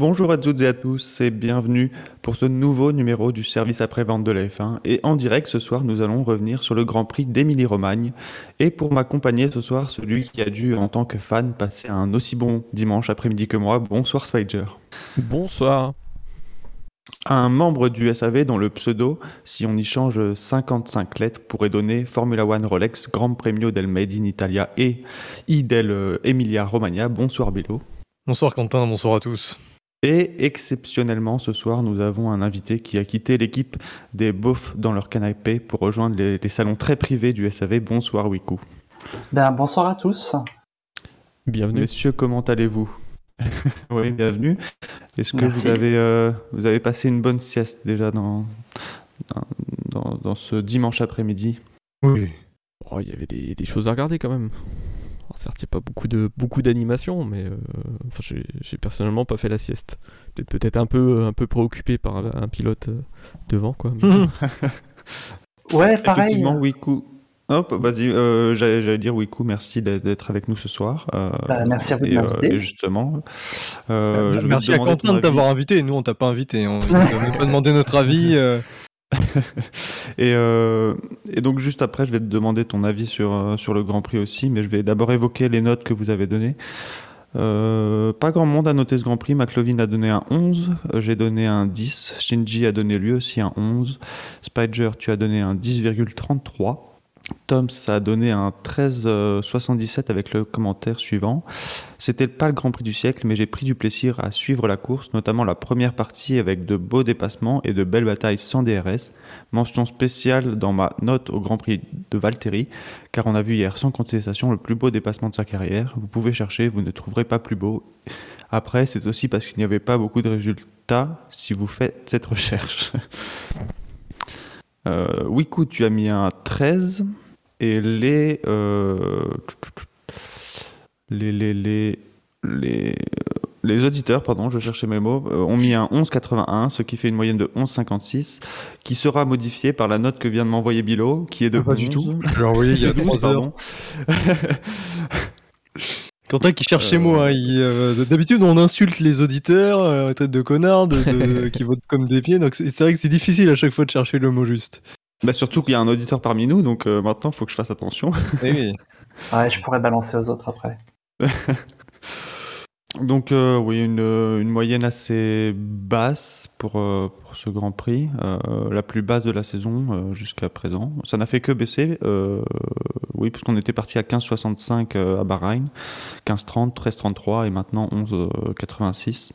Bonjour à toutes et à tous et bienvenue pour ce nouveau numéro du service après-vente de la F1. Et en direct ce soir, nous allons revenir sur le Grand Prix d'Émilie-Romagne. Et pour m'accompagner ce soir, celui qui a dû, en tant que fan, passer un aussi bon dimanche après-midi que moi. Bonsoir Spider. Bonsoir. Un membre du SAV dont le pseudo, si on y change 55 lettres, pourrait donner Formula One Rolex Grand Premio del Made in Italia et I del Emilia Romagna. Bonsoir Bello. Bonsoir Quentin, bonsoir à tous. Et exceptionnellement, ce soir, nous avons un invité qui a quitté l'équipe des beaufs dans leur canapé pour rejoindre les, salons très privés du SAV. Bonsoir, Wiku. Ben, bonsoir à tous. Bienvenue. Messieurs, comment allez-vous? Oui, bienvenue. Est-ce que vous avez, euh, vous avez passé une bonne sieste déjà dans, dans, dans, ce dimanche après-midi? Oui. Oh, il y avait des, des choses à regarder quand même certes, il n'y a pas beaucoup de beaucoup d'animation, mais euh, enfin, j'ai personnellement pas fait la sieste. Peut-être peut-être un peu un peu préoccupé par un pilote euh, devant quoi. ouais, pareil. Effectivement, Wiku. Hop, vas-y, euh, j'allais dire Wiku, merci d'être avec nous ce soir. Bah, merci à vous de m'inviter. justement, je merci à Quentin de t'avoir invité. Nous, on t'a pas invité. On t'a pas demandé notre avis. Euh, et, donc juste après, je vais te demander ton avis sur, euh, sur le Grand Prix aussi, mais je vais d'abord évoquer les notes que vous avez données. Euh, pas grand monde a noté ce Grand Prix. McLovin a donné un 11, j'ai donné un 10, Shinji a donné lui aussi un 11, Spider, tu as donné un 10,33. Tom, ça a donné un 13,77 avec le commentaire suivant. C'était pas le Grand Prix du siècle, mais j'ai pris du plaisir à suivre la course, notamment la première partie avec de beaux dépassements et de belles batailles sans DRS. Mention spéciale dans ma note au Grand Prix de Valtteri, car on a vu hier sans contestation le plus beau dépassement de sa carrière. Vous pouvez chercher, vous ne trouverez pas plus beau. Après, c'est aussi parce qu'il n'y avait pas beaucoup de résultats si vous faites cette recherche. Euh, Wiku, tu as mis un 13. Et les, euh, les, les, les, les, les, auditeurs, pardon, je cherchais mes mots, euh, ont mis un 11,81, ce qui fait une moyenne de 11,56, qui sera modifiée par la note que vient de m'envoyer Bilo, qui est de ah, pas du tout. Je l'ai envoyé il y a 3 heures. Quentin qui cherche chez moi. Hein, euh, D'habitude, on insulte les auditeurs, euh, tête de connards, de, qui votent comme des pieds. Donc c'est vrai que c'est difficile à chaque fois de chercher le mot juste. Bah surtout qu'il y a un auditeur parmi nous, donc euh, maintenant il faut que je fasse attention. Oui. ouais, je pourrais balancer aux autres après. donc euh, oui, une, une, moyenne assez basse pour, pour ce Grand Prix, la plus basse de la saison jusqu'à présent. Ça n'a fait que baisser, oui, parce qu'on était parti à 15,65 à Bahreïn, 15,30, 13,33 et maintenant 11,86.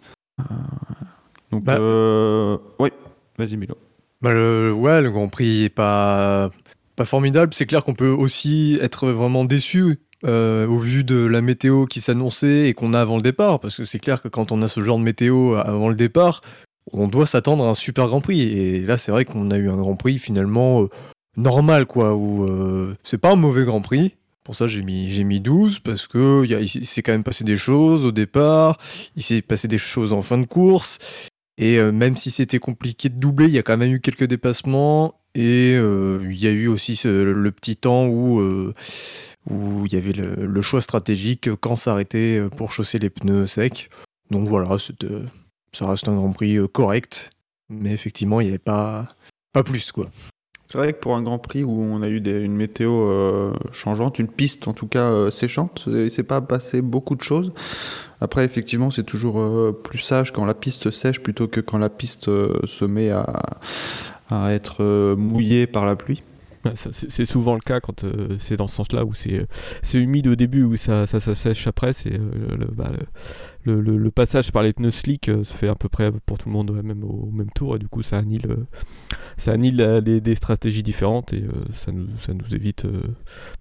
donc bah. oui, vas-y Milo. Bah le, ouais, le Grand Prix est pas, pas formidable. C'est clair qu'on peut aussi être vraiment déçu euh, au vu de la météo qui s'annonçait et qu'on a avant le départ. Parce que c'est clair que quand on a ce genre de météo avant le départ, on doit s'attendre à un super Grand Prix. Et là, c'est vrai qu'on a eu un Grand Prix finalement euh, normal, quoi. Où euh, c'est pas un mauvais Grand Prix. Pour ça, j'ai mis, j'ai mis 12 parce que il s'est quand même passé des choses au départ, il s'est passé des choses en fin de course, et euh, même si c'était compliqué de doubler, il y a quand même eu quelques dépassements. Et il y a eu aussi le petit temps où, où il y avait le, choix stratégique quand s'arrêter pour chausser les pneus secs. Donc voilà, ça reste un Grand Prix correct. Mais effectivement, il n'y avait pas, pas plus. quoi. C'est vrai que pour un Grand Prix où on a eu une météo changeante, une piste en tout cas séchante, il s'est pas passé beaucoup de choses. Après, effectivement, c'est toujours euh, plus sage quand la piste sèche plutôt que quand la piste euh, se met à, à être euh, mouillée par la pluie. C'est souvent le cas quand c'est dans ce sens-là où c'est humide au début ou ça, ça, sèche après. C'est bah, le, le, le, passage par les pneus slick se fait à peu près pour tout le monde même au même tour et du coup ça annule, ça annule des, stratégies différentes et ça, nous, ça nous évite,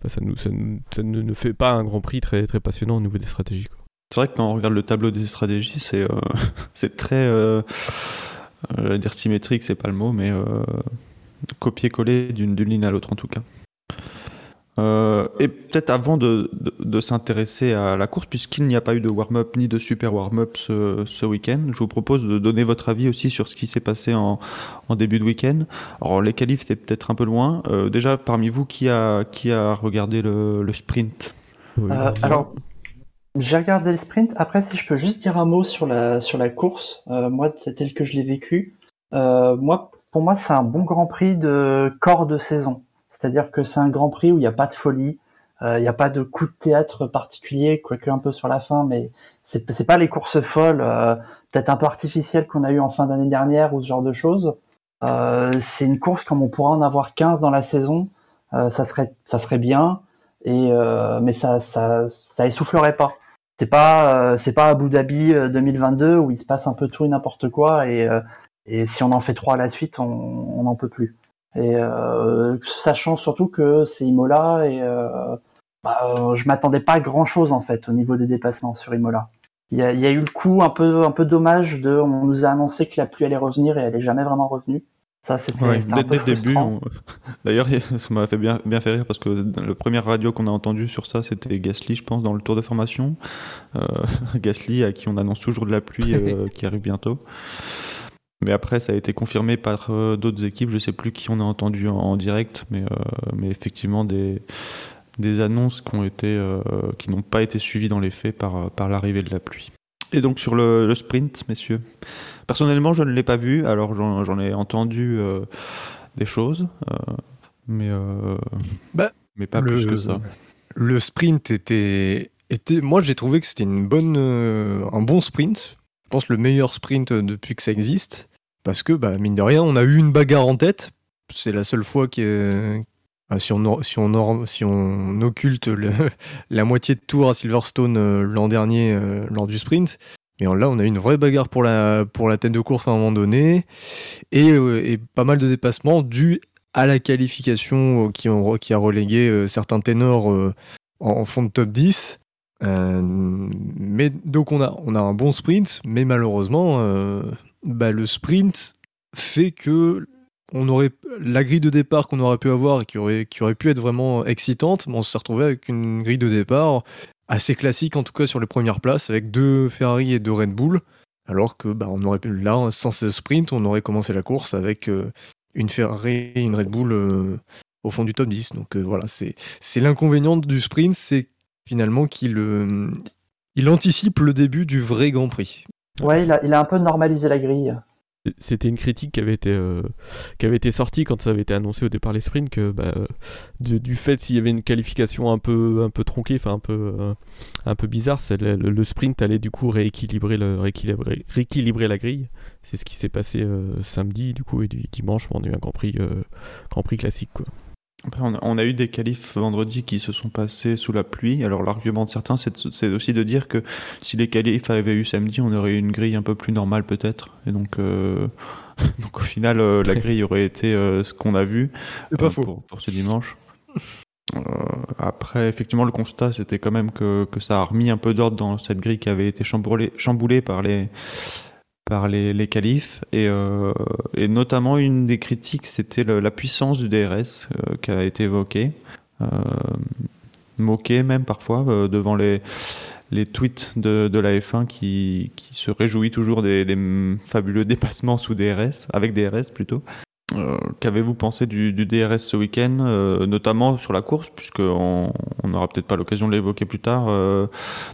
bah, ça, nous, ça, ça, ne fait pas un Grand Prix très, très passionnant au niveau des stratégies. C'est vrai que quand on regarde le tableau des stratégies, c'est euh, c'est très euh, euh, dire symétrique, c'est pas le mot, mais euh, copier-coller d'une ligne à l'autre en tout cas. et peut-être avant de, de, s'intéresser à la course, puisqu'il n'y a pas eu de warm-up ni de super warm-up ce, ce week-end, je vous propose de donner votre avis aussi sur ce qui s'est passé en, en, début de week-end. Alors les qualifs, c'est peut-être un peu loin. déjà, parmi vous, qui a, qui a regardé le, le sprint? Alors, J'ai regardé le sprint. Après, si je peux juste dire un mot sur la, sur la course, euh, moi, tel que je l'ai vécu, euh, moi, pour moi, c'est un bon Grand Prix de corps de saison. C'est-à-dire que c'est un Grand Prix où il n'y a pas de folie, il n'y a pas de coup de théâtre particulier, quoique un peu sur la fin, mais c'est, c'est pas les courses folles, peut-être un peu artificielles qu'on a eu en fin d'année dernière ou ce genre de choses. c'est une course comme on pourrait en avoir 15 dans la saison, ça serait, ça serait bien. Et mais ça, ça, ça essoufflerait pas. C'est pas, euh, c'est pas Abu Dhabi 2022 euh, où il se passe un peu tout et n'importe quoi et, euh, et si on en fait trois à la suite, on n'en peut plus. Et sachant surtout que c'est Imola et bah, je m'attendais pas à grand chose en fait au niveau des dépassements sur Imola. Il y a, il y a eu le coup un peu, un peu dommage de, on nous a annoncé que la pluie allait revenir et elle est jamais vraiment revenue. Ça, c'était ouais, dès, dès le début. D'ailleurs, ça m'a fait bien, bien fait rire parce que le premier radio qu'on a entendu sur ça, c'était Gasly, je pense, dans le tour de formation. Euh, Gasly, à qui on annonce toujours de la pluie euh, qui arrive bientôt. Mais après, ça a été confirmé par euh, d'autres équipes. Je sais plus qui on a entendu en, direct, mais, euh, mais effectivement, des, des annonces qui, ont été, qui n'ont pas été suivies dans les faits par, par l'arrivée de la pluie. Et donc sur le, sprint, messieurs? Personnellement, je ne l'ai pas vu, alors j'en ai entendu euh, des choses, euh, mais, euh, bah, mais pas plus que ça. Le sprint était, était moi j'ai trouvé que c'était une bonne, un bon sprint. Je pense le meilleur sprint depuis que ça existe, parce que bah, mine de rien, on a eu une bagarre en tête. C'est la seule fois que, ah, si on, si on, si on occulte la moitié de tour à Silverstone euh, l'an dernier euh, lors du sprint, mais là on a eu une vraie bagarre pour la, pour la tête de course à un moment donné, et, euh, pas mal de dépassements dus à la qualification qui, qui a relégué certains ténors en, fond de top 10. mais donc on a, on a un bon sprint, mais malheureusement, bah, le sprint fait que on aurait la grille de départ qu'on aurait pu avoir et qui aurait, pu être vraiment excitante, mais on s'est retrouvé avec une grille de départ assez classique, en tout cas sur les premières places, avec deux Ferrari et deux Red Bull. Alors que bah, on aurait pu, là, sans ce sprint, on aurait commencé la course avec euh, une Ferrari et une Red Bull euh, au fond du top 10. Donc euh, voilà, c'est l'inconvénient du sprint, c'est finalement qu'il il anticipe le début du vrai Grand Prix. Ouais, il a, il a un peu normalisé la grille. C'était une critique qui avait été euh, qui avait été sortie quand ça avait été annoncé au départ les sprints que bah, du fait s'il y avait une qualification un peu un peu tronquée, enfin un peu euh, un peu bizarre, le, le, sprint allait du coup rééquilibrer le rééquilibrer, rééquilibrer la grille. C'est ce qui s'est passé euh, samedi du coup et du dimanche on a eu un Grand Prix Grand Prix classique quoi. Après, on a, eu des qualifs vendredi qui se sont passés sous la pluie. Alors, l'argument de certains, c'est aussi de dire que si les qualifs avaient eu samedi, on aurait eu une grille un peu plus normale, peut-être. Et donc, euh, donc, au final, euh, la grille aurait été euh, ce qu'on a vu pas pour, pour, ce dimanche. après, effectivement, le constat, c'était quand même que, que, ça a remis un peu d'ordre dans cette grille qui avait été chamboulée, chamboulée par les par les, les qualifs. Et, euh, et, notamment une des critiques c'était la puissance du DRS euh, qui a été évoquée. Euh, moquée même parfois devant les, les tweets de, de, la F1 qui, qui se réjouit toujours des, des, fabuleux dépassements sous DRS avec DRS plutôt euh, qu'avez-vous pensé du, DRS ce week-end, euh, notamment sur la course, puisqu'on n'aura peut-être pas l'occasion de l'évoquer plus tard. Euh,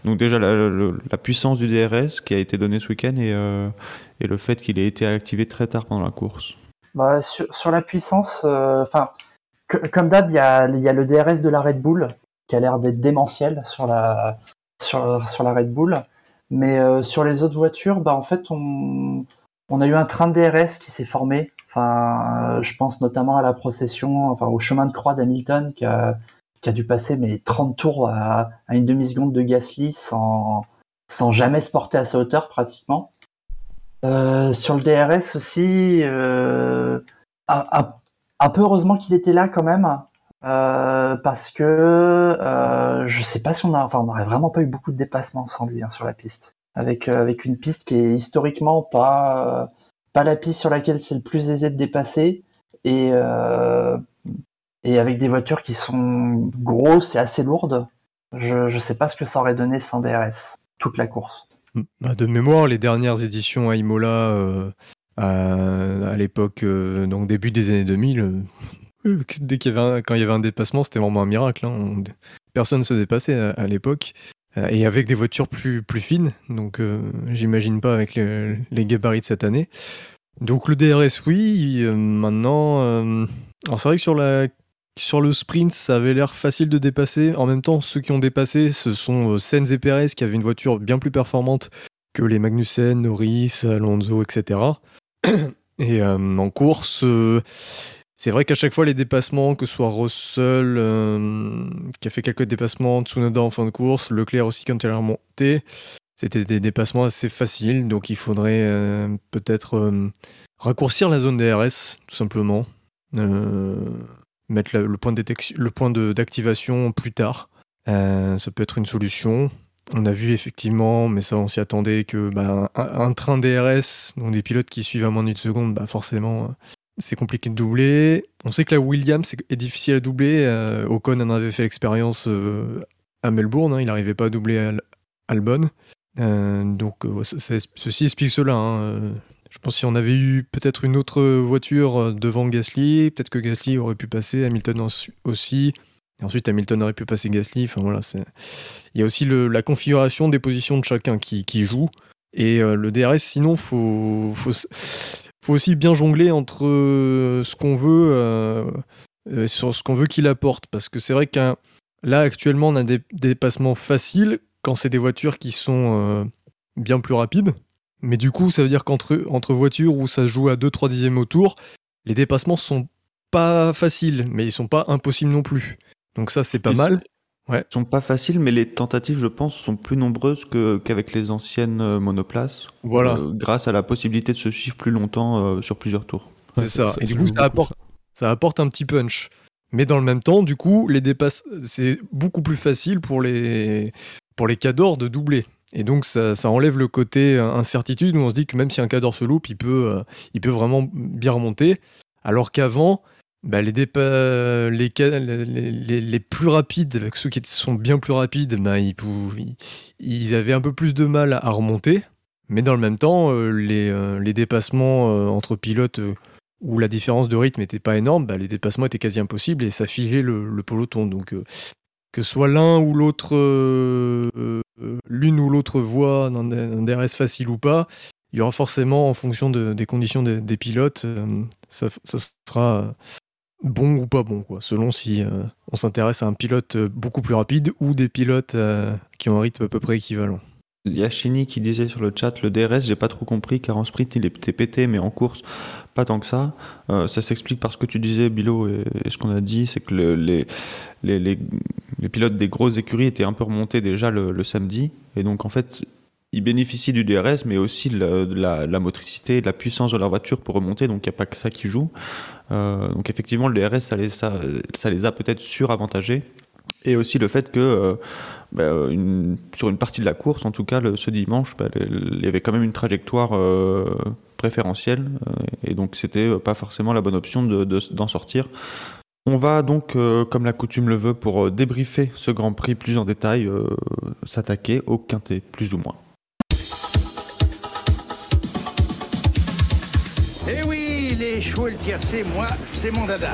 donc déjà la, puissance du DRS qui a été donnée ce week-end et, le fait qu'il ait été activé très tard pendant la course. Bah, sur, la puissance, enfin, comme d'hab, il y a, le DRS de la Red Bull qui a l'air d'être démentiel sur la, sur, la Red Bull, mais sur les autres voitures, bah, en fait, on a eu un train de DRS qui s'est formé Enfin, euh, je pense notamment à la procession, enfin au chemin de croix d'Hamilton qui a, dû passer mais 30 tours à, une demi-seconde de Gasly sans, sans jamais se porter à sa hauteur pratiquement. Euh, sur le DRS aussi, euh, un, peu heureusement qu'il était là quand même, parce que je sais pas si on a, enfin on n'aurait vraiment pas eu beaucoup de dépassements sans lui hein, sur la piste, avec avec une piste qui est historiquement pas pas la piste sur laquelle c'est le plus aisé de dépasser et euh, avec des voitures qui sont grosses et assez lourdes. Je ne sais pas ce que ça aurait donné sans DRS toute la course. Bah, de mémoire, les dernières éditions à Imola euh, à, l'époque, euh, donc début des années 2000, dès qu'il y avait quand il y avait un dépassement, c'était vraiment un miracle. Hein. Personne ne se dépassait à, l'époque. Euh, et avec des voitures plus, plus fines, donc euh, j'imagine pas avec les, gabarits de cette année. Donc le DRS, oui. euh, maintenant, alors c'est vrai que sur, la, sur le sprint, ça avait l'air facile de dépasser. En même temps, ceux qui ont dépassé, ce sont Sainz et Perez qui avaient une voiture bien plus performante que les Magnussen, Norris, Alonso, etc. Et en course, c'est vrai qu'à chaque fois, les dépassements, que ce soit Russell, euh, qui a fait quelques dépassements, Tsunoda en fin de course, Leclerc aussi quand il est remonté, c'était des dépassements assez faciles. Donc il faudrait euh, peut-être euh, raccourcir la zone DRS, tout simplement. Mettre le point d'activation plus tard. Ça peut être une solution. On a vu effectivement, mais ça on s'y attendait, que bah, un, un train DRS, donc des pilotes qui suivent à moins d'une seconde, bah, forcément, c'est compliqué de doubler. On sait que la Williams est, difficile à doubler. Euh, Ocon en avait fait l'expérience euh, à Melbourne, hein, il n'arrivait pas à doubler Al- Albon. Euh, donc euh, ceci explique cela. hein. Je pense que si on avait eu peut-être une autre voiture devant Gasly, peut-être que Gasly aurait pu passer, Hamilton aussi. Et ensuite, Hamilton aurait pu passer Gasly. Enfin voilà. Il y a aussi la configuration des positions de chacun qui, joue. Et le DRS, sinon, faut, faut, faut aussi bien jongler entre euh, ce qu'on veut, euh, euh, sur ce qu'on veut qu'il apporte. Parce que c'est vrai qu'un là, actuellement, on a des dépassements faciles quand c'est des voitures qui sont euh, bien plus rapides. Mais du coup, ça veut dire qu'entre entre voitures où ça se joue à 2-3 dixièmes au tour, les dépassements sont pas faciles, mais ils sont pas impossibles non plus. Donc ça, c'est pas Ils mal. Ils sont pas faciles, mais les tentatives, je pense, sont plus nombreuses que- qu'avec les anciennes euh, monoplaces. Voilà. Euh, grâce à la possibilité de se suivre plus longtemps euh, sur plusieurs tours. C'est Ouais, ça. Et du coup, ça apporte, ça apporte un petit punch. Mais dans le même temps, du coup, les dépasses, c'est beaucoup plus facile pour les, pour les cadors de doubler. Et donc, ça, ça enlève le côté incertitude où on se dit que même si un cador se loupe, il peut, euh, il peut vraiment bien remonter. Alors qu'avant, bah, les, dépa- ca- les, les- les plus rapides, avec ceux qui sont bien plus rapides, bah, ils, pou- ils- avaient un peu plus de mal à remonter. Mais dans le même temps, euh, les, euh, les dépassements euh, entre pilotes euh, où la différence de rythme n'était pas énorme, bah, les dépassements étaient quasi impossibles et ça figeait le, peloton. Donc euh, que soit l'un ou l'autre, euh, euh, l'une ou l'autre voie d'un un DRS facile ou pas, il y aura forcément, en fonction de- des conditions des, des pilotes, euh, ça, ça sera euh, bon ou pas bon, quoi, selon si euh, on s'intéresse à un pilote euh, beaucoup plus rapide ou des pilotes euh, qui ont un rythme à peu près équivalent. Il y a Chini qui disait sur le chat le DRS, j'ai pas trop compris car en sprint il était pété, mais en course pas tant que ça. Ça s'explique par ce que tu disais, Bilo, et, ce qu'on a dit, c'est que le- les, les, les- les pilotes des grosses écuries étaient un peu remontés déjà le, le samedi, et donc en fait ils bénéficient du DRS, mais aussi de la, la motricité, de la puissance de leur voiture pour remonter, donc il n'y a pas que ça qui joue. Euh, donc effectivement le DRS ça les, ça, les a peut-être suravantagés. Et aussi le fait que euh, bah, sur une partie de la course, en tout cas ce dimanche, bah, il y avait quand même une trajectoire euh, préférentielle, et donc c'était pas forcément la bonne option de- de- d'en sortir. On va donc, comme la coutume le veut, pour débriefer ce Grand Prix plus en détail, s'attaquer au quintet, plus ou moins. Et le tiercé, moi, c'est mon dada.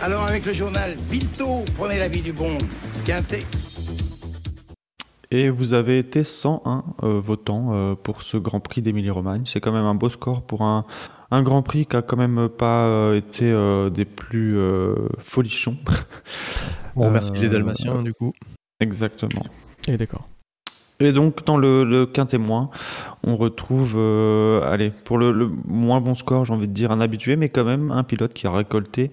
Alors avec le journal Bilto, prenez l'avis du bon Quintet. Et vous avez été 101 euh, votants euh, pour ce Grand Prix d'Émilie-Romagne. C'est quand même un beau score pour un, un Grand Prix qui a quand même pas euh, été euh, des plus euh, folichons. On remercie Euh, les Dalmatiens, du coup. Exactement. Et d'accord. Et donc, dans le, le quintémoin, on retrouve, euh, allez, pour le, le moins bon score, j'ai envie de dire un habitué, mais quand même un pilote qui a récolté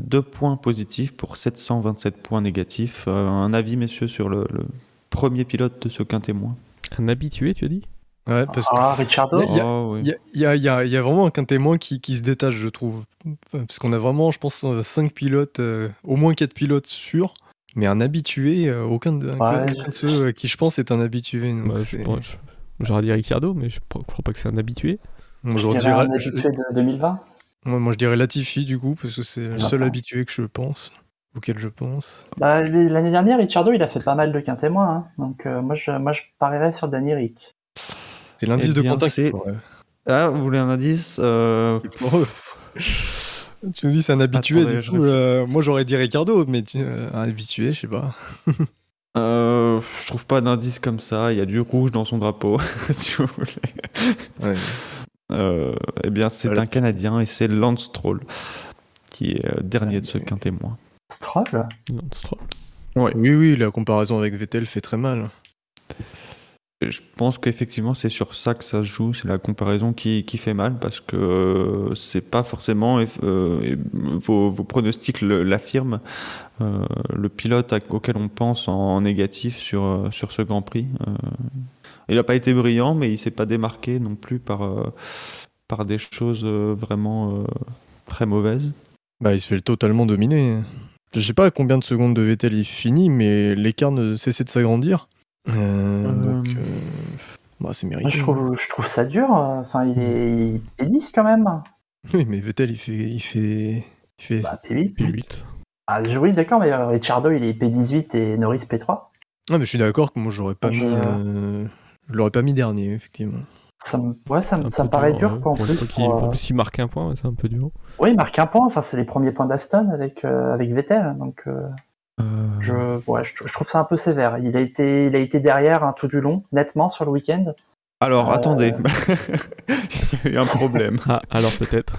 deux points positifs pour 727 points négatifs. Euh, un avis, messieurs, sur le, le premier pilote de ce quintémoin Un habitué, tu as dit? Ouais, parce que Ah, Ricciardo Il y a- Oh, oui. Il y a, y y vraiment un témoin qui, qui se détache, je trouve. Parce qu'on a vraiment, je pense, 5 pilotes, euh, au moins 4 pilotes sûrs. Mais un habitué, euh, aucun, de, Ouais, aucun de ceux à qui je pense est un habitué. donc Bah, je pense- J'aurais dit Ricciardo, mais je ne crois pas que c'est un habitué. Moi, Je dirais un habitué de 2020. moi, moi, je dirais Latifi, du coup, parce que c'est le seul habitué que je pense, auquel je pense. Bah, L'année dernière, Ricciardo, il a fait pas mal de quintet moins. hein. Donc, euh, moi, je, moi, je parierais sur Danny Rick. C'est l'indice Eh de contact. c'est-. Ah, vous voulez un indice Euh, Pour eux. Tu nous dis c'est un habitué, Attendez, du coup, euh, moi j'aurais dit Ricardo, mais tu- euh, un habitué, je sais pas. Euh, je trouve pas d'indice comme ça. Il y a du rouge dans son drapeau, si vous voulez. Ouais. Euh, eh bien, c'est Voilà. un Canadien et c'est Lance Stroll qui est euh, dernier de ce quintet moins. Stroll? Lance Stroll. Ouais. Oui, oui, la comparaison avec Vettel fait très mal. Je pense qu'effectivement, c'est sur ça que ça se joue. C'est la comparaison qui, qui fait mal parce que euh, c'est pas forcément. euh, vos, pronostics l'affirment. euh, le pilote auquel on pense en, négatif sur, euh, sur ce Grand Prix. il n'a pas été brillant, mais il s'est pas démarqué non plus par, par des choses vraiment très mauvaises. Bah, il se fait totalement dominer. Je sais pas à combien de secondes de Vettel il finit, mais l'écart ne cessait de s'agrandir. Euh, Euh, Donc, euh, bah, c'est mérité. Moi, je, trouve, je trouve ça dur. Enfin, il est, il est 10 quand même. Oui, mais Vettel, il fait, il fait, il fait Bah, P8. P8. Ah, oui, d'accord, mais Ricciardo, il est P18 et Norris P3. Ah, mais je suis d'accord que moi, j'aurais pas Je- mis, euh, l'aurais pas mis dernier, effectivement. Ça me, ouais, ça, me- Un ça me paraît ouais, dur quoi, en plus. pour, euh, en plus, il marque un point, c'est un peu dur. Oui, il marque un point. Enfin, c'est les premiers points d'Aston avec, euh, avec Vettel. Donc, euh, je, ouais, je, je trouve ça un peu sévère. Il a été, il a été derrière hein, tout du long, nettement sur le week-end. Alors, Euh, attendez, il y a eu un problème. Ah, alors peut-être.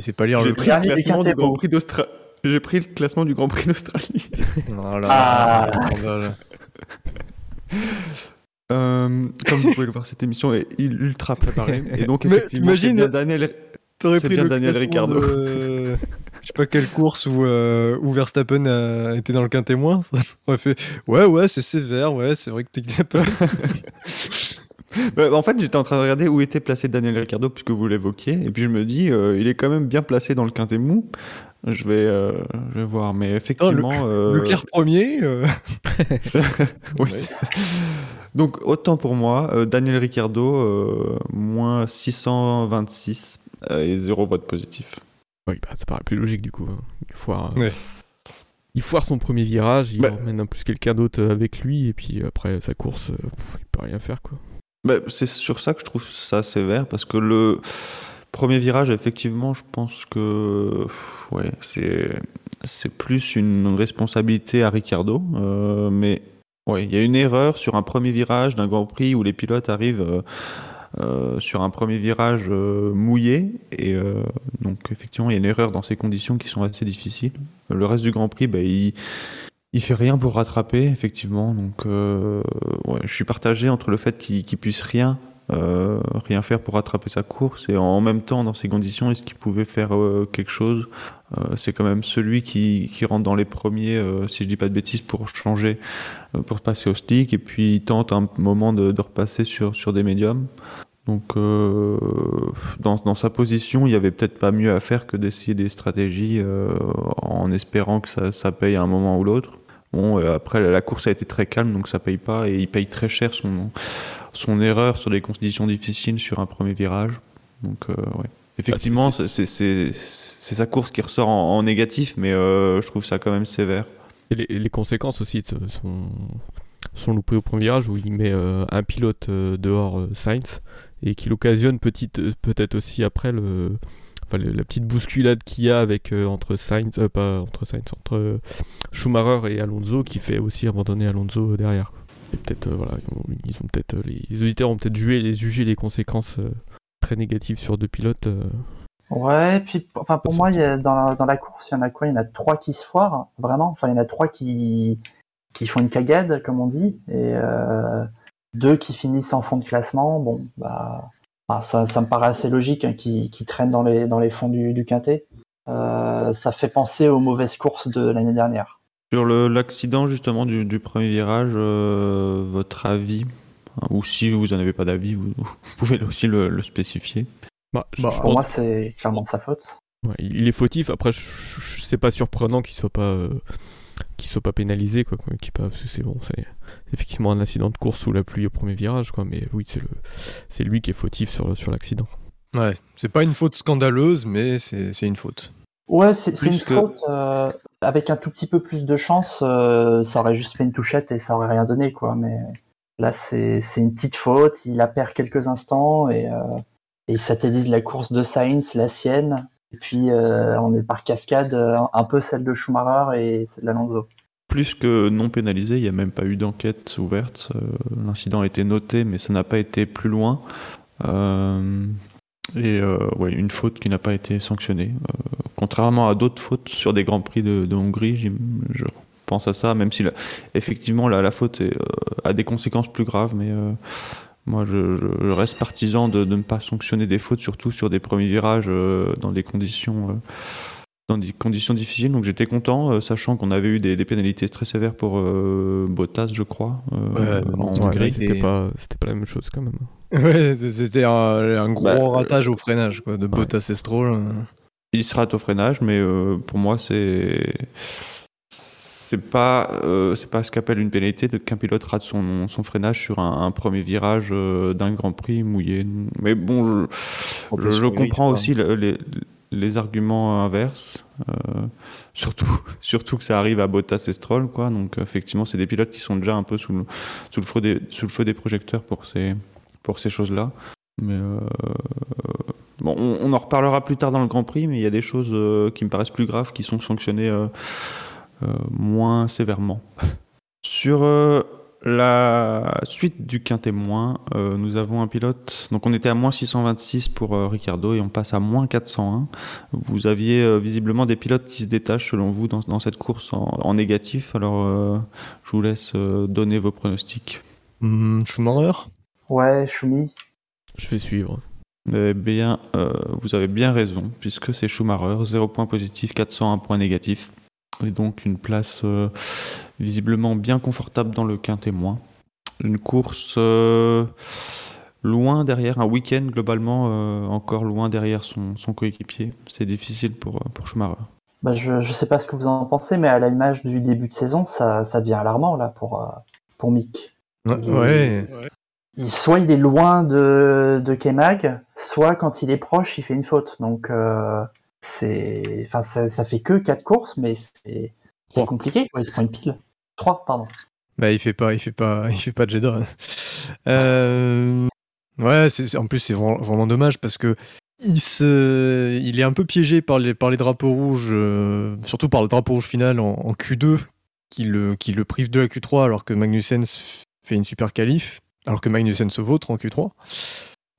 Sait pas lire J'ai le pris classement du Grand. Prix d'Australie. J'ai pris le classement du Grand Prix d'Australie. Voilà. Ah. Euh, comme vous pouvez le voir, cette émission est ultra préparée. Et donc, Mais effectivement, c'est bien Daniel. T'aurais C'est pris bien le Daniel classement Ricciardo. de- Je sais pas quelle course où, euh, où Verstappen a été dans le quintet moins. Fait Ouais, ouais, c'est sévère, ouais, c'est vrai que t'es un peu. Bah, en fait, j'étais en train de regarder où était placé Daniel Ricciardo, puisque vous l'évoquiez. Et puis, je me dis, euh, il est quand même bien placé dans le quintet mou. Je vais, euh, je vais voir. Mais effectivement. euh, Leclerc premier. euh, oui, Donc, autant pour moi, euh, Daniel Ricciardo, euh, moins 626 euh, et 0 vote positif. Oui, bah, ça paraît plus logique du coup. hein. Il foire, euh, Ouais. il foire son premier virage, il Bah. emmène en plus quelqu'un d'autre euh, avec lui, et puis après sa course, euh, pff, il peut rien faire quoi. Bah, c'est sur ça que je trouve ça sévère, parce que le premier virage, effectivement, je pense que ouais, c'est c'est plus une responsabilité à Ricciardo, euh, mais ouais, il y a une erreur sur un premier virage d'un Grand Prix où les pilotes arrivent euh, euh, sur un premier virage euh, mouillé, et euh, donc effectivement, il y a une erreur dans ces conditions qui sont assez difficiles. Le reste du Grand Prix, bah, il fait rien pour rattraper, effectivement. Donc, je suis partagé entre le fait qu'il puisse rien, rien faire pour rattraper sa course, et en même temps, dans ces conditions, est-ce qu'il pouvait faire quelque chose? C'est quand même celui qui, rentre dans les premiers, euh, si je dis pas de bêtises, pour changer, euh, pour passer au stick, et puis il tente un moment de, repasser sur, des médiums. Donc, euh, dans, sa position, il n'y avait peut-être pas mieux à faire que d'essayer des stratégies euh, en espérant que ça, paye à un moment ou l'autre. Bon, euh, après, la course a été très calme, donc ça paye pas, et il paye très cher son, son erreur sur des conditions difficiles sur un premier virage. Donc, euh, ouais. Effectivement, c'est c'est- sa course qui ressort en, en négatif, mais euh, je trouve ça quand même sévère. Et les, les conséquences aussi de ce- son, son loupé au premier virage où il met euh, un pilote euh, dehors, Sainz, et qu'il occasionne petite- euh, peut-être aussi après le, enfin, le- la petite bousculade qu'il y a avec entre Sainz, pas entre Sainz, entre Schumacher et Alonso qui fait aussi abandonner Alonso derrière. Et peut-être voilà, ils ont, ils ont peut-être euh, les, les auditeurs ont peut-être jugé les jugé les conséquences très négatives sur deux pilotes. euh. Ouais, puis enfin pour moi, il y a, dans, la, dans la course, il y en a quoi? Il y en a trois qui se foirent, vraiment. Enfin, il y en a trois qui, qui font une cagade, comme on dit, et euh, deux qui finissent en fond de classement. Bon, bah, bah, ça, ça me paraît assez logique, hein, qui, qui traînent dans les, dans les fonds du, du quintet. Euh, ça fait penser aux mauvaises courses de l'année dernière. Sur le- l'accident justement du, du premier virage, euh, votre avis? Ou si vous n'en avez pas d'avis, vous, vous pouvez aussi le, le spécifier. Bah, je- Bah, je Pour pense- moi, c'est clairement de sa faute. Ouais, il est fautif. Après, c'est pas surprenant qu'il soit pas euh, qu'il soit pas pénalisé quoi, quoi, qu'il pas- parce que c'est bon, c'est effectivement un incident de course sous la pluie au premier virage quoi, mais oui, c'est le c'est lui qui est fautif sur le- sur l'accident. Ouais, c'est pas une faute scandaleuse, mais c'est c'est une faute. Ouais, c'est une que- faute. euh, avec un tout petit peu plus de chance, euh, ça aurait juste fait une touchette et ça aurait rien donné, quoi. Mais là, c'est une petite faute. Il la perd quelques instants et, euh, et il satellise la course de Sainz, la sienne. Et puis, euh, on est par cascade, euh, un peu celle de Schumacher et celle d'Alonso. plus que non pénalisé. Il n'y a même pas eu d'enquête ouverte. L'incident a été noté, mais ça n'a pas été plus loin. et ouais, une faute qui n'a pas été sanctionnée. contrairement à d'autres fautes sur des grands prix de, Hongrie, je pense à ça, même si effectivement la, faute a des conséquences plus graves, mais moi, je, reste partisan de, ne pas sanctionner des fautes, surtout sur des premiers virages euh, dans des conditions. Euh, dans des conditions difficiles, donc j'étais content, euh, sachant qu'on avait eu des, pénalités très sévères pour Bottas, je crois. ouais, c'était pas, pas la même chose quand même. Ouais, c'était un, gros bah, ratage au freinage quoi, de Bottas et Stroll. Il se rate au freinage, mais pour moi, c'est c'est pas euh, c'est pas ce qu'appelle une pénalité qu'un pilote rate son, son freinage sur un, premier virage euh, d'un Grand Prix mouillé. Mais bon, je, je, comprends aussi les, les, arguments inverses. Euh, surtout, surtout que ça arrive à Bottas et Stroll, quoi. Donc effectivement, c'est des pilotes qui sont déjà un peu sous le, sous le, feu, des, sous le feu des projecteurs pour ces, pour ces choses-là. Mais bon, on, on, en reparlera plus tard dans le Grand Prix, mais il y a des choses qui me paraissent plus graves qui sont sanctionnées euh, moins sévèrement. Sur euh, la suite du quintémoin, euh, nous avons un pilote. Donc on était à moins 626 pour Ricardo et on passe à moins 401. Vous aviez visiblement des pilotes qui se détachent selon vous dans, cette course en, négatif. Alors je vous laisse donner vos pronostics. Mmh, Schumacher? Ouais, Schumi. Je vais suivre. Eh bien, vous avez bien raison, puisque c'est Schumacher, 0 points positif, 401 points négatifs et donc une place euh, visiblement bien confortable dans le quintémoin. Une course euh, loin derrière, un week-end globalement euh, encore loin derrière son, coéquipier. C'est difficile pour, pour Schumacher. Bah, je ne sais pas ce que vous en pensez, mais à l'image du début de saison, ça, ça devient alarmant là pour, pour Mick. Ouais. soit il est loin de, de Kemag, soit quand il est proche, il fait une faute. Donc c'est, enfin, ça, ça, fait que 4 courses, mais c'est, compliqué. il se prend une pile. 3, pardon. Bah, il fait pas, il fait pas, il fait pas de Jeddah. Euh... Ouais, c'est, en plus, c'est vraiment, dommage parce que il, se, il est un peu piégé par les, par les drapeaux rouges, euh, surtout par le drapeau rouge final en, Q2, qui le, qui le prive de la Q3 alors que Magnussen fait une super qualif, alors que Magnussen se vautre en Q3.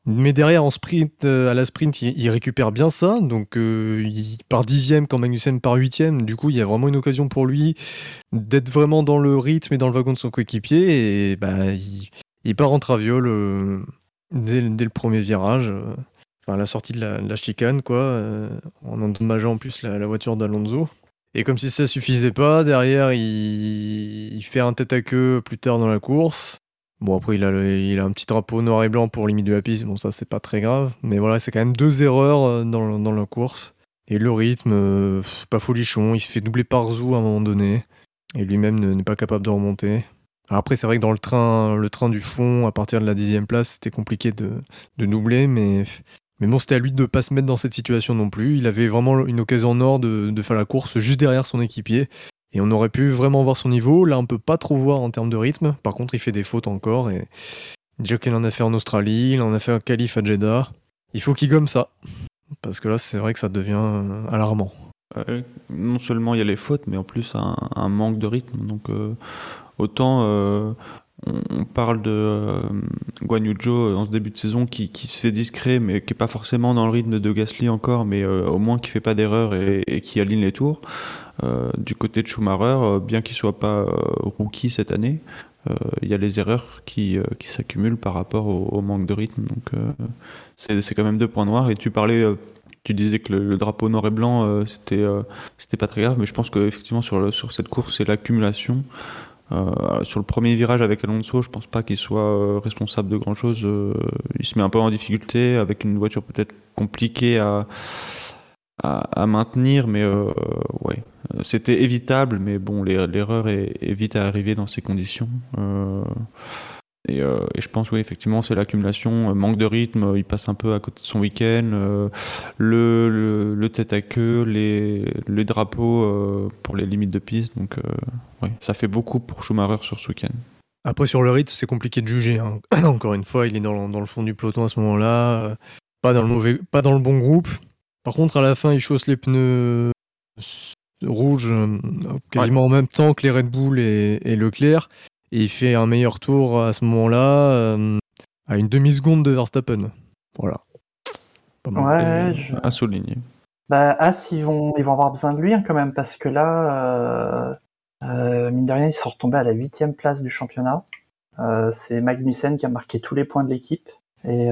Mais derrière, en sprint, euh, à la sprint, il, récupère bien ça. Donc, euh, il part dixième quand Magnussen part huitième. Du coup, il y a vraiment une occasion pour lui d'être vraiment dans le rythme et dans le wagon de son coéquipier. Et bah, il, part en traviole euh, dès, le premier virage. enfin, la sortie de la, chicane, quoi. en endommageant en plus la, voiture d'Alonso. Et comme si ça suffisait pas, derrière, il, il fait un tête à queue plus tard dans la course. Bon, après, il a, a un petit drapeau noir et blanc pour limite de la piste. Bon, ça, c'est pas très grave. Mais voilà, c'est quand même deux erreurs euh, dans, la course. Et le rythme, euh, pas folichon. Il se fait doubler par Zou à un moment donné. Et lui-même n'est pas capable de remonter. après, c'est vrai que dans le train, le train du fond, à partir de la dixième place, c'était compliqué de, doubler. Mais, mais bon, c'était à lui de ne pas se mettre dans cette situation non plus. Il avait vraiment une occasion en or de faire la course juste derrière son équipier. Et on aurait pu vraiment voir son niveau. Là, on peut pas trop voir en termes de rythme. Par contre, il fait des fautes encore. Et déjà qu'il en a fait en Australie, il en a fait un qualif à Jeddah. Il faut qu'il gomme ça. Parce que là, c'est vrai que ça devient euh, alarmant. Euh, non seulement il y a les fautes, mais en plus un, manque de rythme. Donc euh, autant on, parle de Guan Yu Zhou en ce début de saison qui, se fait discret, mais qui n'est pas forcément dans le rythme de Gasly encore, mais au moins qui fait pas d'erreur et, qui aligne les tours. Euh, du côté de Schumacher, euh, bien qu'il soit pas euh, rookie cette année, il y a les erreurs qui, s'accumulent par rapport au, manque de rythme. Donc c'est quand même deux points noirs. Et tu parlais tu disais que le, drapeau noir et blanc c'était c'était pas très grave mais je pense qu'effectivement sur sur cette course c'est l'accumulation sur le premier virage avec Alonso je pense pas qu'il soit responsable de grand chose il se met un peu en difficulté avec une voiture peut-être compliquée à à, maintenir, mais euh, ouais, c'était évitable, mais bon, l'erreur est, vite à arriver dans ces conditions. Euh, euh, et, je pense, oui, effectivement, c'est l'accumulation, manque de rythme, il passe un peu à côté de son week-end, le, tête à queue, les, les drapeaux pour les limites de piste, donc ouais, ça fait beaucoup pour Schumacher sur ce week-end. Après, sur le rythme, c'est compliqué de juger. Hein. Encore une fois, il est dans, dans, le fond du peloton à ce moment-là, pas dans le mauvais, pas dans le bon groupe. Par contre, à la fin, il chausse les pneus rouge euh, quasiment en même temps que les Red Bull et, et Leclerc. Et il fait un meilleur tour à ce moment-là, euh, à une demi-seconde de Verstappen. Voilà. Pas mal. Ouais, je- À souligner. Bah, As, ils vont, ils vont avoir besoin de lui hein, quand même, parce que là, euh, euh, mine de rien, ils sont retombés à la huitième place du championnat. Euh, c'est Magnussen qui a marqué tous les points de l'équipe. Et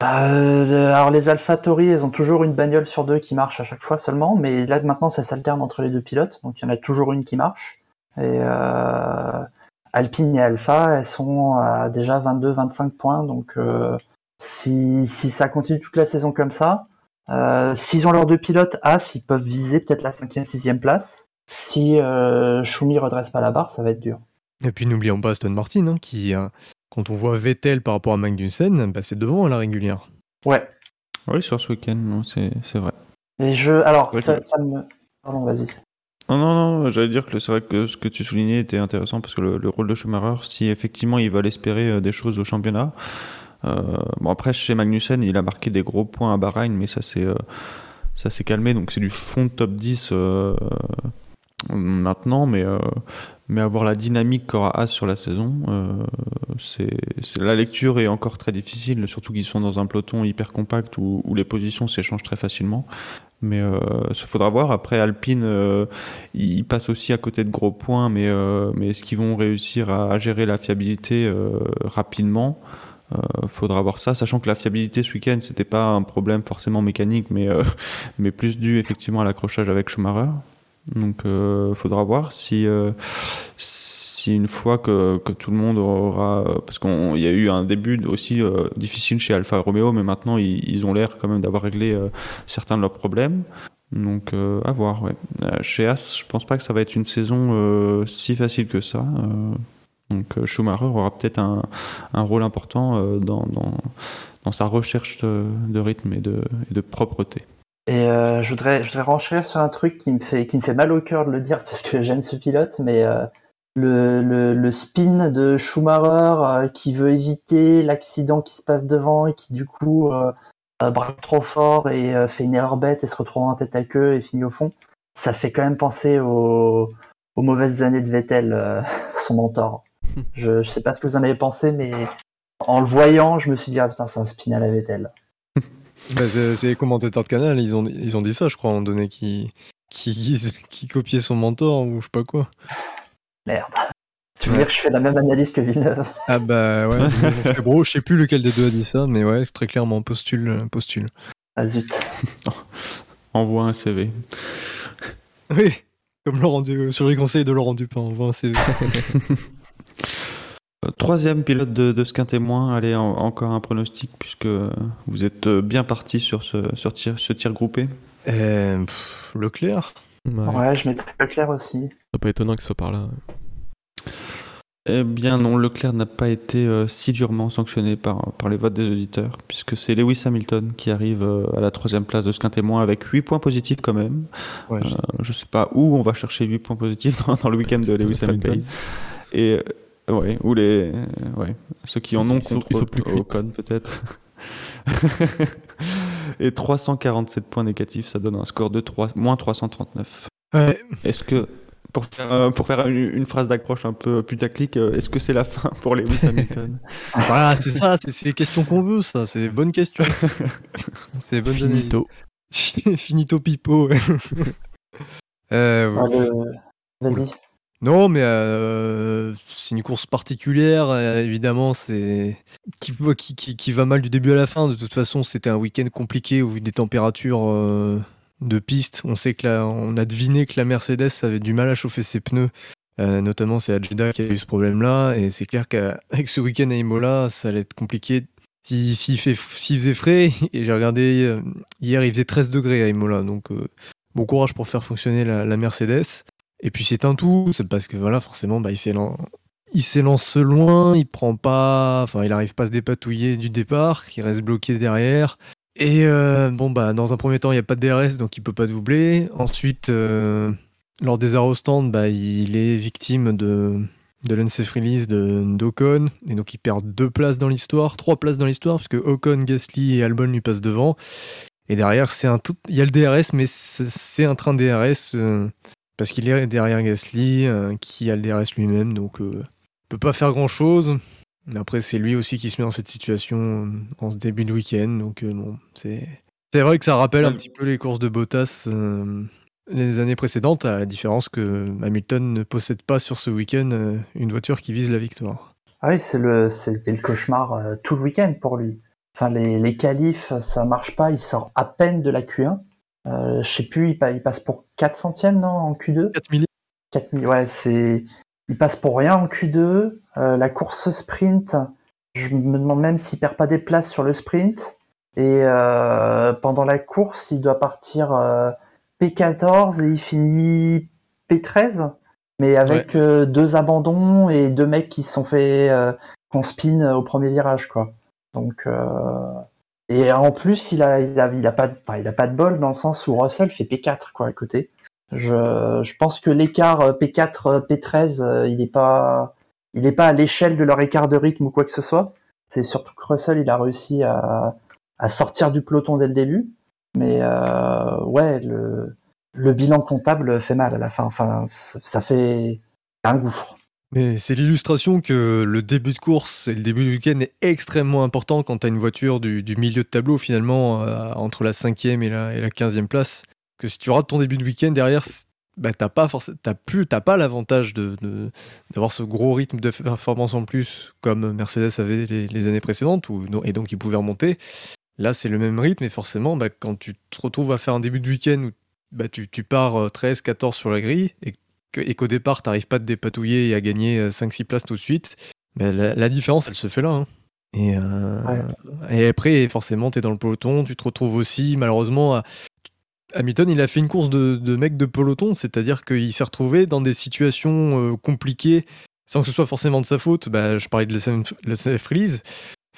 bah, euh, alors les AlphaTauri, elles ont toujours une bagnole sur deux qui marche à chaque fois seulement, mais là maintenant ça s'alterne entre les deux pilotes, donc il y en a toujours une qui marche. Et euh, Alpine et Alpha, elles sont déjà 22-25 points, donc euh, si, ça continue toute la saison comme ça, S'ils ont leurs deux pilotes As, ils peuvent viser peut-être la cinquième, sixième place. Si Schumi redresse pas la barre, ça va être dur. Et puis n'oublions pas Aston Martin, hein, qui, euh, quand on voit Vettel par rapport à Magnussen, bah, c'est devant à la régulière. Ouais. Oui, sur ce week-end, c'est c'est vrai. Et je, alors, Ouais, ça, ça me. Pardon, vas-y. Non, non, non, j'allais dire que c'est vrai que ce que tu soulignais était intéressant parce que le, le rôle de Schumacher, si effectivement ils veulent espérer euh, des choses au championnat, euh, bon après chez Magnussen, il a marqué des gros points à Bahreïn, mais ça s'est euh, ça s'est calmé, donc c'est du fond de top 10 euh, maintenant, mais, euh, mais avoir la dynamique qu'aura As sur la saison, euh, c'est la lecture est encore très difficile, surtout qu'ils sont dans un peloton hyper compact où, où les positions s'échangent très facilement. Mais euh, il faudra voir. Après, Alpine, euh, ils passent aussi à côté de gros points, mais, euh, mais est-ce qu'ils vont réussir à, gérer la fiabilité rapidement? Euh, faudra voir ça, sachant que la fiabilité ce week-end, c'était pas un problème forcément mécanique, mais, mais plus dû effectivement à l'accrochage avec Schumacher. Donc, euh, faudra voir si, euh, si une fois que, que tout le monde aura. Parce qu'il y a eu un début aussi euh, difficile chez Alfa Romeo, mais maintenant ils, ont l'air quand même d'avoir réglé euh, certains de leurs problèmes. Donc, euh, à voir. Euh, chez As, je pense pas que ça va être une saison euh, si facile que ça. euh, donc, euh, Schumacher aura peut-être un, un rôle important euh, dans, dans, dans sa recherche de, de rythme et de, et de propreté. Et euh, je voudrais, je voudrais renchérir sur un truc qui me fait, qui me fait mal au cœur de le dire parce que j'aime ce pilote, mais euh, le, le, le spin de Schumacher euh, qui veut éviter l'accident qui se passe devant et qui du coup euh, euh, braque trop fort et euh, fait une erreur bête et se retrouve en tête à queue et finit au fond, ça fait quand même penser aux, aux mauvaises années de Vettel, euh, son mentor. Je, je sais pas ce que vous en avez pensé, mais en le voyant, je me suis dit ah putain c'est un spin à la Vettel. Bah, c'est les commentateurs de Canal, ils ont, ils ont dit ça, je crois, à un moment donné, qui, qui, qui copiait son mentor ou je sais pas quoi. Merde. Tu veux dire que je fais la même analyse que Villeneuve? Ah bah ouais, c'est gros, je sais plus lequel des deux a dit ça, mais ouais, très clairement, postule, postule. Ah zut. Envoie un CV. Oui, comme Laurent Du- sur les conseils de Laurent Dupin, on voit un CV. Euh, Troisième pilote de, de ce qu'un témoin, allez, en- encore un pronostic, puisque vous êtes euh, bien parti sur ce, sur tir, ce tir groupé. Euh, pff, Leclerc Ouais, Ouais, je mettrais Leclerc aussi. C'est pas étonnant que ce soit par là. Eh bien non, Leclerc n'a pas été euh, si durement sanctionné par, par les votes des auditeurs, puisque c'est Lewis Hamilton qui arrive euh, à la troisième place de ce qu'un témoin avec 8 points positifs quand même. Ouais, je- Euh, je sais pas où on va chercher 8 points positifs dans, dans le week-end de Lewis Hamilton. Et ouais, ou les euh, ouais, ceux qui en ont Ils sont- contre ils sont plus. Ocon peut-être. Et 347 points négatifs, ça donne un score de 3, moins 339. Ouais, Est-ce que, pour faire, euh, pour faire une, une phrase d'accroche un peu putaclic, euh, est-ce que c'est la fin pour Lewis Hamilton? Voilà, c'est ça, c'est les questions qu'on veut, ça, c'est les bonnes questions. c'est les bonnes. Finito. Finito pipo. ouais. Euh, Ah, Vas-y. Non, mais euh, c'est une course particulière, euh, évidemment, c'est qui, va mal du début à la fin. De toute façon, c'était un week-end compliqué au vu des températures euh, de piste. On sait que là, on a deviné que la Mercedes avait du mal à chauffer ses pneus. Notamment, c'est Jeddah qui a eu ce problème-là, et c'est clair qu'avec ce week-end à Imola, ça allait être compliqué. S'il s'il faisait frais, et j'ai regardé hier, il faisait 13 degrés à Imola, donc bon courage pour faire fonctionner la, la Mercedes. Et puis c'est un tout, c'est parce que voilà, forcément, bah, il s'élan- il s'élance loin, il prend pas, enfin, il arrive pas à se dépatouiller du départ, il reste bloqué derrière. Et euh, bon, bah, dans un premier temps, il n'y a pas de DRS, donc il peut pas doubler. Ensuite, euh, lors des stand, bah, il est victime de, de l'unsafe release de d'Ocon, et donc il perd deux places dans l'histoire, trois places dans l'histoire, parce que Ocon, Gasly et Albon lui passent devant. Et derrière, c'est un tout... il y a le DRS, mais c'est un train DRS euh, parce qu'il est derrière Gasly, euh, qui a le DRS lui-même, donc euh, peut pas faire grand chose. Après, c'est lui aussi qui se met dans cette situation en ce début de week-end, donc bon, c'est. C'est vrai que ça rappelle un petit peu les courses de Bottas les années précédentes, à la différence que Hamilton ne possède pas sur ce week-end une voiture qui vise la victoire. Ah oui, c'est le, c'était le cauchemar tout le week-end pour lui. Enfin, les, les qualifs, ça marche pas. Il sort à peine de la Q1. Euh, je sais plus, il, passe pour 4 centièmes, non, en Q2 4 milliers. 4 ouais, c'est. Il passe pour rien en Q2. Euh, la course sprint, je me demande même s'il perd pas des places sur le sprint. Et euh, pendant la course, il doit partir euh, P14 et il finit P13. Mais avec euh, deux abandons et deux mecs qui se sont fait qu'on spin au premier virage, quoi. Donc, et en plus, il a, il a, il a pas, de, il a pas de bol dans le sens où Russell fait P4 quoi à côté. Je, je pense que l'écart P4 P13, il est pas, il est pas à l'échelle de leur écart de rythme ou quoi que ce soit. C'est surtout que Russell, il a réussi à, à sortir du peloton dès le début. Mais euh, ouais, le, le bilan comptable fait mal à la fin. Enfin, ça fait un gouffre. Mais c'est l'illustration que le début de course et le début du week-end est extrêmement important quand tu as une voiture du, milieu de tableau finalement euh, entre la cinquième et la, et la 15e place. Que si tu rates ton début de week-end derrière, bah, t'as pas t'as plus, t'as pas l'avantage de, d'avoir ce gros rythme de performance en plus comme Mercedes avait les, années précédentes et donc ils pouvaient remonter. Là, c'est le même rythme et forcément, bah, quand tu te retrouves à faire un début de week-end où bah, tu, tu pars 13, euh, 14 sur la grille et et qu'au départ, tu n'arrives pas à te dépatouiller et à gagner 5-6 euh, places tout de suite, ben, la, différence, elle se fait là. Hein. Et, euh, et, après, forcément, tu es dans le peloton, tu te retrouves aussi, malheureusement, à... Hamilton, il a fait une course de, de mec de peloton, c'est-à-dire qu'il s'est retrouvé dans des situations euh, compliquées sans que ce soit forcément de sa faute. Bah, je parlais de le release.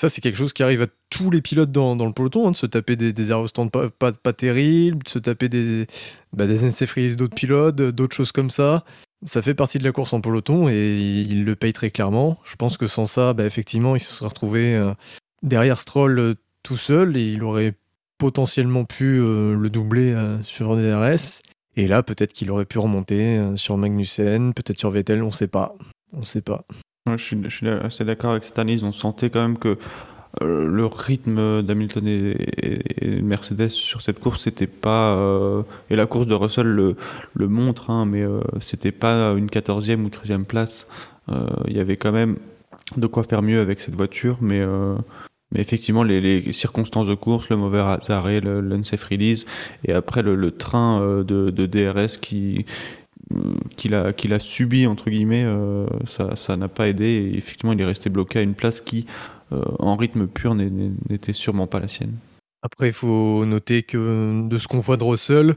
Ça, c'est quelque chose qui arrive à tous les pilotes dans, le peloton, hein, de se taper des, des aérostands pas, pas, terribles, de se taper des, bah, des d'autres pilotes, d'autres choses comme ça. Ça fait partie de la course en peloton et il le paye très clairement. Je pense que sans ça, bah, effectivement, il se serait retrouvé euh, derrière Stroll euh, tout seul et il aurait potentiellement pu euh, le doubler sur DRS. Et là, peut-être qu'il aurait pu remonter sur Magnussen, peut-être sur Vettel, on ne sait pas. On sait pas je, suis, assez d'accord avec cette analyse. On sentait quand même que euh, le rythme d'Hamilton et, Mercedes sur cette course, c'était pas. Euh, et la course de Russell le, montre, hein, mais euh, c'était pas une 14e ou 13e place. Il y avait quand même de quoi faire mieux avec cette voiture, mais. effectivement, les, circonstances de course, le mauvais arrêt, l'unsafe release, et après le, train de, DRS qui, qu'il a, qu'il a subi, entre guillemets, euh, ça n'a pas aidé. Et effectivement, il est resté bloqué à une place qui, euh, en rythme pur, n'était sûrement pas la sienne. Après, il faut noter que de ce qu'on voit de Russell,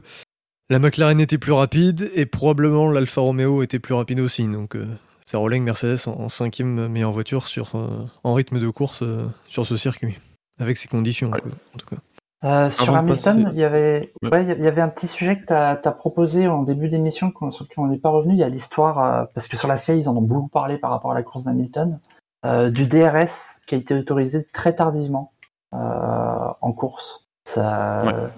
la McLaren était plus rapide et probablement l'Alfa Romeo était plus rapide aussi. Donc, euh, c'est Mercedes en, cinquième meilleure voiture sur, en rythme de course sur ce circuit, avec ces conditions, en tout cas. Euh, sur Hamilton, il y, avait, il y avait un petit sujet que tu as, proposé en début d'émission sur lequel on n'est pas revenu. Il y a l'histoire, euh, parce que sur la Sky, ils en ont beaucoup parlé par rapport à la course d'Hamilton, euh, du DRS qui a été autorisé très tardivement en course. Ça,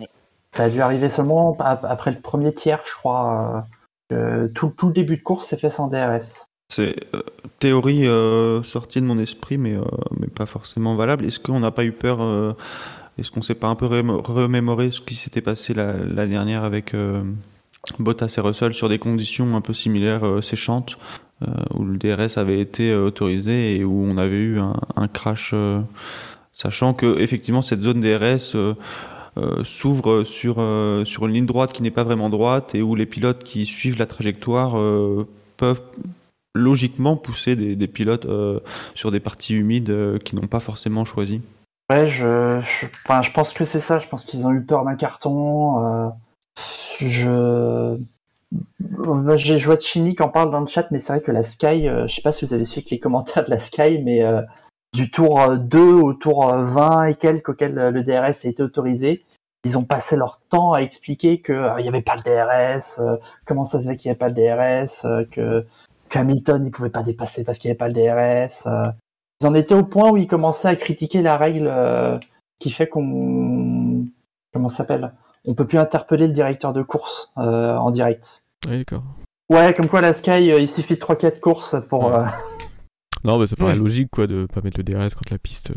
ça a dû arriver seulement après le premier tiers, je crois. tout, tout le début de course s'est fait sans DRS. C'est théorie sortie de mon esprit, mais, mais pas forcément valable. Est-ce qu'on n'a pas eu peur est-ce qu'on s'est pas un peu remémoré ce qui s'était passé la, dernière avec euh, Bottas et Russell sur des conditions un peu similaires, euh, séchantes, euh, où le DRS avait été autorisé et où on avait eu un, crash, sachant que effectivement cette zone DRS s'ouvre sur, sur une ligne droite qui n'est pas vraiment droite et où les pilotes qui suivent la trajectoire peuvent logiquement pousser des, des pilotes sur des parties humides qu'ils n'ont pas forcément choisies. Ouais, je, je, enfin, je pense que c'est ça. Je pense qu'ils ont eu peur d'un carton. Euh, je, joué de Chini qui en parle dans le chat, mais c'est vrai que la Sky, euh, je sais pas si vous avez suivi les commentaires de la Sky, mais euh, du tour 2 au tour 20 et quelques auquel le DRS a été autorisé, ils ont passé leur temps à expliquer qu'il n'y avait pas le DRS, comment ça se fait qu'il n'y avait pas le DRS, que Hamilton il pouvait pas dépasser parce qu'il n'y avait pas le DRS. Ils en étaient au point où ils commençaient à critiquer la règle euh, qui fait qu'on comment ça s'appelle? On peut plus interpeller le directeur de course en direct. Oui, d'accord. Ouais, comme quoi la Sky, il suffit de 3-4 courses pour. Non, mais ça paraît logique quoi de pas mettre le DRS quand la piste.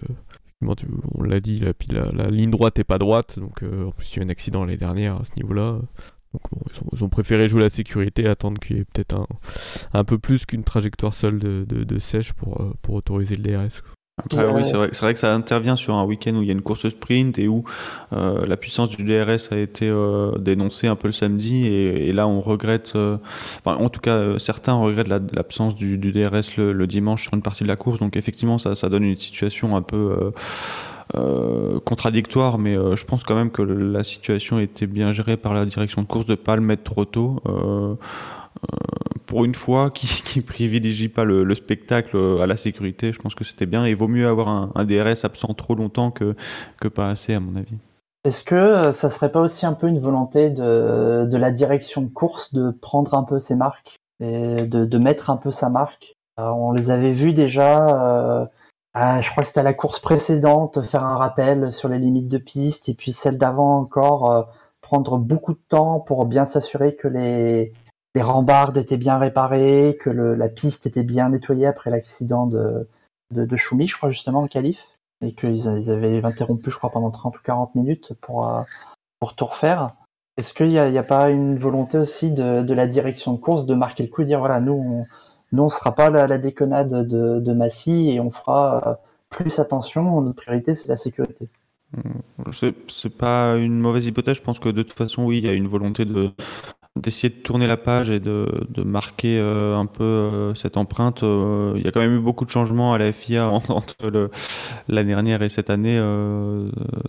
on l'a dit, la, la, ligne droite est pas droite, donc en plus il y a eu un accident l'année dernière à ce niveau-là. Donc ils, ont, préféré jouer la sécurité, attendre qu'il y ait peut-être un, un peu plus qu'une trajectoire seule de, de, sèche pour, euh, pour autoriser le DRS. Après, oui, c'est vrai, vrai, que ça intervient sur un week-end où il y a une course sprint et où euh, la puissance du DRS a été euh, dénoncée un peu le samedi. Et, là, on regrette, en tout cas, certains regrettent l'absence du, du, DRS le, le, dimanche sur une partie de la course. Donc, effectivement, ça, ça donne une situation un peu euh, contradictoire, mais euh, je pense quand même que la situation était bien gérée par la direction de course de pas le mettre trop tôt. Euh, pour une fois, qui, qui privilégie pas le, spectacle à la sécurité, je pense que c'était bien. Et il vaut mieux avoir un, DRS absent trop longtemps que, que pas assez, à mon avis. Est-ce que ça serait pas aussi un peu une volonté de, de la direction de course de prendre un peu ses marques et de, de mettre un peu sa marque? On les avait vus déjà ah, je crois que c'était à la course précédente, faire un rappel sur les limites de piste, et puis celle d'avant encore, euh, prendre beaucoup de temps pour bien s'assurer que les, les rambardes étaient bien réparées, que le, la piste était bien nettoyée après l'accident de, de, de Choumi, je crois justement, en qualif, et qu'ils ils avaient interrompu, je crois, pendant 30 ou 40 minutes pour, euh, pour tout refaire. Est-ce qu'il n'y a, pas une volonté aussi de, de, la direction de course de marquer le coup et dire voilà, nous, on, nous, on sera pas la, la déconnade de, de Massy et on fera euh, plus attention. Notre priorité, c'est la sécurité. Hmm. C'est pas une mauvaise hypothèse. Je pense que de toute façon, oui, il y a une volonté de, d'essayer de tourner la page et de, de marquer euh, un peu euh, cette empreinte. Euh, il y a quand même eu beaucoup de changements à la FIA entre l'année dernière et cette année,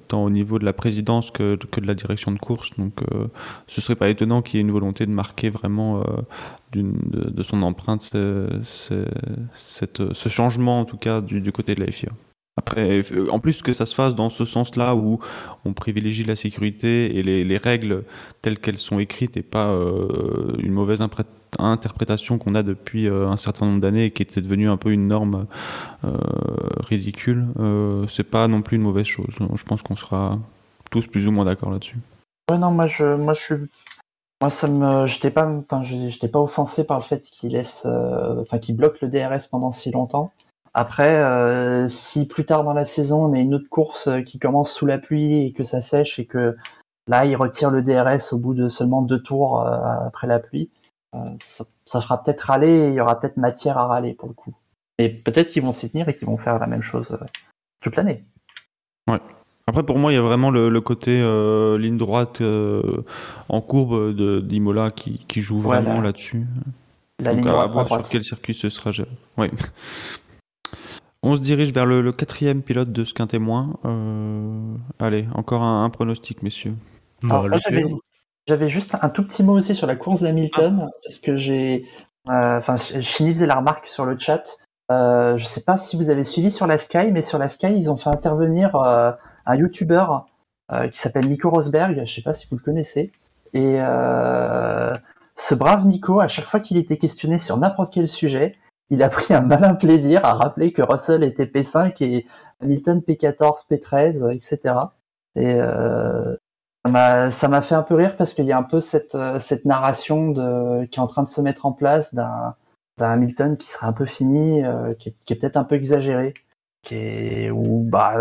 tant au niveau de la présidence que, que, de la direction de course. Donc ce serait pas étonnant qu'il y ait une volonté de marquer vraiment de, de, son empreinte cette, ce changement en tout cas du, du côté de la FIA. Après, en plus que ça se fasse dans ce sens-là où on privilégie la sécurité et les, règles telles qu'elles sont écrites et pas euh, une mauvaise interprétation qu'on a depuis euh, un certain nombre d'années et qui était devenue un peu une norme euh, ridicule, c'est pas non plus une mauvaise chose. Je pense qu'on sera tous plus ou moins d'accord là-dessus. Ouais, non, moi je, moi je suis, moi ça me, j'étais pas, enfin, j'étais pas offensé par le fait qu'il laisse, enfin, qu'il bloque le DRS pendant si longtemps. Après, euh, si plus tard dans la saison, on a une autre course euh, qui commence sous la pluie et que ça sèche et que là, il retire le DRS au bout de seulement deux tours euh, après la pluie, ça, fera peut-être râler et il y aura peut-être matière à râler pour le coup. Et peut-être qu'ils vont s'y tenir et qu'ils vont faire la même chose toute l'année. Ouais. Après, pour moi, il y a vraiment le, côté ligne droite en courbe d'Imola qui, qui, joue vraiment là-dessus. La Donc, à voir sur quel circuit ce sera. Ouais. On se dirige vers le, quatrième pilote de ce qu'un témoin. Euh, allez, encore un, pronostic, messieurs. J'avais juste un tout petit mot aussi sur la course d'Hamilton, ah. parce que j'ai. Euh, enfin, Chini faisait la remarque sur le chat. Euh, je ne sais pas si vous avez suivi sur la Sky, mais sur la Sky, ils ont fait intervenir un YouTuber qui s'appelle Nico Rosberg. Je ne sais pas si vous le connaissez. Et ce brave Nico, à chaque fois qu'il était questionné sur n'importe quel sujet, il a pris un malin plaisir à rappeler que Russell était P5 et Hamilton P14, P13, etc. Et euh, ça m'a fait un peu rire parce qu'il y a un peu cette, euh, narration qui est en train de se mettre en place d'un Hamilton qui serait un peu fini, euh, qui est, peut-être un peu exagéré, qui est, où bah,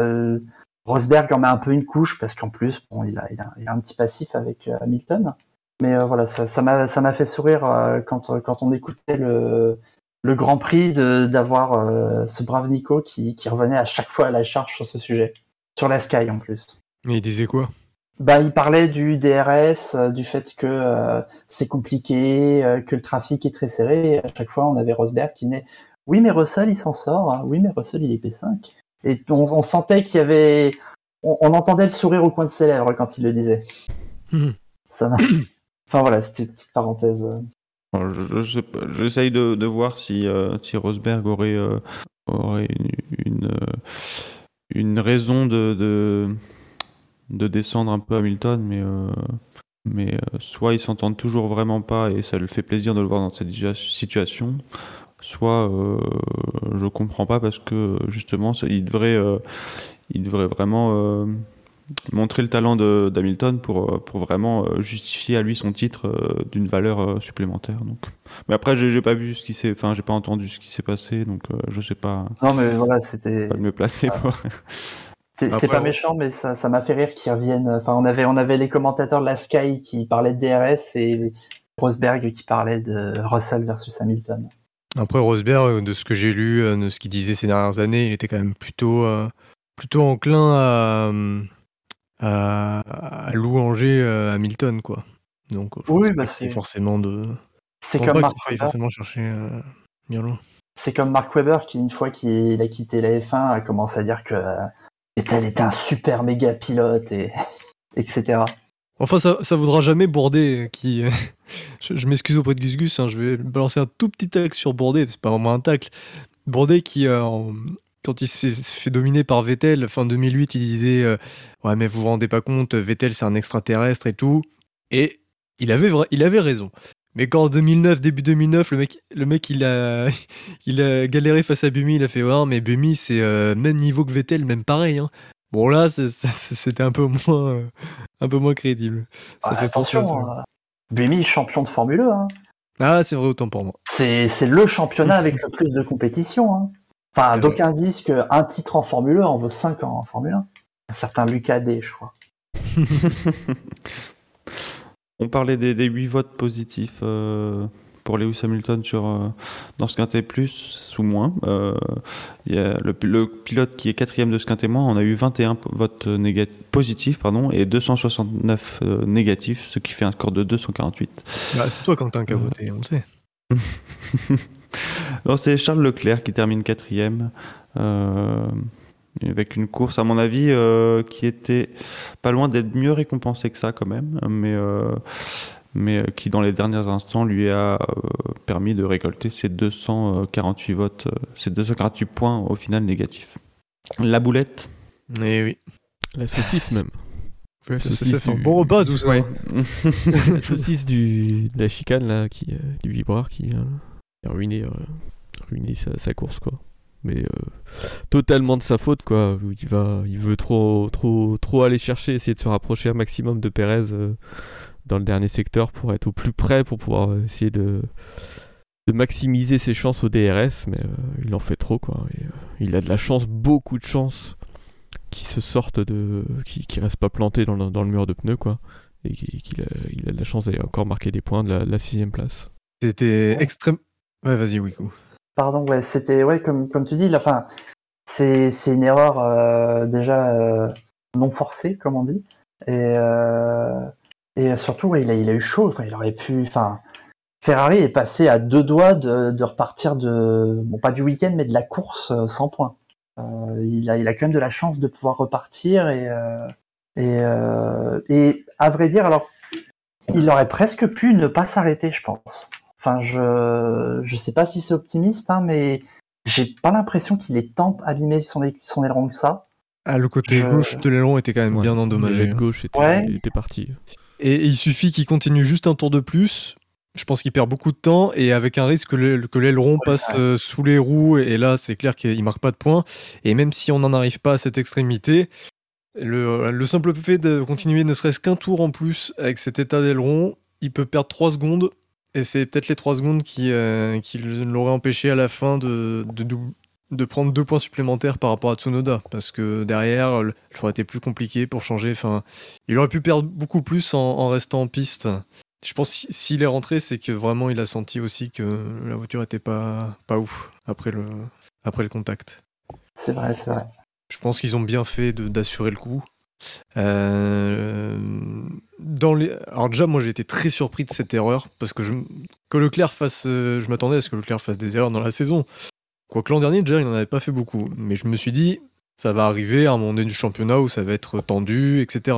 Rosberg en met un peu une couche parce qu'en plus bon, il, a, a, un petit passif avec Hamilton. Mais voilà, ça m'a fait sourire quand on écoutait le, le Grand Prix d'avoir euh, ce brave Nico qui, qui, revenait à chaque fois à la charge sur ce sujet. Sur la Sky en plus. Mais il disait quoi? Bah, il parlait du DRS, euh, du fait que euh, c'est compliqué, que le trafic est très serré. Et à chaque fois, on avait Rosberg qui venait Oui, mais Russell, il s'en sort. Hein. Oui, mais Russell, il est P5. Et on, sentait qu'il y avait. On, entendait le sourire au coin de ses lèvres quand il le disait. Mhm. Ça Enfin voilà, c'était une petite parenthèse. J'essaye de, de, voir si, euh, si Rosberg aurait, euh, aurait une, euh, une, raison de, de, de, descendre un peu Hamilton, mais, mais soit ils s'entendent toujours vraiment pas et ça lui fait plaisir de le voir dans cette situation, soit je comprends pas parce que justement il devrait, il devrait vraiment montrer le talent de- d'Hamilton pour, euh, pour vraiment euh, justifier à lui son titre euh, d'une valeur supplémentaire. Donc. Mais après, j'ai pas vu ce qui s'est, enfin, j'ai pas entendu ce qui s'est passé, donc je sais pas, Non, mais voilà, c'était pas me placer. pour- c'était- pas on- méchant, mais ça ça m'a fait rire qu'ils reviennent. Enfin, on avait, on avait les commentateurs de la Sky qui parlaient de DRS et Rosberg qui parlait de Russell versus Hamilton. Après, Rosberg, de ce que j'ai lu, de ce qu'il disait ces dernières années, il était quand même plutôt, euh, plutôt enclin à, à, à louanger euh, Hamilton, quoi. Donc, je Oui, bah, c'est- forcément de. C'est comme Mark Webber. forcément chercher euh. C'est comme Mark Webber qui, une fois qu'il a quitté la F1, a commencé à dire que euh, Vettel était un super méga pilote et etc. Enfin, ça, ça voudra jamais Bourdet, euh, qui. je je m'excuse auprès de Gus Gus, hein, je vais balancer un tout petit tacle sur Bourdet, c'est pas vraiment un tacle. Bourdet qui, euh, en- quand il s'est fait dominer par Vettel, fin 2008, il disait euh, Ouais, mais vous vous rendez pas compte, Vettel c'est un extraterrestre et tout. Et il avait, il avait raison. Mais quand en 2009, début 2009, le mec, le mec il, a, il a galéré face à Bumi, il a fait Ouais, mais Bumi c'est euh, même niveau que Vettel, même pareil. hein. Bon, là, c'était un peu moins. euh, un peu moins crédible. Ça Ah, fait attention, ça. euh, Buemi, champion de Formule 1. hein. Ah, c'est vrai, autant pour moi. C'est c'est le championnat avec le plus de compétition. hein. Enfin, d'aucuns disent qu'un titre en Formule 1 en vaut 5 ans en Formule 1. Un certain Lucas D, je crois. On parlait des, des 8 votes positifs euh, pour Lewis Hamilton sur, euh, dans ce quintet plus ou moins. Euh, il y a le, le pilote qui est quatrième de ce quintet moins, on a eu 21 po- votes positifs pardon, et 269 euh, négatifs, ce qui fait un score de 248. Bah, c'est toi, Quentin, qui a Euh. voté, on le sait. C'est Charles Leclerc qui termine quatrième. euh, avec une course, à mon avis, euh, qui était pas loin d'être mieux récompensée que ça quand même, mais, euh, mais euh, qui dans les derniers instants lui a euh, permis de récolter ses 248 votes, ses 248 points au final négatifs. La boulette. Eh oui. La saucisse même. Ça, Saucisse du- bon repas, tout ça. la saucisse du, de la chicane là, qui, euh, du vibreur qui euh, ruiné, euh, ruiné sa, sa course quoi. Mais euh, totalement de sa faute quoi. Il va, il veut trop, trop, trop aller chercher, essayer de se rapprocher un maximum de Perez euh, dans le dernier secteur pour être au plus près pour pouvoir essayer de, de maximiser ses chances au DRS. Mais euh, il en fait trop quoi. Et, euh, il a de la chance, beaucoup de chance, qui se sortent de, qui, qui restent pas plantés dans le, dans le mur de pneus quoi et qu'il qu'il a, il a de la chance d'aller encore marquer des points de la, de la sixième place. C'était extrême. Ouais, vas-y, Wiku. Pardon, ouais, c'était ouais, comme, comme tu dis, là, enfin, c'est une erreur euh, déjà euh, non forcée, comme on dit. Et, euh, et surtout, il, a, il a eu chaud. Enfin, il aurait pu. Enfin, Ferrari est passé à deux doigts de, de repartir de, bon, pas du week-end, mais de la course sans points. Il, a, il a quand même de la chance de pouvoir repartir et, et, et à vrai dire, alors, il aurait presque pu ne pas s'arrêter, je pense. Enfin, je je sais pas si c'est optimiste, hein, mais j'ai pas l'impression qu'il ait tant abîmé son, son aileron que ça. Ah, le côté Je- gauche de l'aileron était quand même Ouais. bien Le endommagé. lait de gauche était, Ouais. était parti. Et il suffit qu'il continue juste un tour de plus. Je pense qu'il perd beaucoup de temps et avec un risque que le- que l'aileron passe euh, sous les roues. Et là, c'est clair qu'il marque pas de points. Et même si on n'en arrive pas à cette extrémité, le, le simple fait de continuer ne serait-ce qu'un tour en plus avec cet état d'aileron, il peut perdre 3 secondes. Et c'est peut-être les 3 secondes qui, euh, qui l'auraient empêché à la fin de, de, de prendre deux points supplémentaires par rapport à Tsunoda. Parce que derrière, ça aurait été plus compliqué pour changer. Enfin, il aurait pu perdre beaucoup plus en, en restant en piste. Je pense que s'il est rentré, c'est que vraiment il a senti aussi que la voiture était pas, pas ouf après le, après le contact. C'est vrai, c'est vrai. Je pense qu'ils ont bien fait d'assurer le coup. Euh, dans les... Alors déjà, moi j'ai été très surpris de cette erreur parce que je... que Leclerc fasse, euh, je m'attendais à ce que Leclerc fasse des erreurs dans la saison. Quoique l'an dernier déjà il n'en avait pas fait beaucoup, mais je me suis dit ça va arriver à un moment donné du championnat où ça va être tendu, etc.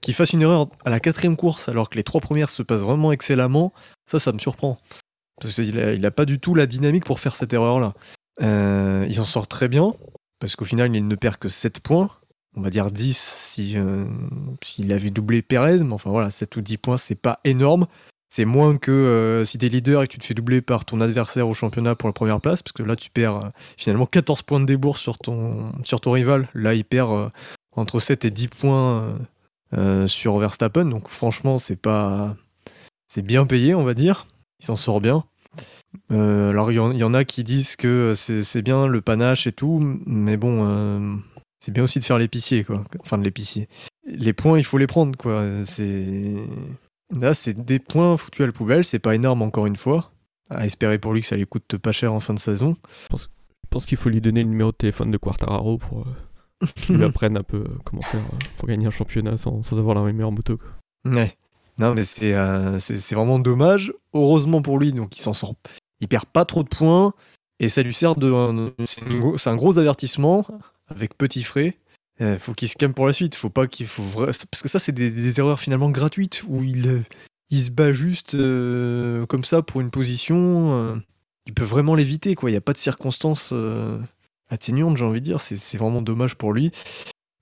Qu'il fasse une erreur à la quatrième course alors que les trois premières se passent vraiment excellemment, ça, ça me surprend. Parce qu'il a, il a pas du tout la dynamique pour faire cette erreur-là. Euh, il s'en sort très bien, parce qu'au final, il ne perd que 7 points. On va dire 10 si, euh, s'il avait doublé Perez, mais enfin voilà, 7 ou 10 points, c'est pas énorme. C'est moins que euh, si t'es leader et que tu te fais doubler par ton adversaire au championnat pour la première place, parce que là tu perds euh, finalement 14 points de débourse sur ton, sur ton rival. Là il perd entre 7 et 10 points sur Verstappen. Donc franchement, c'est pas. C'est bien payé, on va dire. Il s'en sort bien. alors il y, en a qui disent que c'est bien le panache et tout, mais bon, c'est bien aussi de faire l'épicier, quoi. Enfin, de l'épicier. Les points, il faut les prendre, quoi. C'est. Là, c'est des points foutus à la poubelle, c'est pas énorme encore une fois. À espérer pour lui que ça lui coûte pas cher en fin de saison. Je pense, qu'il faut lui donner le numéro de téléphone de Quartararo pour euh, qu'il lui apprenne un peu euh, comment faire euh, pour gagner un championnat sans, avoir la meilleure moto. Quoi. Ouais. Non, mais c'est c'est vraiment dommage. Heureusement pour lui, donc il s'en sort. Il perd pas trop de points et ça lui sert de. C'est un gros avertissement avec petit frais. Il faut qu'il se calme pour la suite. Faut pas qu'il faut parce que ça c'est des, erreurs finalement gratuites où il il se bat juste euh, comme ça pour une position. Euh, il peut vraiment l'éviter quoi. Il n'y a pas de circonstances euh, atténuantes j'ai envie de dire. C'est vraiment dommage pour lui.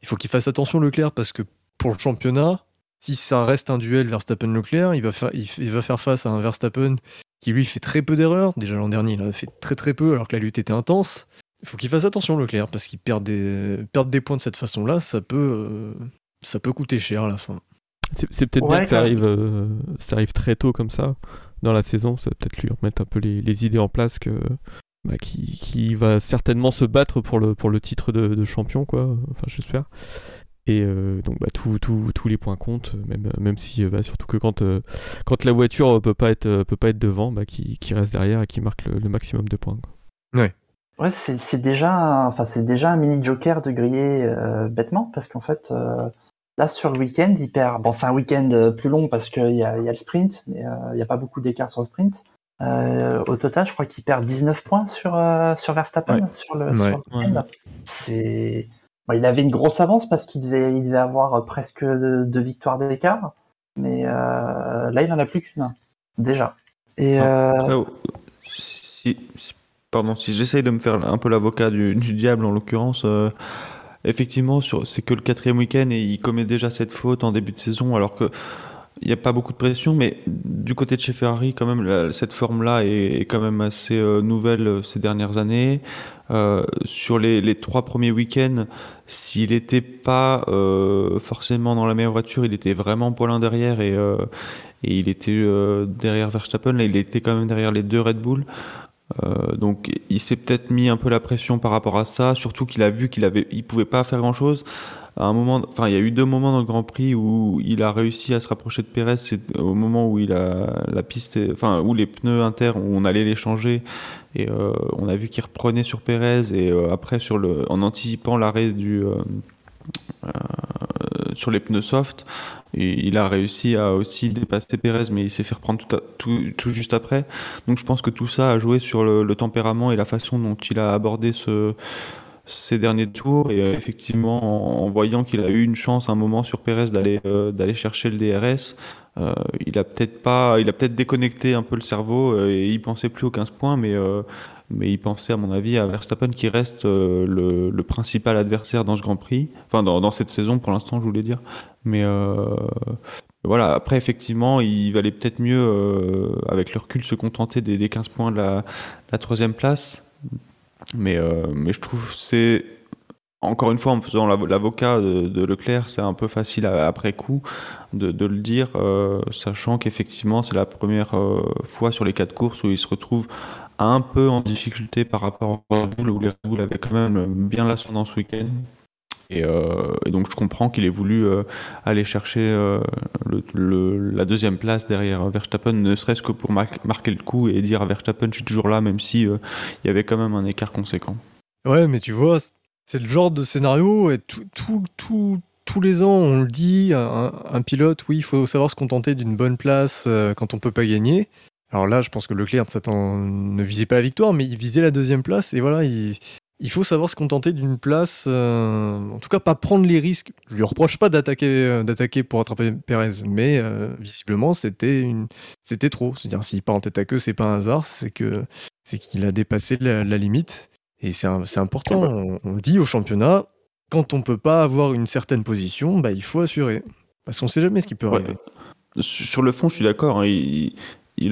Il faut qu'il fasse attention Leclerc parce que pour le championnat, si ça reste un duel Verstappen-Leclerc, il va faire il, va faire face à un Verstappen qui lui fait très peu d'erreurs. Déjà l'an dernier, il a fait très très peu alors que la lutte était intense. Il faut qu'il fasse attention Leclerc parce qu'il perd des, perdre des points de cette façon-là, ça peut, euh, ça peut coûter cher à la fin. C'est peut-être bien que ça arrive, euh, ça arrive très tôt comme ça dans la saison. Ça va peut-être lui remettre un peu les, idées en place que bah, qui, va certainement se battre pour le, pour le titre de, champion, quoi. Enfin, j'espère. Et euh, donc bah, tous les points comptent, même, même si bah, surtout que quand, quand la voiture peut pas être, peut pas être devant, bah, qui, qui reste derrière et qui marque le, maximum de points. Quoi. Ouais. Ouais, c'est déjà, un, enfin c'est déjà un mini joker de griller euh, bêtement parce qu'en fait euh, là sur le week-end il perd. Bon, c'est un week-end euh, plus long parce qu'il y a, y a le sprint, mais il n'y a pas beaucoup d'écart sur le sprint. au total, je crois qu'il perd 19 points sur sur Verstappen sur le, week-end. C'est, il avait une grosse avance parce qu'il devait il devait avoir presque deux, victoires d'écart, mais là il en a plus qu'une déjà. Et ah, si, pardon, si j'essaye de me faire un peu l'avocat du, diable en l'occurrence, euh, effectivement, c'est que le quatrième week-end et il commet déjà cette faute en début de saison, alors que il n'y a pas beaucoup de pression, mais du côté de chez Ferrari, quand même, cette forme-là est, quand même assez euh, nouvelle euh, ces dernières années. sur les, trois premiers week-ends, s'il n'était pas forcément dans la meilleure voiture, il était vraiment poilin derrière et, et il était derrière Verstappen. Là, il était quand même derrière les deux Red Bull. Euh, donc il s'est peut-être mis un peu la pression par rapport à ça, surtout qu'il a vu qu'il avait, il pouvait pas faire grand chose. À un moment, enfin il y a eu deux moments dans le Grand Prix où il a réussi à se rapprocher de Pérez, c'est au moment où il a la piste, enfin où les pneus inter, où on allait les changer et euh, on a vu qu'il reprenait sur Pérez et euh, après sur le, en anticipant l'arrêt du sur les pneus soft, il a réussi à aussi dépasser Pérez, mais il s'est fait reprendre tout, juste après. Donc je pense que tout ça a joué sur le, tempérament et la façon dont il a abordé ce, ces derniers tours. Et euh, effectivement, en, voyant qu'il a eu une chance à un moment sur Pérez d'aller euh, d'aller chercher le DRS, euh, il a peut-être peut-être déconnecté un peu le cerveau et il pensait plus aux 15 points, mais mais il pensait à mon avis à Verstappen qui reste le, le, principal adversaire dans ce Grand Prix, enfin dans, cette saison pour l'instant je voulais dire, mais euh, voilà, après, effectivement, il valait peut-être mieux, euh, avec le recul, se contenter des, 15 points de la, troisième place. Mais, euh, mais je trouve c'est encore une fois, en faisant l'avocat de, Leclerc, c'est un peu facile après coup de, le dire, sachant qu'effectivement, c'est la première fois sur les quatre courses où il se retrouve un peu en difficulté par rapport à Red Bull, où les Red Bull avaient quand même bien l'ascendant ce week-end. Euh, et, donc je comprends qu'il ait voulu euh, aller chercher euh, la deuxième place derrière Verstappen, ne serait-ce que pour marquer le coup et dire à Verstappen je suis toujours là, même si il y avait quand même un écart conséquent. Ouais, mais tu vois, c'est le genre de scénario et tous les ans on le dit, un, pilote, oui, il faut savoir se contenter d'une bonne place quand on peut pas gagner. Alors là, je pense que Leclerc ne visait pas la victoire, mais il visait la deuxième place et voilà, il, il faut savoir se contenter d'une place, euh, en tout cas pas prendre les risques. Je lui reproche pas d'attaquer, euh, d'attaquer pour attraper Perez, mais euh, visiblement c'était une, c'était trop. C'est-à-dire s'il part en tête à queue, c'est pas un hasard, c'est que c'est qu'il a dépassé la, limite. Et c'est, important. On, le dit au championnat, quand on peut pas avoir une certaine position, bah, il faut assurer, parce qu'on sait jamais ce qui peut arriver. Sur le fond, je suis d'accord. Hein, il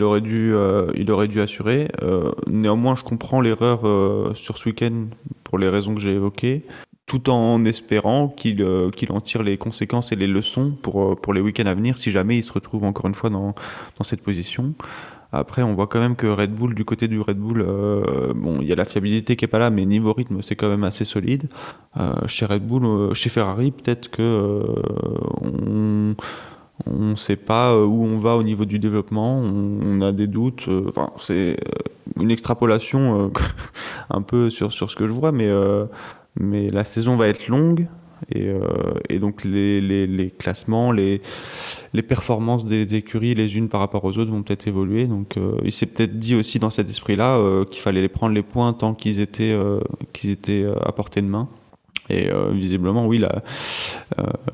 aurait dû, euh, il aurait dû assurer. Euh, néanmoins, je comprends l'erreur euh, sur ce week-end pour les raisons que j'ai évoquées. tout en espérant qu'il en tire les conséquences et les leçons pour, pour les week-ends à venir si jamais il se retrouve encore une fois dans, dans cette position. Après, on voit quand même que Red Bull, du côté du Red Bull, bon, il y a la fiabilité qui est pas là, mais niveau rythme, c'est quand même assez solide. Chez Red Bull, chez Ferrari, peut-être que ne sait pas où on va au niveau du développement, on, a des doutes. Enfin, c'est une extrapolation un peu sur, sur ce que je vois, mais, mais la saison va être longue. Euh, et, donc les, les, classements, les, les performances des écuries les unes par rapport aux autres vont peut-être évoluer. Donc euh, il s'est peut-être dit aussi dans cet esprit-là euh, qu'il fallait les prendre les points tant qu'ils étaient, qu'ils étaient à portée de main. Et visiblement, oui, la,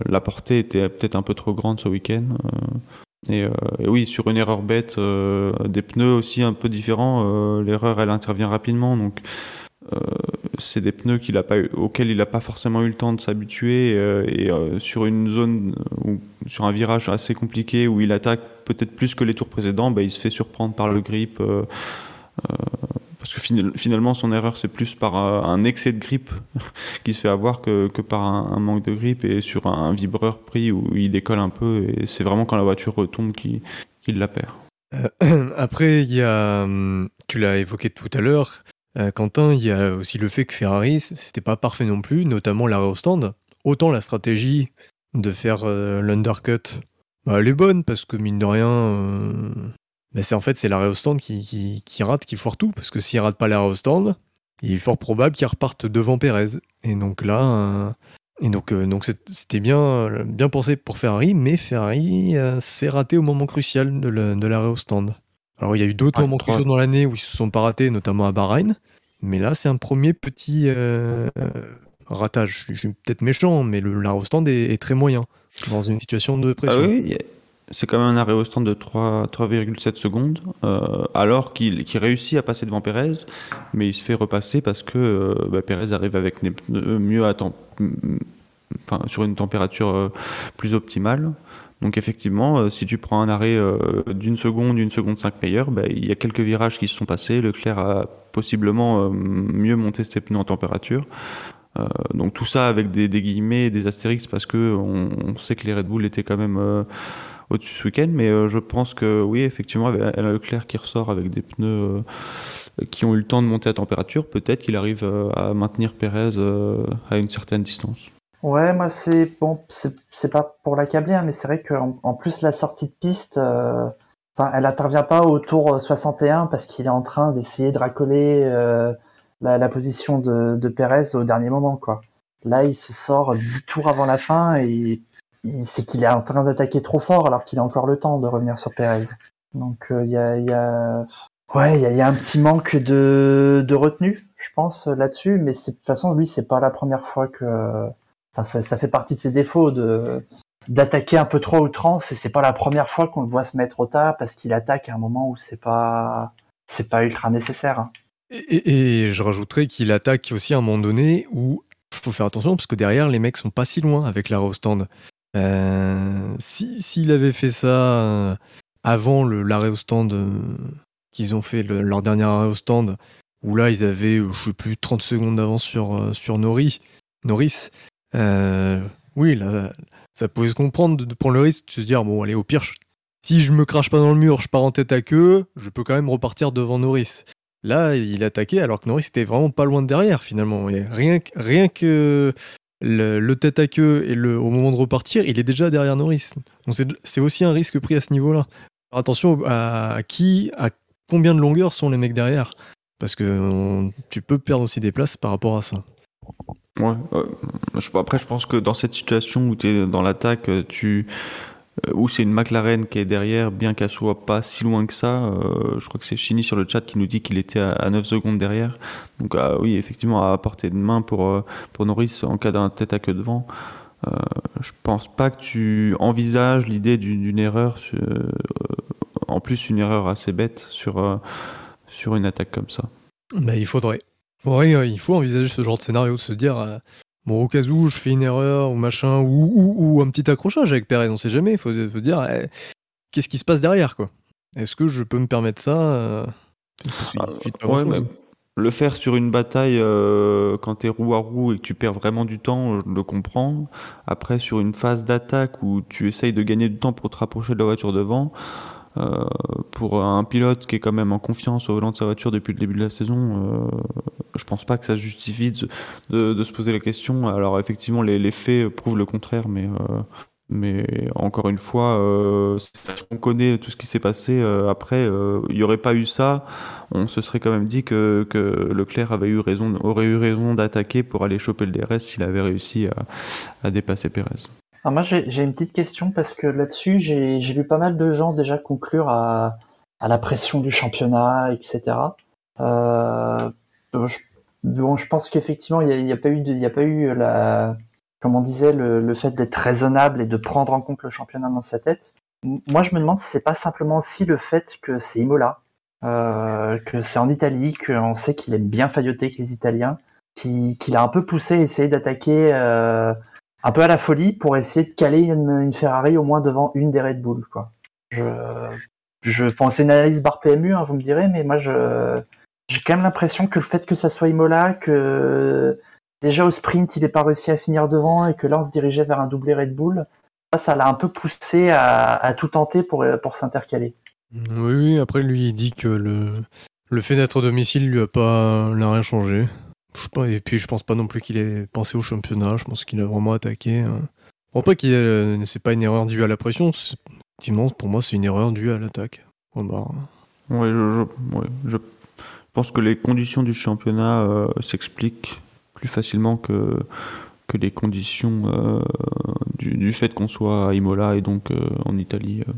la portée était peut-être un peu trop grande ce week-end. Et, oui, sur une erreur bête, des pneus aussi un peu différents, l'erreur elle intervient rapidement. Donc euh, c'est des pneus auxquels il n'a pas forcément eu le temps de s'habituer euh, et euh, sur une zone ou sur un virage assez compliqué où il attaque peut-être plus que les tours précédents, bah, il se fait surprendre par le grip parce que finalement son erreur c'est plus par un excès de grip qui se fait avoir que, par un, manque de grip et sur un, vibreur pris où il décolle un peu et c'est vraiment quand la voiture retombe qu'il la perd. après, il y a, hum, tu l'as évoqué tout à l'heure, euh, Quentin, il y a aussi le fait que Ferrari, c'était pas parfait non plus, notamment l'arrêt au stand. Autant la stratégie de faire euh, l'undercut, bah, elle est bonne parce que mine de rien, euh, c'est en fait c'est l'arrêt au stand qui, rate, qui foire tout. Parce que s'il rate pas l'arrêt au stand, il est fort probable qu'il reparte devant Perez. Et donc là, et donc donc c'était bien bien pensé pour Ferrari, mais Ferrari s'est raté au moment crucial de l'arrêt au stand. Alors il y a eu d'autres moments cruciaux dans l'année où ils se sont pas ratés, notamment à Bahreïn. Mais là, c'est un premier petit euh, ratage. Je suis peut-être méchant, mais l'arrêt au stand est, très moyen dans une situation de pression. Ah oui, c'est quand même un arrêt au stand de 3,7 secondes, euh, alors qu'il, réussit à passer devant Pérez, mais il se fait repasser parce que euh, bah, Pérez arrive avec mieux à temps, enfin, sur une température plus optimale. Donc effectivement, euh, si tu prends un arrêt euh, d'une seconde, une seconde cinq meilleurs, bah, il y a quelques virages qui se sont passés. Leclerc a possiblement euh, mieux monté ses pneus en température. donc tout ça avec des, guillemets et des astérix parce que on, sait que les Red Bull étaient quand même au-dessus ce week-end. Mais je pense que oui, effectivement, elle a Leclerc qui ressort avec des pneus qui ont eu le temps de monter à température. Peut-être qu'il arrive à maintenir Perez à une certaine distance. Ouais, moi c'est bon, c'est pas pour l'accabler, hein, mais c'est vrai qu'en en plus la sortie de piste, euh, elle intervient pas au tour 61 parce qu'il est en train d'essayer de racoler euh, la, position de, de Perez au dernier moment, quoi. Là, il se sort 10 tours avant la fin et sait qu'il est en train d'attaquer trop fort alors qu'il a encore le temps de revenir sur Perez. Donc euh, il y, a, ouais, il y a, un petit manque de, de retenue, je pense là-dessus, mais de toute façon lui c'est pas la première fois que ça, fait partie de ses défauts de d'attaquer un peu trop à outrance et c'est pas la première fois qu'on le voit se mettre au tas parce qu'il attaque à un moment où c'est pas c'est pas ultra nécessaire. Hein. Et, je rajouterais qu'il attaque aussi à un moment donné où faut faire attention parce que derrière les mecs sont pas si loin avec au stand. Euh, s'il avait fait ça euh, avant l'arrêt au stand euh, qu'ils ont fait leur dernier arrêt au stand où là ils avaient je sais plus 30 secondes d'avance sur sur Norris, Norris oui, là, ça pouvait se comprendre de, prendre le risque de se dire bon, allez, au pire, si je me crache pas dans le mur, je pars en tête à queue, je peux quand même repartir devant Norris. Là, il attaquait alors que Norris était vraiment pas loin de derrière finalement. rien, rien que le, tête à queue et au moment de repartir, il est déjà derrière Norris. Donc c'est aussi un risque pris à ce niveau-là. Attention à, qui, à combien de longueur sont les mecs derrière. Parce que tu peux perdre aussi des places par rapport à ça. Ouais, après, je pense que dans cette situation où tu es dans l'attaque, tu euh, où c'est une McLaren qui est derrière, bien qu'elle soit pas si loin que ça. Euh, je crois que c'est Chini sur le chat qui nous dit qu'il était à, 9 secondes derrière. Donc ah oui, effectivement, à portée de main pour, euh, pour Norris en cas d'un tête à queue devant. je pense pas que tu envisages l'idée d'une erreur, en plus une erreur assez bête sur, sur une attaque comme ça. Bah, il faudrait. Euh, il faut envisager ce genre de scénario, se dire, euh, bon, au cas où je fais une erreur ou machin, ou, un petit accrochage avec Perez, on sait jamais, il faut, se dire, eh, qu'est-ce qui se passe derrière, quoi? Est-ce que je peux me permettre ça ah, ouais, le faire sur une bataille euh, quand t'es roue à roue et que tu perds vraiment du temps, je le comprends. Après, sur une phase d'attaque où tu essayes de gagner du temps pour te rapprocher de la voiture devant, euh, pour un pilote qui est quand même en confiance au volant de sa voiture depuis le début de la saison, euh, je pense pas que ça justifie de, se poser la question. Alors effectivement, les, faits prouvent le contraire, mais, euh, encore une fois, euh, on connaît tout ce qui s'est passé. après, il n'y aurait pas eu ça, on se serait quand même dit que, que Leclerc avait eu raison, aurait eu raison d'attaquer pour aller choper le DRS s'il avait réussi à, à dépasser Pérez. Moi, j'ai une petite question parce que là-dessus, j'ai lu pas mal de gens déjà conclure à, à la pression du championnat, etc. Euh, je, bon, je pense qu'effectivement, il n'y a, pas eu, de- y a pas eu la, comme on disait, le, le fait d'être raisonnable et de prendre en compte le championnat dans sa tête. Moi, je me demande si c'est pas simplement aussi le fait que c'est Imola, euh, que c'est en Italie, qu'on sait qu'il aime bien failloter avec les Italiens, qui- qu'il a un peu poussé à essayer d'attaquer. euh, un peu à la folie pour essayer de caler une, Ferrari au moins devant une des Red Bull. Quoi. Je, je pense une analyse bar PMU, hein, vous me direz, mais moi je j'ai quand même l'impression que le fait que ça soit Imola, que déjà au sprint il n'est pas réussi à finir devant et que là on se dirigeait vers un doublé Red Bull, ça l'a un peu poussé à, tout tenter pour, pour s'intercaler. Oui, après lui il dit que le, le fait d'être domicile lui a pas n'a rien changé. Et puis je pense pas non plus qu'il ait pensé au championnat, je pense qu'il a vraiment attaqué. hein. Je pense pas qu'il ait- c'est pas une erreur due à la pression, effectivement pour moi c'est une erreur due à l'attaque. Ouais, je, pense que les conditions du championnat euh, s'expliquent plus facilement que, les conditions euh, du, fait qu'on soit à Imola et donc euh, en Italie. euh.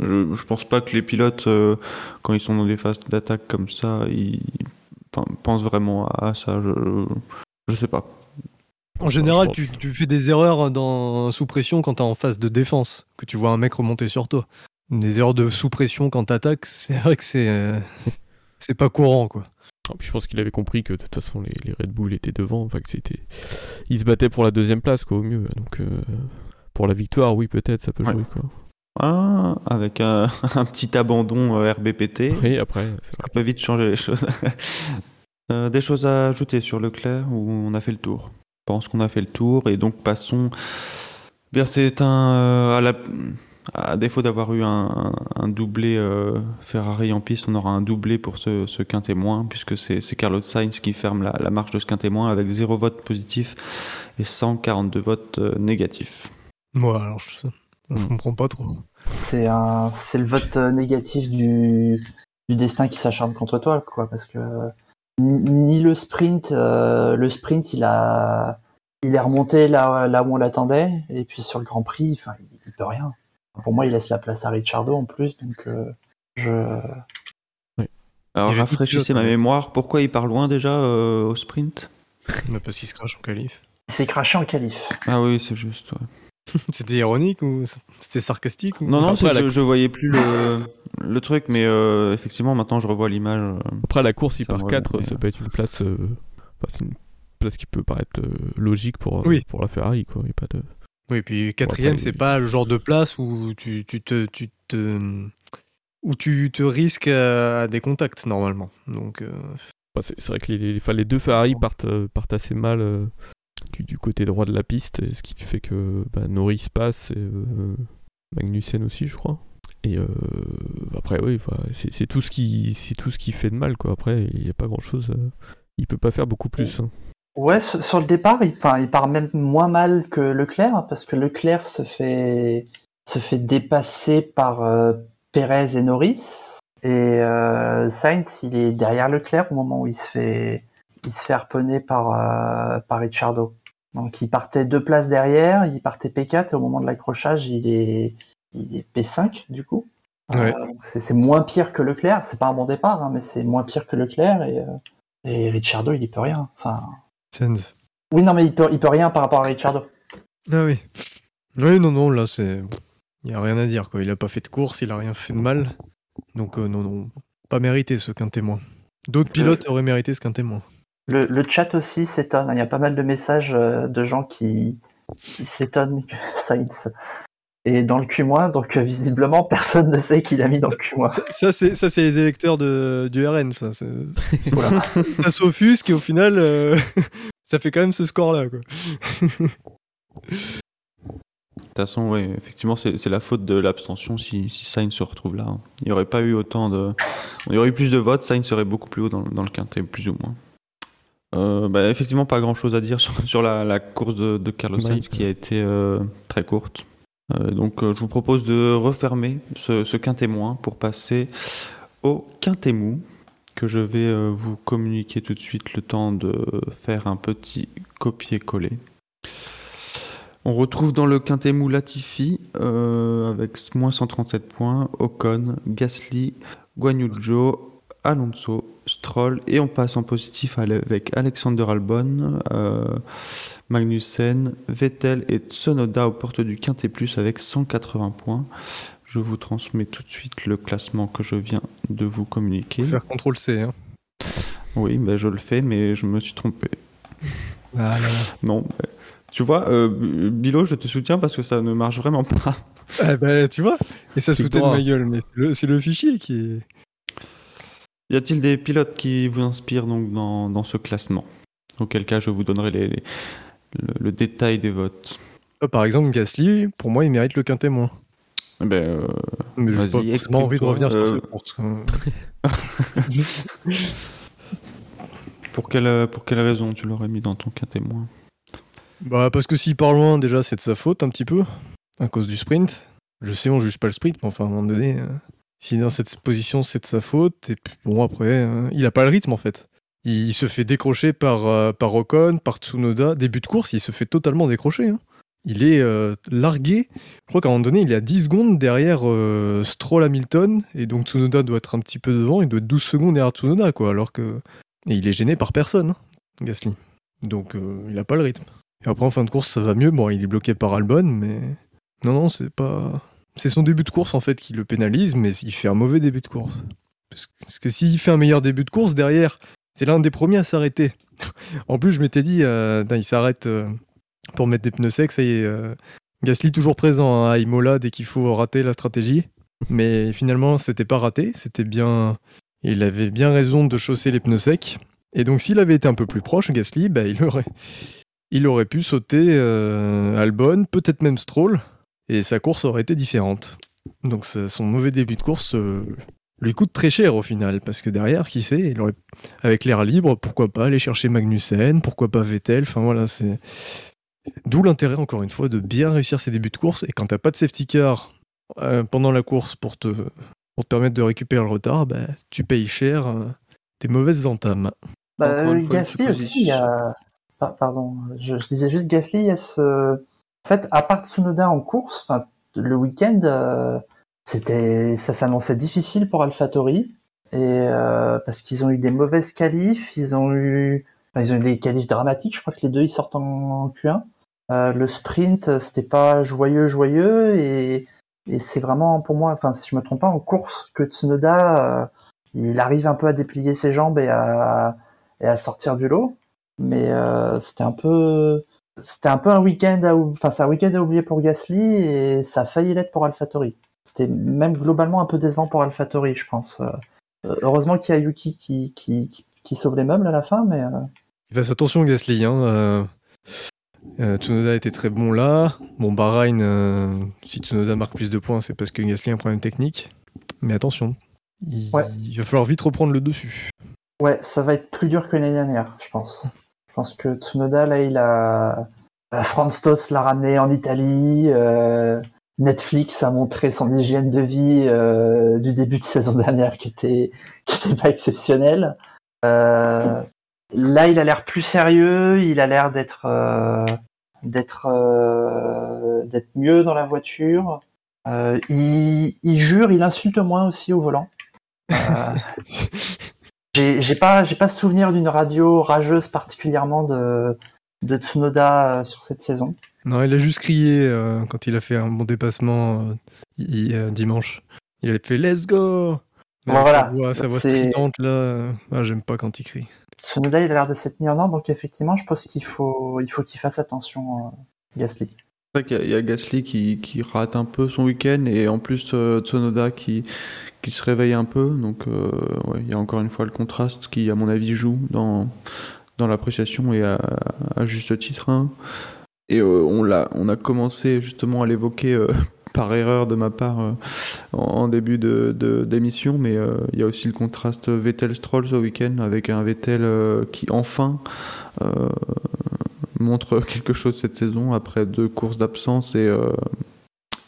Je, je pense pas que les pilotes, euh, quand ils sont dans des phases d'attaque comme ça, ils enfin, pensent vraiment à ça. Je, je, sais pas. En général, tu, pense. tu fais des erreurs dans, sous pression quand t'es en phase de défense, que tu vois un mec remonter sur toi. Des erreurs de sous pression quand t'attaques, c'est vrai que c'est euh, c'est pas courant quoi. Ah, puis je pense qu'il avait compris que de toute façon les, les Red Bull étaient devant, enfin que c'était, ils se battaient pour la deuxième place quoi au mieux, donc euh, pour la victoire oui peut-être ça peut Ouais. jouer quoi. Ah, avec un, un petit abandon euh, RBPT. Oui après c'est Ça peut vite changer les choses. Euh, des choses à ajouter sur Leclerc ou on a fait le tour? Je pense qu'on a fait le tour et donc passons. Bien, c'est un. euh, à, la- à défaut d'avoir eu un, un doublé euh, Ferrari en piste, on aura un doublé pour ce, ce quintémoin, puisque c'est Carlos Sainz qui ferme la, la marche de ce quintémoin avec 0 vote positif et 142 votes euh, négatifs. Moi, alors je, je Hmm. comprends pas trop. C'est un c'est le vote euh, négatif du, du destin qui s'acharne contre toi, quoi, parce que ni, ni le sprint, euh, le sprint il a il est remonté là, là où on l'attendait, et puis sur le Grand Prix, enfin il, il peut rien. Pour moi, il laisse la place à Ricciardo en plus, donc euh, je Alors y avait rafraîchissez ma mémoire, pourquoi il part loin déjà euh, au sprint? Mais parce qu'il se crache en qualif. il s'est craché en qualif. Ah oui, c'est juste. ouais. C'était ironique ou c'était sarcastique ou... Non, non, Après, c'est- la- je, je voyais plus le, le truc, mais euh, effectivement, maintenant je revois l'image. euh. Après la course il part me 4 revient, ça mais- peut être une place, euh, bah, c'est une place qui peut paraître euh, logique pour Oui. pour la Ferrari quoi, y a pas de. Oui, puis quatrième, c'est il- pas le genre de place où tu, tu te, tu te, où tu te risques à des contacts normalement. Donc, euh, Enfin, c'est vrai que les, les- enfin, les deux Ferrari partent, euh, partent assez mal euh, du, côté droit de la piste, ce qui fait que bah, Norris passe, et euh, Magnussen aussi, je crois. Et euh, après, oui, c'est tout, ce qui- c'est tout ce qui fait de mal. Quoi. Après, il n'y a pas grand-chose. euh, il peut pas faire beaucoup plus. hein. Ouais, sur le départ, il, part même moins mal que Leclerc, parce que Leclerc se fait, se fait dépasser par euh, Pérez et Norris. Et Sainz, il est derrière Leclerc au moment où il se fait, il se fait harponner par, euh, par Ricciardo. Donc il partait deux places derrière, il partait P4 et au moment de l'accrochage, il est, il est P5 du coup. Ouais. Euh, c'est moins pire que Leclerc. C'est pas un bon départ, hein, mais c'est moins pire que Leclerc et, euh, et Ricciardo, il y peut rien. Enfin, oui, non, mais il peut, il peut rien par rapport à Ricciardo. Ah oui. Oui, non, non, là, c'est. Il n'y a rien à dire, quoi. Il a pas fait de course, il a rien fait de mal. Donc, euh, non, non. Pas mérité ce qu'un témoin. D'autres pilotes auraient mérité ce qu'un témoin. Le, le chat aussi s'étonne. hein. Il y a pas mal de messages euh, de gens qui, qui s'étonnent que Sainz est dans le Q-, donc euh, visiblement personne ne sait qui l'a mis dans le Q-. Ça, ça, c'est ça c'est les électeurs de, du RN, ça. Voilà. ça s'offusque et au final, euh, ça fait quand même ce score-là. quoi. De toute façon, oui, effectivement, c'est la faute de l'abstention si, si Sainz se retrouve là. hein. Il n'y aurait pas eu autant de. Il y aurait eu plus de votes, Sainz serait beaucoup plus haut dans, le- dans le quintet, plus ou moins. Euh, bah, effectivement, pas grand chose à dire sur, sur la, la course de, de Carlos Sainz qui a été euh, très courte. Euh, donc, je vous propose de refermer ce, ce quintet moins pour passer au quintet mou que je vais vous communiquer tout de suite le temps de faire un petit copier-coller. On retrouve dans le quintet mou Latifi euh, avec moins 137 points, Ocon, Gasly, Guanyujo, Alonso, Stroll et on passe en positif avec Alexander Albon, euh, Magnussen, Vettel et Tsunoda aux portes du quintet plus avec 180 points. Je vous transmets tout de suite le classement que je viens de vous communiquer. Faut Faire CTRL C. Hein. Oui, ben je le fais, mais je me suis trompé. Ah, là, là. Non, ben, tu vois, euh, Bilo, je te soutiens parce que ça ne marche vraiment pas. Ah, bah, tu vois Et ça se foutait de ma gueule, mais c'est le, le fichier qui est. Y a-t-il des pilotes qui vous inspirent donc dans, dans ce classement? Auquel cas, je vous donnerai les- les- le, le détail des votes. Ah, Par exemple, Gasly, pour moi, il mérite le quintet moins. Eh Ben, euh, Mais j'ai pas forcément envie de revenir sur euh, cette course. pour, quelle, pour quelle raison tu l'aurais mis dans ton cas témoin Bah, parce que s'il part loin, déjà, c'est de sa faute un petit peu, à cause du sprint. Je sais, on juge pas le sprint, mais enfin, à un moment donné, euh, s'il est dans cette position, c'est de sa faute. Et puis, bon, après, euh, il a pas le rythme, en fait. Il, se fait décrocher par, euh, par Ocon, par Tsunoda. Début de course, il se fait totalement décrocher. hein. Il est euh, largué. Je crois qu'à un moment donné, il est à 10 secondes derrière euh, Stroll Hamilton. Et donc, Tsunoda doit être un petit peu devant. Il doit être 12 secondes derrière Tsunoda, quoi. Alors que. Et il est gêné par personne, hein, Gasly. Donc, il a pas le rythme. Et après, en fin de course, ça va mieux. Bon, il est bloqué par Albon, mais. Non, non, c'est pas. C'est son début de course, en fait, qui le pénalise, mais il fait un mauvais début de course. Parce que, s'il fait un meilleur début de course, derrière, c'est l'un des premiers à s'arrêter. en plus, je m'étais dit, euh, il s'arrête euh, pour mettre des pneus secs, ça y est. euh, Gasly toujours présent hein, à Imola dès qu'il faut rater la stratégie. Mais finalement, c'était pas raté, c'était bien. Il avait bien raison de chausser les pneus secs. Et donc, s'il avait été un peu plus proche, Gasly, bah, il aurait il aurait pu sauter Albon, peut-être même Stroll, et sa course aurait été différente. Donc son mauvais début de course euh, lui coûte très cher au final, parce que derrière, qui sait, il aurait, avec l'air libre, pourquoi pas aller chercher Magnussen, pourquoi pas Vettel, enfin voilà, c'est... D'où l'intérêt, encore une fois, de bien réussir ses débuts de course, et quand t'as pas de safety car euh, pendant la course pour te, pour te permettre de récupérer le retard, bah, tu payes cher euh, tes mauvaises entames. Bah, Gasly aussi, il y a. Pa- Pardon, je, je disais juste Gasly, il y a ce. En fait, à part Tsunoda en course, le week-end, euh, c'était, ça s'annonçait difficile pour AlphaTauri. Et euh, parce qu'ils ont eu des mauvaises qualifs, ils ont eu, enfin, ils ont eu des qualifs dramatiques. Je crois que les deux ils sortent en, en Q1. Euh, le sprint, euh, c'était pas joyeux, joyeux, et, et c'est vraiment pour moi, enfin, si je me trompe pas, en course que Tsunoda, euh, il arrive un peu à déplier ses jambes et à, et à sortir du lot. Mais euh, c'était un peu, c'était un peu un week-end, à, enfin c'est un week-end à oublier pour Gasly et ça a failli l'être pour AlphaTauri. C'était même globalement un peu décevant pour AlphaTauri, je pense. Euh, heureusement qu'il y a Yuki qui, qui, qui, qui sauve les meubles à la fin, mais euh, Il fasse attention Gasly. Hein, euh, euh, Tsunoda était très bon là. Bon, Bahreïn, euh, si Tsunoda marque plus de points, c'est parce que Gasly a un problème technique. Mais attention, il, Ouais. il va falloir vite reprendre le dessus. ouais, ça va être plus dur que l'année dernière, je pense. Je pense que Tsunoda, là, il a. euh, Franz Tost l'a ramené en Italie. euh, Netflix a montré son hygiène de vie euh, du début de saison dernière qui était, pas exceptionnelle. Là, il a l'air plus sérieux. Il a l'air d'être mieux dans la voiture. Il jure, il insulte moins aussi au volant. J'ai pas j'ai pas souvenir d'une radio rageuse particulièrement de de Tsunoda euh, sur cette saison. Non, il a juste crié euh, quand il a fait un bon dépassement euh, euh, dimanche. Il a fait Let's go Mais Voilà. Sa voix, sa voix C'est- stridente là, ah, j'aime pas quand il crie. Tsunoda il a l'air de s'être mis en ordre donc effectivement je pense qu'il faut il faut qu'il fasse attention Gasly. C'est vrai qu'il y a- il y, a Gasly qui, rate un peu son week-end et en plus euh, Tsunoda qui, qui se réveille un peu. Donc euh, il y a encore une fois le contraste qui, à mon avis, joue dans, dans l'appréciation et à, juste titre. hein. Et euh, on, l'a, on a commencé justement à l'évoquer euh, par erreur de ma part en, début de, d'émission, mais il y a aussi le contraste Vettel-Stroll ce week-end avec un Vettel qui enfin montre quelque chose cette saison après deux courses d'absence et, euh,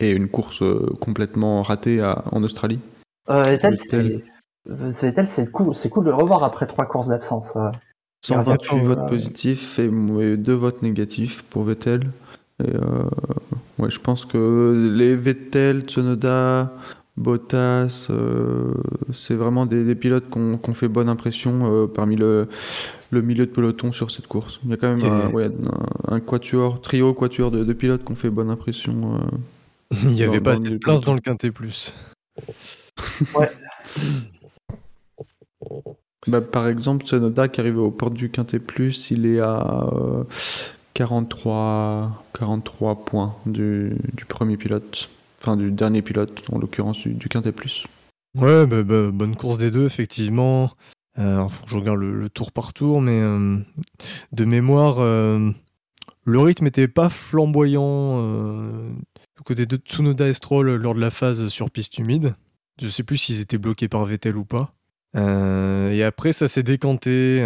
et une course euh, complètement ratée à- en Australie? Vettel, c'est euh, c'est c'est cool, de le revoir après trois courses d'absence. euh. Il revient 128 sur, votes positifs et, et deux votes négatifs pour Vettel. Et euh, ouais, je pense que les Vettel, Tsunoda, Bottas, euh, c'est vraiment des, des pilotes qui ont, fait bonne impression euh, parmi le, le milieu de peloton sur cette course. Il y a quand même un, ouais, un, un quatuor, trio, quatuor de, de pilotes qui ont fait bonne impression. euh. Il n'y avait pas assez de place dans le Quintet Plus. Bah, par exemple, Tsunoda qui arrive aux portes du Quintet Plus, il est à euh, 43, 43 points du, du premier pilote, enfin du dernier pilote, en l'occurrence du, du Quintet Plus. Ouais, bah, bah, bonne course des deux, effectivement. Euh, faut que je regarde le, tour par tour, mais euh, de mémoire, euh, le rythme n'était pas flamboyant du côté de Tsunoda et Stroll lors de la phase sur piste humide. Je sais plus s'ils étaient bloqués par Vettel ou pas. Et après, ça s'est décanté.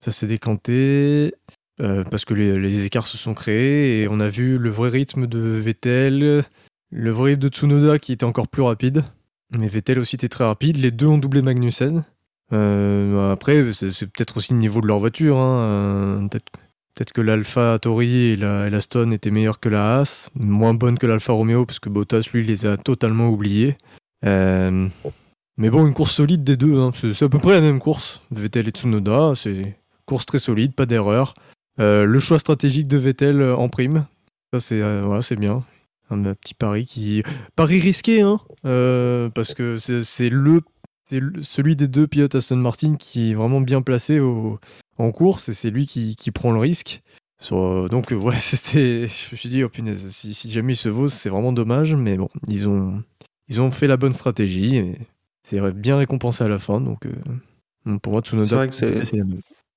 ça s'est décanté parce que les, les écarts se sont créés et on a vu le vrai rythme de Vettel, le vrai rythme de Tsunoda qui était encore plus rapide. Mais Vettel aussi était très rapide. Les deux ont doublé Magnussen. Euh, après, c'est peut-être aussi le niveau de leur voiture. hein. Euh, peut-être que l'Alpha Tori et la, et la Stone étaient meilleures que la Haas. Moins bonnes que l'Alfa Romeo, parce que Bottas, lui, les a totalement oubliés. Euh, mais bon, une course solide des deux. hein. C'est à peu près la même course. Vettel et Tsunoda, c'est course très solide, pas d'erreur. Le choix stratégique de Vettel en prime, ça c'est voilà, bien. Un petit pari qui pari risqué, hein, parce que c'est le c'est celui des deux pilotes Aston Martin qui est vraiment bien placé au- en course et c'est lui qui, qui prend le risque. Sur- donc euh, ouais, c'était, je me suis dit oh punaise, si, si jamais ils se vaut, c'est vraiment dommage, mais bon, ils ont ils ont fait la bonne stratégie et c'est bien récompensé à la fin, donc euh, pour moi Tsunoda. C'est vrai que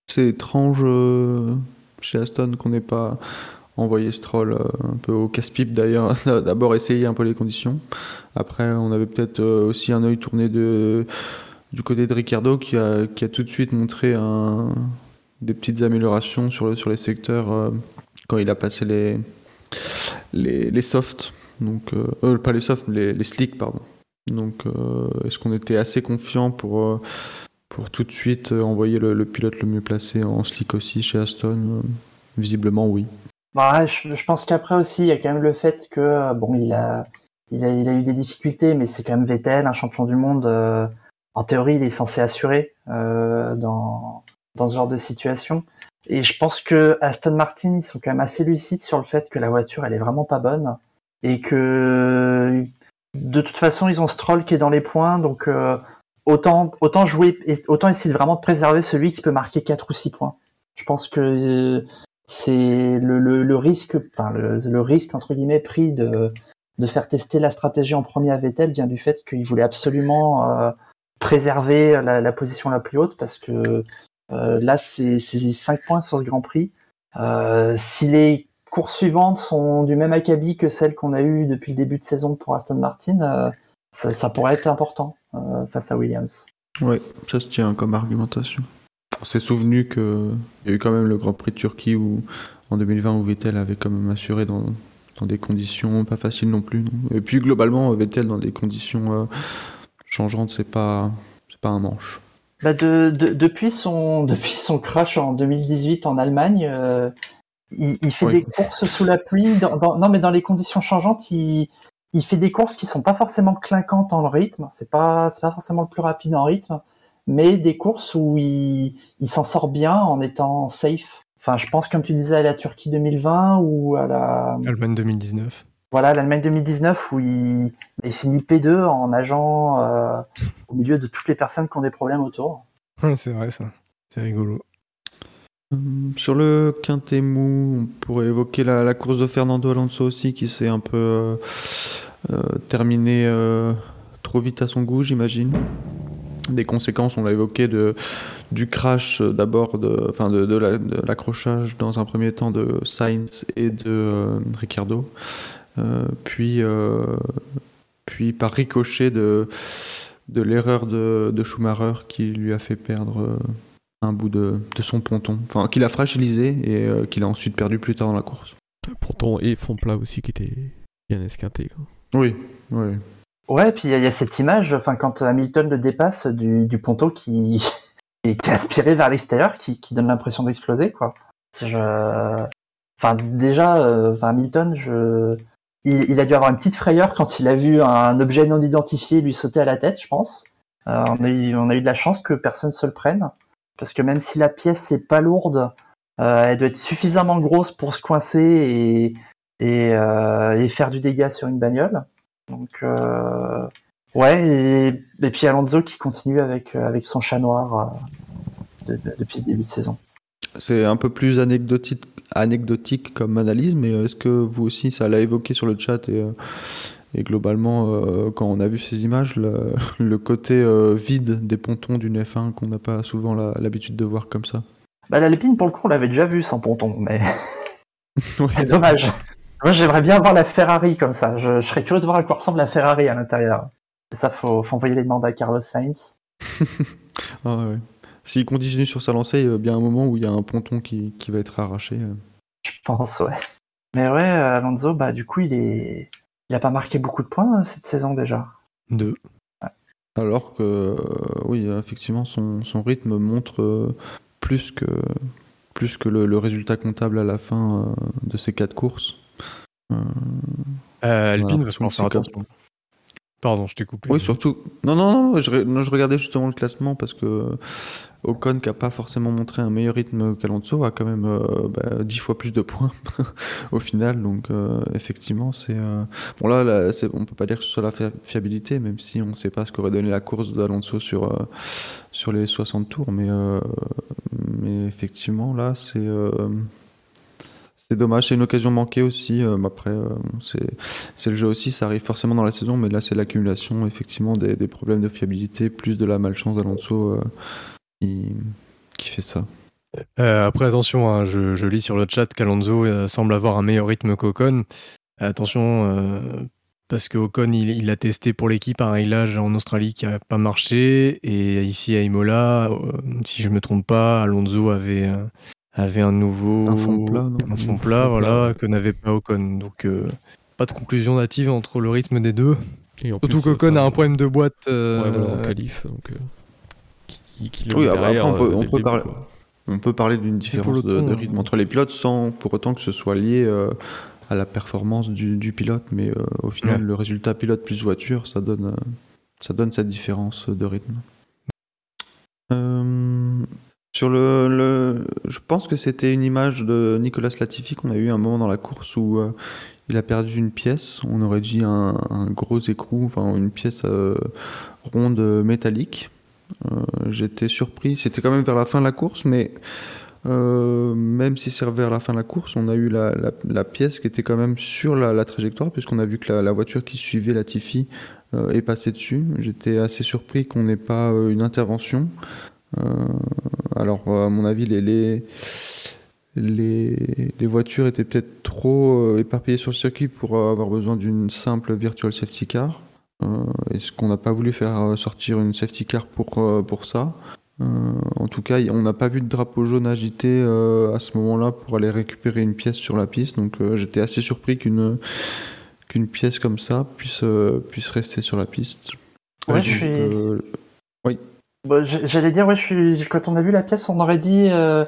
c'est- étrange euh, chez Aston qu'on n'ait pas envoyé Stroll euh, un peu au casse-pipe d'ailleurs. D'abord essayer un peu les conditions. Après, on avait peut-être euh, aussi un œil tourné du côté de Ricciardo qui a, tout de suite montré des petites améliorations sur, le, sur les secteurs euh, quand il a passé les, softs. Donc, pas les softs, les, slicks, pardon. Donc, est-ce qu'on était assez confiant pour, tout de suite envoyer le, le pilote le mieux placé en slick aussi chez Aston? Visiblement, oui. Bah, je, je pense qu'après aussi, il y a quand même le fait que euh, bon, il a, il a, il a eu des difficultés, mais c'est quand même Vettel, un champion du monde. euh, en théorie, il est censé assurer euh, dans dans ce genre de situation. Et je pense que Aston Martin, ils sont quand même assez lucides sur le fait que la voiture, elle est vraiment pas bonne et que de toute façon, ils ont Stroll qui est dans les points, donc euh, autant autant jouer, autant essayer de vraiment de préserver celui qui peut marquer 4 ou 6 points. Je pense que euh, c'est le, risque, enfin le, risque entre guillemets pris de, faire tester la stratégie en premier à Vettel vient du fait qu'il voulait absolument euh, préserver la, position la plus haute parce que euh, là c'est 5 points sur ce Grand Prix. Euh, si les courses suivantes sont du même acabit que celles qu'on a eues depuis le début de saison pour Aston Martin, ça, ça pourrait être important face à Williams. Ouais, ça se tient comme argumentation. On s'est souvenu qu'il y a eu quand même le Grand Prix de Turquie où, en 2020 où Vettel avait quand même assuré dans, dans des conditions pas faciles non plus. non? Et puis globalement, Vettel dans des conditions euh, changeantes, c'est pas, c'est pas un manche. Bah de, de- depuis, son, depuis son crash en 2018 en Allemagne, euh, il, il fait Oui. des courses sous la pluie. Dans, dans- non, mais dans les conditions changeantes, il, il fait des courses qui sont pas forcément clinquantes en rythme. C'est pas, c'est pas forcément le plus rapide en rythme, mais des courses où il, il s'en sort bien en étant safe. Enfin, je pense, comme tu disais, à la Turquie 2020 ou à la, Allemagne 2019. voilà, l'Allemagne 2019 où il, il finit P2 en nageant euh, au milieu de toutes les personnes qui ont des problèmes autour. Ouais, c'est vrai ça. C'est rigolo. Sur le quintet mou, on pourrait évoquer la, la course de Fernando Alonso aussi, qui s'est un peu euh, euh, terminée euh, trop vite à son goût, j'imagine. Des conséquences, on l'a évoqué, de, du crash euh, d'abord, de, enfin de, de la- de l'accrochage dans un premier temps de Sainz et de euh, Ricciardo, Euh, puis, euh, puis par ricochet de, de l'erreur de, de Schumacher qui lui a fait perdre un bout de, de son ponton, enfin qui l'a fragilisé et qu'il a ensuite perdu plus tard dans la course. Ponton et fond plat aussi qui était bien esquinté. quoi. Oui, oui. Ouais, puis il y, a- cette image, enfin quand Hamilton le dépasse du, du ponton qui, qui est aspiré vers l'extérieur, qui, donne l'impression d'exploser, quoi. Enfin déjà, euh, Hamilton, je... il, a dû avoir une petite frayeur quand il a vu un objet non identifié lui sauter à la tête, je pense. Euh, on, a eu, de la chance que personne se le prenne, parce que même si la pièce est pas lourde, euh, elle doit être suffisamment grosse pour se coincer et, euh, et faire du dégât sur une bagnole. Donc euh, ouais, et, et puis Alonso qui continue avec euh, avec son chat noir euh, de- de- depuis ce début de saison. C'est un peu plus anecdotique, anecdotique comme analyse, mais est-ce que vous aussi, ça l'a évoqué sur le chat et, et globalement, euh, quand on a vu ces images, le, le côté euh, vide des pontons d'une F1 qu'on n'a pas souvent l'habitude de voir comme ça? Bah la Lépine pour le coup on l'avait déjà vu sans ponton, mais c'est dommage. Moi j'aimerais bien voir la Ferrari comme ça. Je, je serais curieux de voir à quoi ressemble la Ferrari à l'intérieur. Ça faut, faut envoyer les demandes à Carlos Sainz. Ah ouais. S'il continue sur sa lancée, il y a bien un moment où il y a un ponton qui, qui va être arraché. euh. Je pense ouais. Mais ouais, Alonso bah du coup il est il a pas marqué beaucoup de points euh, cette saison déjà. Deux. Alors que, euh, oui, effectivement, son, son rythme montre euh, plus que, plus que le, le résultat comptable à la fin euh, de ces quatre courses. Euh, Alpine Voilà, falloir c'est faire attention. Pardon, je t'ai coupé. Oui, surtout. Non, non, non, je, re- non, je regardais justement le classement parce que Ocon, qui n'a pas forcément montré un meilleur rythme qu'Alonso, a quand même euh, bah, 10 fois plus de points au final. Donc, euh, effectivement, c'est. euh, Bon, là, on peut pas dire que ce soit la fi- fiabilité, même si on ne sait pas ce qu'aurait donné la course d'Alonso sur, euh, sur les 60 tours. Mais, mais effectivement, là, c'est. C'est dommage, c'est une occasion manquée aussi. euh, après, euh, c'est le jeu aussi, ça arrive forcément dans la saison, mais là c'est l'accumulation effectivement des, problèmes de fiabilité, plus de la malchance d'Alonso euh, qui, fait ça. Après, attention, hein, je, lis sur le chat qu'Alonso semble avoir un meilleur rythme qu'Ocon. Attention, parce que Ocon, il, il a testé pour l'équipe un réglage en Australie qui n'a pas marché. Et ici à Imola, si je me trompe pas, Alonso avait, avait un nouveau. Un fond plat, non Un fond plat, fond voilà, plat. que n'avait pas Ocon. Donc, euh, pas de conclusion native entre le rythme des deux. Et en Surtout qu'Ocon enfin, a un problème de boîte. euh, ouais, voilà, en qualif. Donc, euh, qui, qui le Oui, après, derrière, on peut- euh, on peut parler- quoi. On peut parler d'une différence de, de hein. rythme entre les pilotes sans pour autant que ce soit lié euh, à la performance du, du pilote, mais euh, au final Ouais. le résultat pilote plus voiture, ça donne, euh, ça donne cette différence de rythme. Euh, sur le, le- je pense que c'était une image de Nicolas Latifi qu'on a eu un moment dans la course où euh, il a perdu une pièce. On aurait dit un, gros écrou, enfin une pièce euh, ronde métallique. Euh, J'étais surpris. C'était quand même vers la fin de la course, mais même si c'est vers la fin de la course, on a eu la, la- la pièce qui était quand même sur la, la trajectoire, puisqu'on a vu que la, voiture qui suivait la Tiffy euh, est passée dessus. J'étais assez surpris qu'on n'ait pas une intervention. Euh, alors, à mon avis, les, les, les, les voitures étaient peut-être trop euh, éparpillées sur le circuit pour avoir besoin d'une simple virtual safety car. Euh, Est-ce qu'on n'a pas voulu faire sortir une safety car pour, pour ça? Euh, En tout cas, on n'a pas vu de drapeau jaune agité euh, à ce moment-là pour aller récupérer une pièce sur la piste. Donc euh, j'étais assez surpris qu'une qu'une pièce comme ça puisse, puisse rester sur la piste. Ouais, je suis- euh, Bon, j- J'allais dire, ouais, je suis... quand on a vu la pièce, on aurait dit, euh,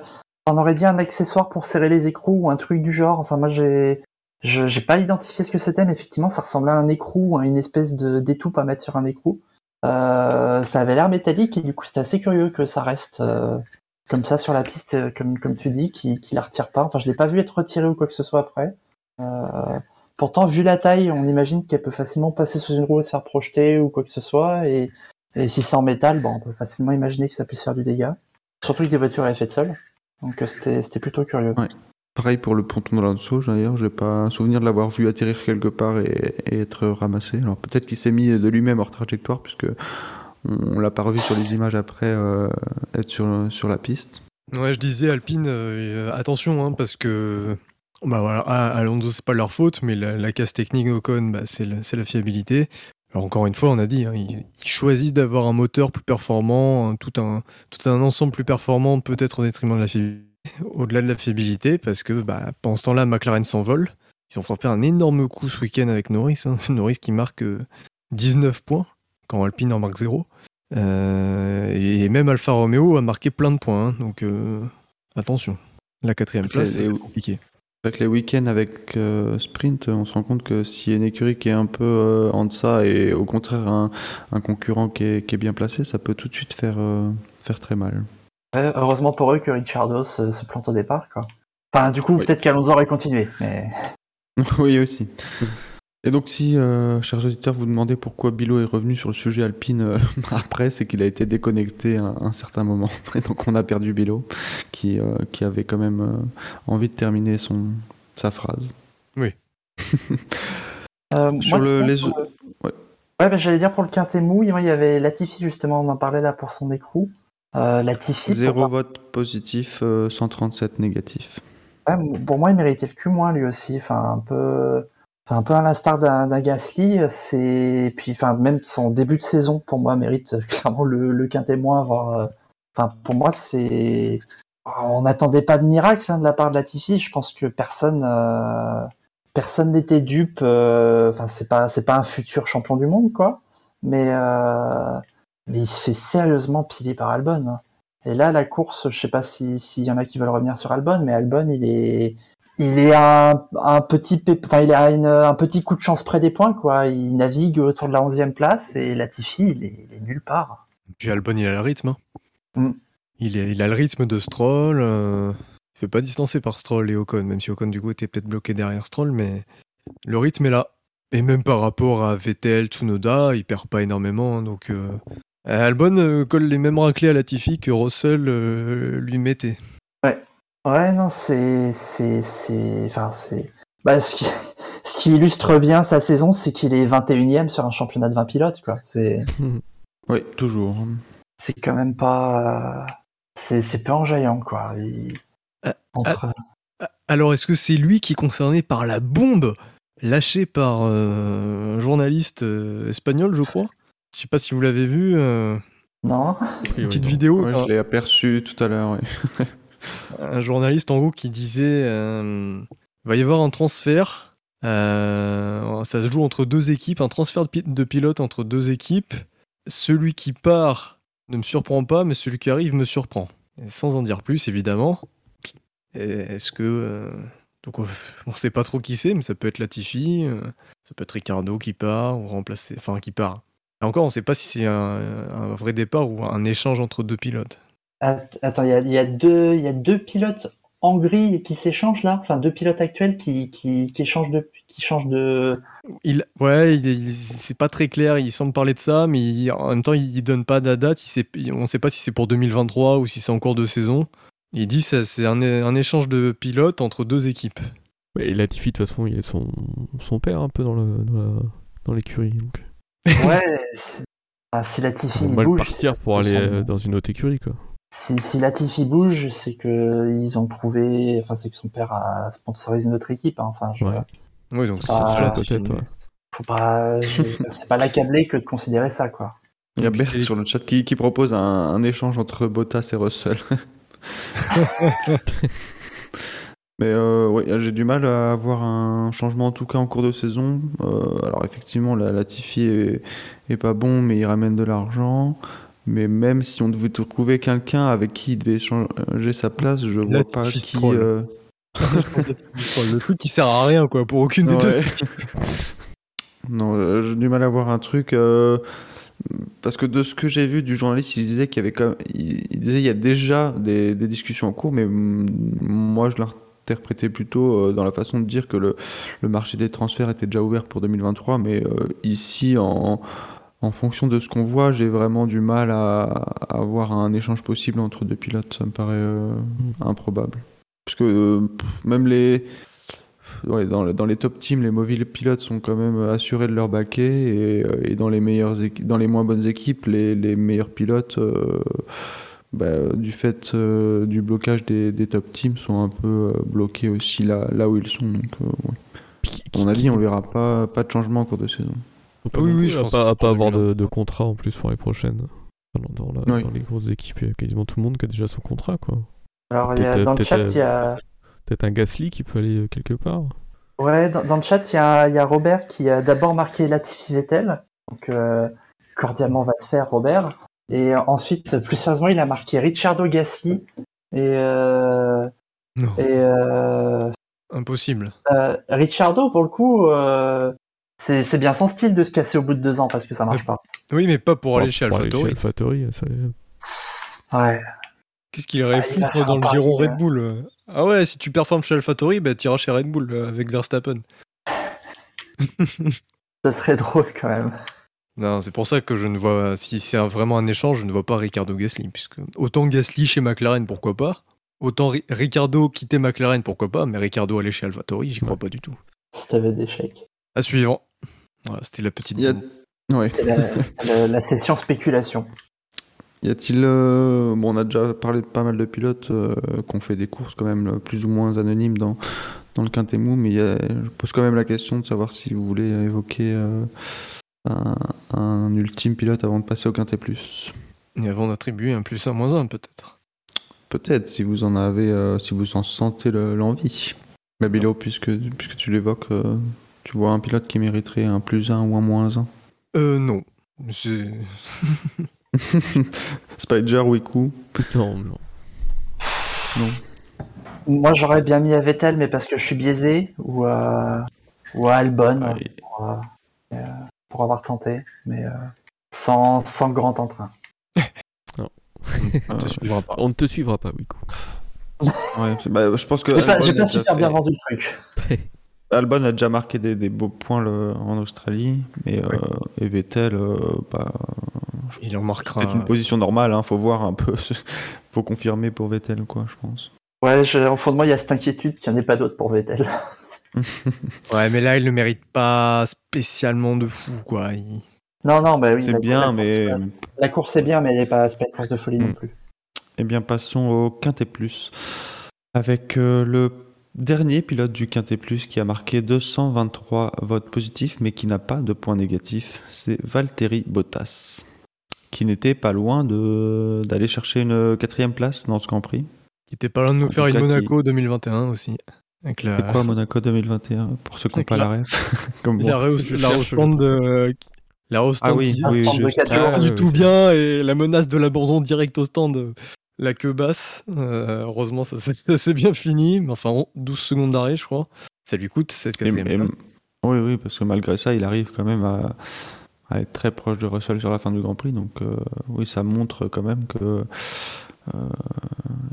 on aurait dit un accessoire pour serrer les écrous ou un truc du genre. Enfin, moi, j'ai, j'ai pas identifié ce que c'était, mais effectivement, ça ressemblait à un écrou, à une espèce de d'étoupe à mettre sur un écrou. Euh, ça avait l'air métallique et du coup, c'était assez curieux que ça reste euh, comme ça sur la piste, euh, comme comme tu dis, qui qui la retire pas. Enfin, je l'ai pas vu être retiré ou quoi que ce soit après. Euh, pourtant, vu la taille, on imagine qu'elle peut facilement passer sous une roue se faire projeter ou quoi que ce soit et et si c'est en métal, bon, on peut facilement imaginer que ça puisse faire du dégât. Surtout que des voitures à effet de sol. Donc euh, c'était c'était plutôt curieux. Ouais. Pareil pour le ponton d'Alonso, d'ailleurs, j'ai pas un souvenir de l'avoir vu atterrir quelque part et, et être ramassé. Alors peut-être qu'il s'est mis de lui-même hors trajectoire, puisque on, on l'a pas revu sur les images après euh, être sur, sur la piste. Ouais, je disais Alpine, euh, attention, hein, parce que bah voilà, à- Alonso, c'est pas leur faute, mais la, la casse technique Ocon, bah, c'est la fiabilité. Alors encore une fois, on a dit, hein, ils, ils choisissent d'avoir un moteur plus performant, un- tout un, tout un ensemble plus performant, peut-être au détriment de la fiabilité, au-delà de la fiabilité, parce que bah, pendant ce temps-là, McLaren s'envole. Ils ont frappé un énorme coup ce week-end avec Norris. hein. Norris qui marque euh, 19 points, quand Alpine en marque 0. Euh, et même Alfa Romeo a marqué plein de points, hein, donc euh, attention. La quatrième place, c'est compliqué. Avec les week-ends avec euh, sprint, on se rend compte que s'il y a une écurie qui est un peu euh, en deçà et au contraire un, un concurrent qui est, qui est bien placé, ça peut tout de suite faire, euh, faire très mal. Ouais, heureusement pour eux que Ricciardo se, se plante au départ, quoi. Enfin, du coup, Oui. peut-être qu'Alonso aurait continué, mais oui, aussi. Et donc, si, euh, chers auditeurs, vous demandez pourquoi Bilo est revenu sur le sujet alpine euh, après, c'est qu'il a été déconnecté à un certain moment. Et donc, on a perdu Bilo, qui, euh, qui avait quand même euh, envie de terminer son, sa phrase. Euh, Sur moi, le- les- pour le- ouais. Ouais, bah, j'allais dire pour le quintet mou, il y avait Latifi justement, on en parlait là pour son écrou. Euh, Latifi, pour, Zéro vote positif, euh, 137 négatif. ouais, pour moi, il méritait le cul moins lui aussi. Enfin, un peu, un peu à l'instar d'un Gasly. C'est, puis, enfin, même son début de saison pour moi mérite euh, clairement le, le quintet moins. Voire, euh, enfin, pour moi, c'est, on n'attendait pas de miracle hein, de la part de Latifi. Je pense que personne. euh, personne n'était dupe. euh, Enfin, c'est pas, c'est pas un futur champion du monde, quoi. Mais, euh, mais il se fait sérieusement piler par Albon. hein. Et là, la course, je sais pas si- s'il y en a qui veulent revenir sur Albon, mais Albon, il est, il est un, un petit, enfin, il une- un petit coup de chance près des points, quoi. Il navigue autour de la 11e place et Latifi, il est, il est nulle part. Puis Albon, il a le rythme. hein. Mm. Il, est- il a le rythme de Stroll. euh, il fait pas distancer par Stroll et Ocon, même si Ocon, du coup, était peut-être bloqué derrière Stroll, mais le rythme est là. Et même par rapport à Vettel, Tsunoda, il perd pas énormément. hein, donc, euh, Albon euh, colle les mêmes raclés à Latifi que Russell euh, lui mettait. Ouais, non, c'est, c'est, c'est, enfin, c'est, bah, ce qui, ce qui illustre bien sa saison, c'est qu'il est 21ème sur un championnat de 20 pilotes, quoi. C'est, Oui, toujours. c'est quand même pas, c'est, c'est peu enjaillant, quoi. Il- Euh, entre- Ah, Alors, est-ce que c'est lui qui est concerné par la bombe lâchée par euh, un journaliste euh, espagnol, je crois? Je sais pas si vous l'avez vu. euh, Non? une petite vidéo Ouais, je l'ai aperçu tout à l'heure. ouais. un journaliste en gros qui disait euh, va y avoir un transfert. euh, ça se joue entre deux équipes, un transfert de, pi- de pilote entre deux équipes. Celui qui part ne me surprend pas, mais celui qui arrive me surprend. Sans en dire plus, évidemment. Est-ce que euh, donc on on sait pas trop qui c'est, mais ça peut être Latifi, ça peut être Ricardo qui part ou remplacer, enfin qui part. Encore, on sait pas si c'est un vrai départ ou un échange entre deux pilotes. Att- Attends, il y a, il y a deux, il y a deux pilotes en gris qui s'échangent là, enfin deux pilotes actuels qui, qui, qui échangent de, qui changent de. Il, ouais, il, il- c'est pas très clair. Il semble parler de ça, mais il- en même temps, il donne pas de date. Il sait, on ne sait pas si c'est pour 2023 ou si c'est en cours de saison. Il dit que c'est un, échange de pilotes entre deux équipes. Et Latifi, de toute façon, il est son, son père un peu dans le- dans la- dans l'écurie. donc. Ouais. c'est- si Latifi mal bouge, partir pour aller euh, dans une autre écurie. Quoi. Si, si Latifi bouge, c'est que ils ont trouvé, enfin c'est que son père a sponsorisé notre équipe. hein. Enfin, je, Ouais. Oui, donc c'est ouais. faut pas, c'est pas l'accabler que de considérer ça, quoi. Il y a. Bert sur le chat qui, qui propose un, un échange entre Bottas et Russell. Mais euh, ouais, j'ai du mal à avoir un changement en tout cas en cours de saison. Euh, alors effectivement, la Latifi est, est pas bon, mais il ramène de l'argent. Mais même si on devait trouver quelqu'un avec qui il devait changer sa place, je vois pas qui. Euh, le truc qui sert à rien, quoi, pour aucune des deux. Non, euh, j'ai du mal à voir un truc. euh, parce que de ce que j'ai vu du journaliste, il disait qu'il y avait quand même- il, disait il y a déjà des, des discussions en cours, mais moi je l'interprétais plutôt euh, dans la façon de dire que le, le marché des transferts était déjà ouvert pour 2023, mais ici en en fonction de ce qu'on voit, j'ai vraiment du mal à, à avoir un échange possible entre deux pilotes. Ça me paraît euh, improbable. Parce que euh, même les. Ouais, dans, le- dans les top teams, les mauvais pilotes sont quand même assurés de leur baquet et, euh, et dans les meilleures dans les moins bonnes équipes, les, les meilleurs pilotes, euh, bah, du fait du blocage des, des top teams, sont un peu bloqués aussi là, là où ils sont. Donc, ouais. À mon avis, on verra pas, pas de changement en cours de saison. Pas Oui, oui, plus, je à pense pas, à pas avoir de, 2022. de contrat en plus pour les prochaines. Dans, dans la- Oui. dans les grosses équipes, il y a quasiment tout le monde qui a déjà son contrat, quoi. Alors, il y a- Peut-être- dans le chat, euh, il y a. Peut-être un Gasly qui peut aller euh, quelque part. Ouais, dans, dans le chat, il y, a, il y a Robert qui a d'abord marqué Latifi Vettel. Donc, euh, cordialement va te faire, Robert. Et ensuite, plus sérieusement, il a marqué Ricciardo Gasly. Et, euh, Non, et euh, impossible. euh, Ricciardo, pour le coup, euh, c'est c'est bien son style de se casser au bout de deux ans parce que ça marche pas. Oui, mais pas pour aller chez Pour aller AlphaTauri. Ouais. Qu'est-ce qu'il irait Ah, foutre dans le giron Red Bull euh. Ah ouais, si tu performes chez AlphaTauri, bah t'iras chez Red Bull euh, avec Verstappen. Ça serait drôle quand même. Non, c'est pour ça que je ne vois, si c'est un- vraiment un échange, je ne vois pas Ricardo Gasly, puisque autant Gasly chez McLaren, pourquoi pas Autant Ri- Ricardo quitter McLaren, pourquoi pas Mais Ricardo aller chez AlphaTauri, j'y crois pas du tout. Si t'avais des chèques. À suivre. Voilà, c'était la petite. A- Ouais. La, la- la session spéculation. Y a-t-il. euh, Bon, on a déjà parlé de pas mal de pilotes euh, qui ont fait des courses quand même euh, plus ou moins anonymes dans, dans le Quintet Mou, mais il y a- je pose quand même la question de savoir si vous voulez évoquer euh, un, un ultime pilote avant de passer au Quintet Plus. Et avant d'attribuer un plus un moins un, peut-être. Peut-être, si vous en avez, euh, si vous en sentez le- l'envie. Babilo, puisque, puisque tu l'évoques, euh, tu vois un pilote qui mériterait un plus 1 ou un moins 1 Euh, non. C'est- Spider, Wiku. Non, non. Moi, j'aurais bien mis à Vettel, mais parce que je suis biaisé, ou à, ou à Albon, Ouais, pour, euh, pour avoir tenté, mais euh, sans, sans grand entrain. on te suivra pas. On ne te suivra pas, Wiku. ouais, bah, je pense que J'ai pas, pas super bien vendu le truc. Albon a déjà marqué des, des beaux points le- en Australie, mais euh, et Vettel, euh, bah, Il en marquera. c'est une position normale, hein, faut voir un peu, faut confirmer pour Vettel, quoi, je pense. Ouais, je, au fond de moi, il y a cette inquiétude qu'il n'y en ait pas d'autre pour Vettel. Ouais, mais là, il ne mérite pas spécialement de fou, quoi. Il- Non, non, bah oui. c'est la- bien, la mais course, la course est bien, mais elle n'est pas, c'est pas une course de folie non plus. eh bien passons au Quintet Plus avec euh, le dernier pilote du Quintet Plus qui a marqué 223 votes positifs, mais qui n'a pas de points négatifs, c'est Valtteri Bottas, qui n'était pas loin d'aller chercher une quatrième place dans ce Grand Prix. Il était pas loin de nous En faire une qui- Monaco 2021 aussi. Avec la, C'est quoi Monaco 2021 pour ceux qui n'ont pas la- la ref Comme je la restand de. La Ah oui, qui, oui, qui Ah, du oui, tout c'est- bien et la menace de l'abandon direct au stand. La queue basse. Euh, heureusement, ça, s'est- ça s'est bien fini. Mais enfin, on- 12 secondes d'arrêt, je crois. Ça lui coûte cette Et- quatrième oui, oui, parce que malgré ça, il arrive quand même à, à être très proche de Russell sur la fin du Grand Prix. Donc, euh, oui, ça montre quand même que euh,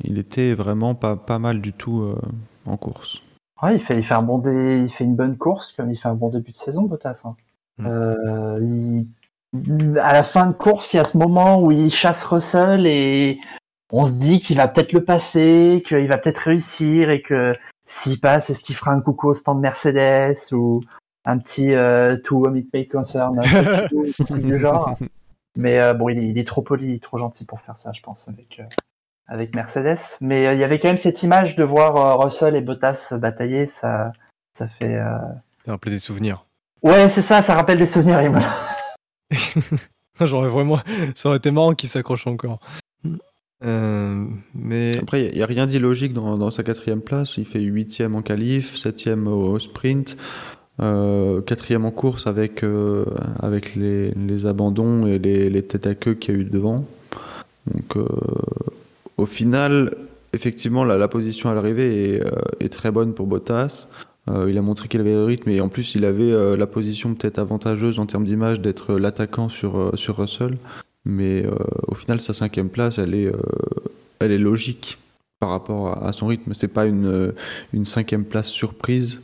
il était vraiment pas, pas mal du tout euh, en course. Ouais, il fait, il fait un bon dé- il fait une bonne course, comme il fait un bon début de saison, Bottas. hein. Mm. Euh, il- À la fin de course, il y a ce moment où il chasse Russell et on se dit qu'il va peut-être le passer, qu'il va peut-être réussir et que s'il passe, est-ce qu'il fera un coucou au stand Mercedes ou un petit euh, to whom it may concern, un petit truc du genre. Mais euh, bon, il est, il est trop poli, trop gentil pour faire ça, je pense, avec, euh, avec Mercedes. Mais euh, il y avait quand même cette image de voir euh, Russell et Bottas batailler, ça, ça fait. euh, Ça rappelait des souvenirs. Ouais, c'est ça, ça rappelle des souvenirs. J'aurais vraiment. Ça aurait été marrant qu'il s'accroche encore. Euh. Après, il n'y a, rien d'illogique dans, sa quatrième place. Il fait huitième en qualif, septième au sprint, euh, quatrième en course avec, euh, avec les, les abandons et les, têtes à queue qu'il y a eu devant. Donc, au final, effectivement, la, position à l'arrivée est, est très bonne pour Bottas. Il a montré qu'il avait le rythme et en plus il avait la position peut-être avantageuse en termes d'image d'être l'attaquant sur, sur Russell. Mais euh, au final, sa cinquième place, elle est, euh, elle est logique par rapport à, son rythme. C'est pas une, euh, une cinquième place surprise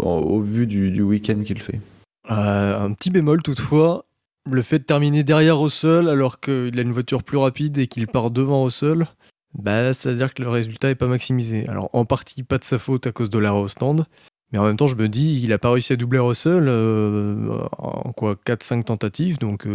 au, vu du, du week-end qu'il fait. Un petit bémol toutefois, le fait de terminer derrière Russell alors qu'il a une voiture plus rapide et qu'il part devant Russell, bah, ça veut dire que le résultat est pas maximisé. Alors en partie pas de sa faute à cause de l'arrêt au stand, mais en même temps je me dis il a pas réussi à doubler Russell en quoi 4-5 tentatives, donc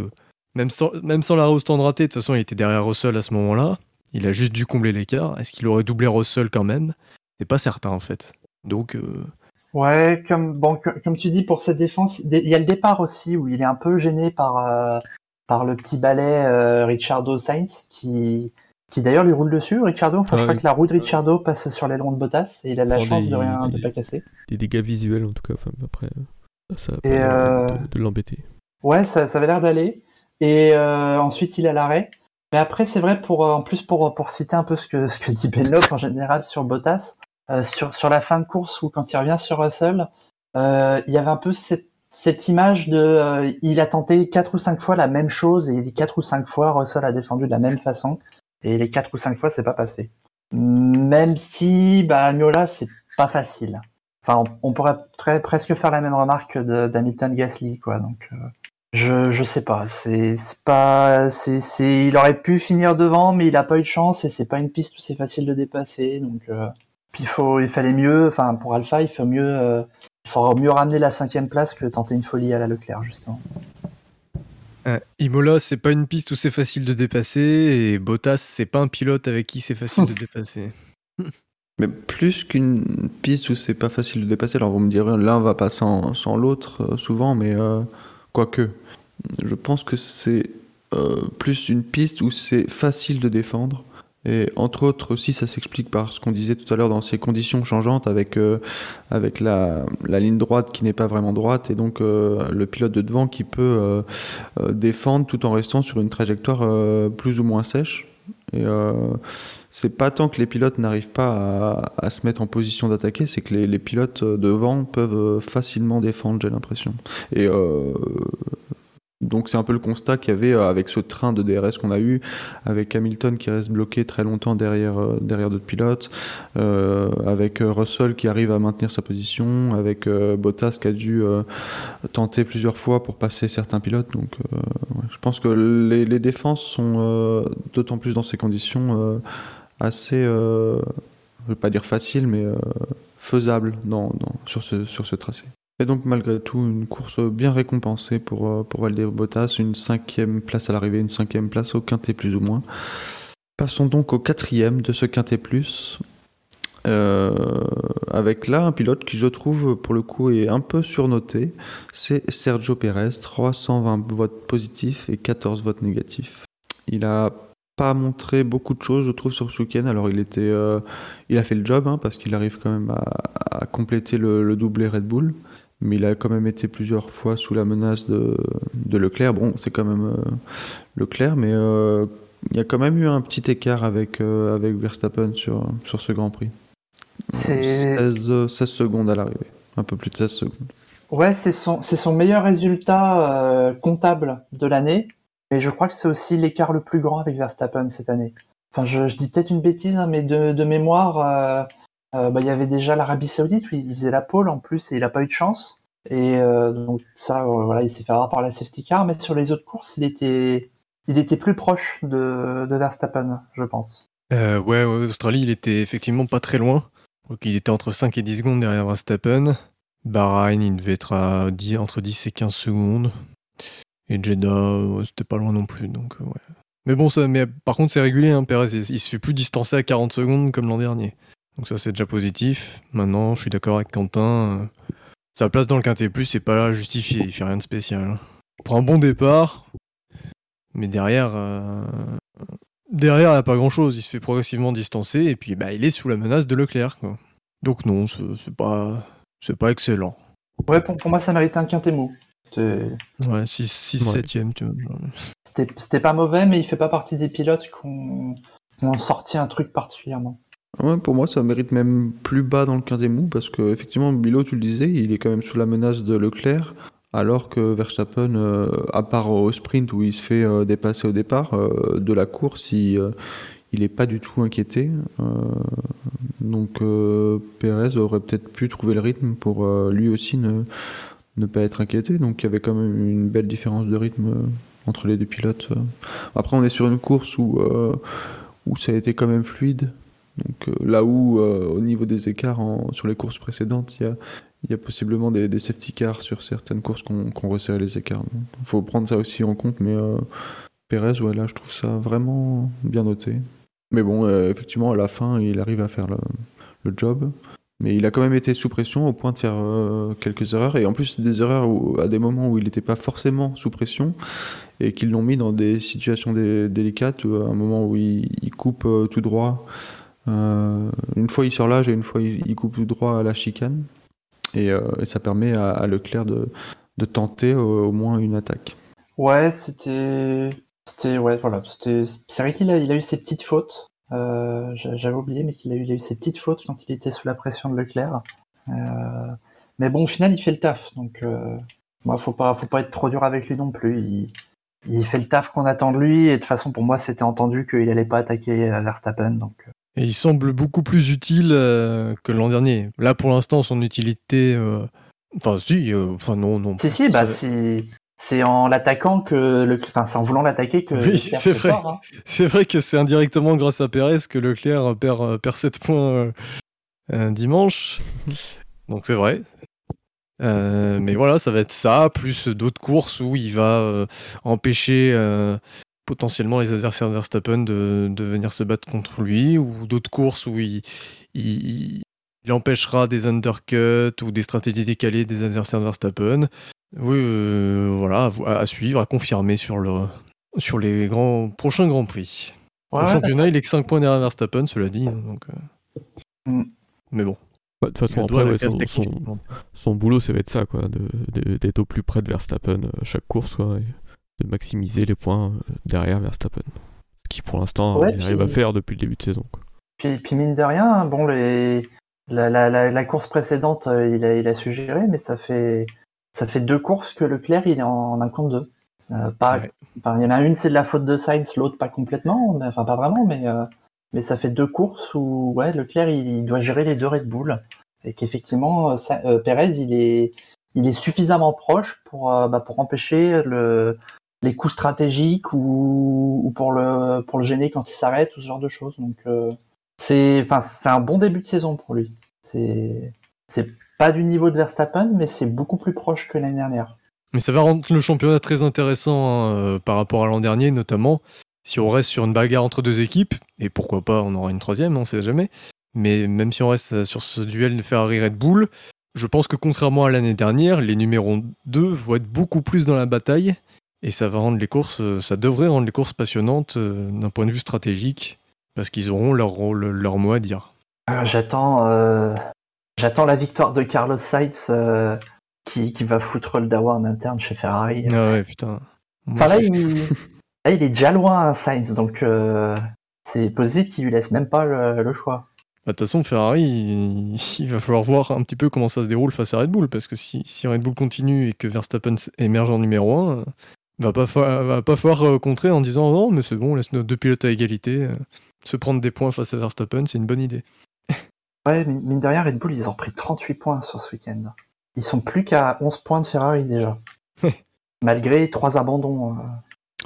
même sans, même sans l'arrêt au stand raté, de toute façon il était derrière Russell à ce moment-là, il a juste dû combler l'écart. Est-ce qu'il aurait doublé Russell quand même? C'est pas certain en fait. Donc euh, Ouais, comme bon, co- comme tu dis pour cette défense, il y a le départ aussi où il est un peu gêné par euh, par le petit balai euh, Ricciardo Sainz qui qui d'ailleurs lui roule dessus. Ricciardo, enfin Ah je crois oui. que la roue de Ricciardo passe sur l'aileron de Bottas et il a de la Prend chance des- de rien de pas casser. Des dégâts visuels en tout cas. Enfin, après, ça a pas Et, l'air euh, de, de l'embêter. Ouais, ça, ça avait l'air d'aller. Et euh, ensuite, il a l'arrêt. Mais après, c'est vrai, pour, euh, en plus, pour, pour citer un peu ce que, ce que dit Benlop en général sur Bottas, euh, sur, sur la fin de course ou quand il revient sur Russell, il y avait un peu cette, cette image de. euh, il a tenté quatre ou cinq fois la même chose et les quatre ou cinq fois, Russell a défendu de la même façon. Et les quatre ou cinq fois, c'est pas passé. Même si, bah, Miola, c'est pas facile. Enfin, on, on pourrait très- presque faire la même remarque de- d'Hamilton Gasly, quoi. Donc, euh, je, je sais pas. C'est c'est pas. c'est c'est il aurait pu finir devant, mais il a pas eu de chance et c'est pas une piste où c'est facile de dépasser. Donc, euh, puis il faut, il fallait mieux. Enfin, pour Alpha, il faut mieux. euh, il faudra mieux ramener la cinquième place que tenter une folie à la Leclerc, justement. euh, Imola, c'est pas une piste où c'est facile de dépasser, et Bottas, c'est pas un pilote avec qui c'est facile de dépasser. Mais plus qu'une piste où c'est pas facile de dépasser, alors vous me direz l'un va pas sans, sans l'autre euh, souvent, mais euh, quoique, je pense que c'est euh, plus une piste où c'est facile de défendre. Et entre autres aussi, ça s'explique par ce qu'on disait tout à l'heure dans ces conditions changeantes avec, euh, avec la, la ligne droite qui n'est pas vraiment droite et donc euh, le pilote de devant qui peut défendre tout en restant sur une trajectoire plus ou moins sèche. Et c'est pas tant que les pilotes n'arrivent pas à, à se mettre en position d'attaquer, c'est que les, les pilotes devant peuvent facilement défendre, j'ai l'impression. Et donc c'est un peu le constat qu'il y avait euh, avec ce train de DRS qu'on a eu, avec Hamilton qui reste bloqué très longtemps derrière, euh, derrière d'autres pilotes, euh, avec Russell qui arrive à maintenir sa position, avec Bottas qui a dû tenter plusieurs fois pour passer certains pilotes. Donc je pense que les, défenses sont d'autant plus dans ces conditions assez, je ne veux pas dire facile, mais faisable dans, dans- sur, ce, sur ce tracé. Et donc malgré tout, une course bien récompensée pour, euh, pour Bottas, une cinquième place à l'arrivée, une cinquième place au quintet plus ou moins. Passons donc au quatrième de ce quintet plus. Euh, avec là un pilote qui je trouve pour le coup est un peu surnoté, c'est Sergio Pérez, 320 votes positifs et 14 votes négatifs. Il a pas montré beaucoup de choses, je trouve, sur ce week-end. Alors, il était, euh, il a fait le job hein, parce qu'il arrive quand même à, à compléter le, le doublé Red Bull, mais il a quand même été plusieurs fois sous la menace de, de Leclerc. Bon, c'est quand même euh, Leclerc, mais euh, il y a quand même eu un petit écart avec, euh, avec Verstappen sur, sur ce Grand Prix. C'est- 16, 16 secondes à l'arrivée, un peu plus de 16 secondes. Ouais, c'est son, c'est son meilleur résultat comptable de l'année. Et je crois que c'est aussi l'écart le plus grand avec Verstappen cette année. Enfin, je, je dis peut-être une bêtise, hein, mais de, de mémoire, euh, bah, il y avait déjà l'Arabie Saoudite où il faisait la pole en plus et il a pas eu de chance. Et euh, donc ça, euh, voilà, il s'est fait avoir par la safety car. Mais sur les autres courses, il était, il était plus proche de, Verstappen, je pense. Ouais, ouais, Australie, il était effectivement pas très loin. Donc, il était entre 5 et 10 secondes derrière Verstappen. Bahreïn, il devait être à 10 entre 10 et 15 secondes. Et Jeddah, c'était pas loin non plus. Donc, ouais. Mais bon, ça, mais par contre, c'est régulier. Hein, Perez, il se fait plus distancer à 40 secondes comme l'an dernier. Donc, ça, c'est déjà positif. Maintenant, je suis d'accord avec Quentin. euh, sa place dans le quintet plus, c'est pas là justifié. Il fait rien de spécial. hein. Il prend un bon départ. Mais derrière, euh, derrière, il n'y a pas grand chose. Il se fait progressivement distancer et puis bah, il est sous la menace de Leclerc. quoi. Donc, non, c'est pas, c'est pas excellent. Ouais, pour, pour moi, ça méritait un quintet mou. Ouais, 6, 6 Ouais. 7ème, tu vois. C'était c'était pas mauvais, mais il fait pas partie des pilotes qui ont, qui ont sorti un truc particulièrement. Pour moi, ça mérite même plus bas dans le quintet parce que effectivement, Bilo, tu le disais, il est quand même sous la menace de Leclerc, alors que Verstappen, euh, à part au sprint où il se fait euh, dépasser au départ euh, de la course, il, euh, il est pas du tout inquiété. Donc, Perez aurait peut-être pu trouver le rythme pour lui aussi ne, ne pas être inquiété. Donc il y avait quand même une belle différence de rythme entre les deux pilotes. Après, on est sur une course où, où ça a été quand même fluide. Donc là où, au niveau des écarts sur les courses précédentes, il y a, possiblement des, safety cars sur certaines courses qu'on qu resserré les écarts. Il faut prendre ça aussi en compte, mais euh, Perez, ouais, là, je trouve ça vraiment bien noté. Mais bon, euh, effectivement, à la fin, il arrive à faire le, job. Mais il a quand même été sous pression au point de faire euh, quelques erreurs. Et en plus, des erreurs à des moments où il n'était pas forcément sous pression et qu'ils l'ont mis dans des situations délicates, à un moment où il, coupe tout droit. Une fois, il sort l'âge et une fois, il coupe droit à la chicane. Euh, et, ça permet à, Leclerc de, tenter au, moins une attaque. Ouais, c'était. Ouais, voilà. C'est vrai qu'il a, a eu ses petites fautes. Euh, j'avais oublié, mais qu'il a, eu, ses petites fautes quand il était sous la pression de Leclerc. Euh, mais bon, au final, il fait le taf. Donc, moi, faut pas, faut pas être trop dur avec lui non plus. Il, fait le taf qu'on attend de lui. Et de toute façon, pour moi, c'était entendu qu'il allait pas attaquer Verstappen. Donc, et il semble beaucoup plus utile euh, que l'an dernier. Là, pour l'instant, son utilité. Euh, enfin, si, euh, enfin, non, non. Si, si, bah, c'est en l'attaquant que. Le... Enfin, c'est en voulant l'attaquer que. Oui, c'est vrai. Hein. C'est vrai que c'est indirectement grâce à Pérez que Leclerc perd, perd 7 points dimanche. Donc, c'est vrai. mais voilà, ça va être ça, plus d'autres courses où il va empêcher potentiellement les adversaires de Verstappen de, venir se battre contre lui, ou d'autres courses où il, il, empêchera des undercuts ou des stratégies décalées des adversaires de Verstappen. Oui, euh, voilà, à, suivre, à confirmer sur, le, sur les grands, prochains Grands Prix. le championnat, il est que 5 points derrière Verstappen, cela dit. Hein, donc, euh. mm. Mais bon. Bah, de toute façon, après, son, son, boulot, ça va être ça, quoi, d'être au plus près de Verstappen à chaque course. Quoi, de maximiser les points euh, derrière Verstappen. Ce qui pour l'instant il arrive à faire depuis le début de saison. Puis, puis, mine de rien, bon les... la, la, la, course précédente euh, il a, il a su gérer, mais ça fait ça fait deux courses que Leclerc il est en, un compte deux. Euh, pas, il y en a une c'est de la faute de Sainz, l'autre pas complètement, mais, enfin pas vraiment, mais mais ça fait deux courses où ouais Leclerc il, doit gérer les deux Red Bull et qu'effectivement Perez il est il est suffisamment proche pour bah, pour empêcher le les coups stratégiques ou, pour le pour le gêner quand il s'arrête ou ce genre de choses. Donc euh, c'est enfin c'est un bon début de saison pour lui. C'est c'est pas du niveau de Verstappen, mais c'est beaucoup plus proche que l'année dernière. Mais ça va rendre le championnat très intéressant hein, euh, par rapport à l'an dernier, notamment si on reste sur une bagarre entre deux équipes, et pourquoi pas, on aura une troisième, on sait jamais. Mais même si on reste sur ce duel de Ferrari-Red Bull, je pense que contrairement à l'année dernière, les numéros 2 vont être beaucoup plus dans la bataille et ça va rendre les courses, euh, ça devrait rendre les courses passionnantes euh, d'un point de vue stratégique, parce qu'ils auront leur rôle, leur mot à dire. Euh, j'attends, j'attends la victoire de Carlos Sainz qui, qui, va foutre le dawa en interne chez Ferrari. Ah ouais, putain. Enfin, là, il, est déjà loin, hein, Sainz, donc c'est possible qu'il lui laisse même pas le, choix. Bah, de toute façon, Ferrari, il, va falloir voir un petit peu comment ça se déroule face à Red Bull, parce que si, si Red Bull continue et que Verstappen émerge en numéro 1, Va pas, va pas falloir euh, contrer en disant non, mais c'est bon, laisse nos deux pilotes à égalité. Euh, se prendre des points face à Verstappen, c'est une bonne idée. ouais, mine de rien, Red Bull, ils ont pris 38 points sur ce week-end. Ils sont plus qu'à 11 points de Ferrari déjà. Malgré trois abandons. Euh.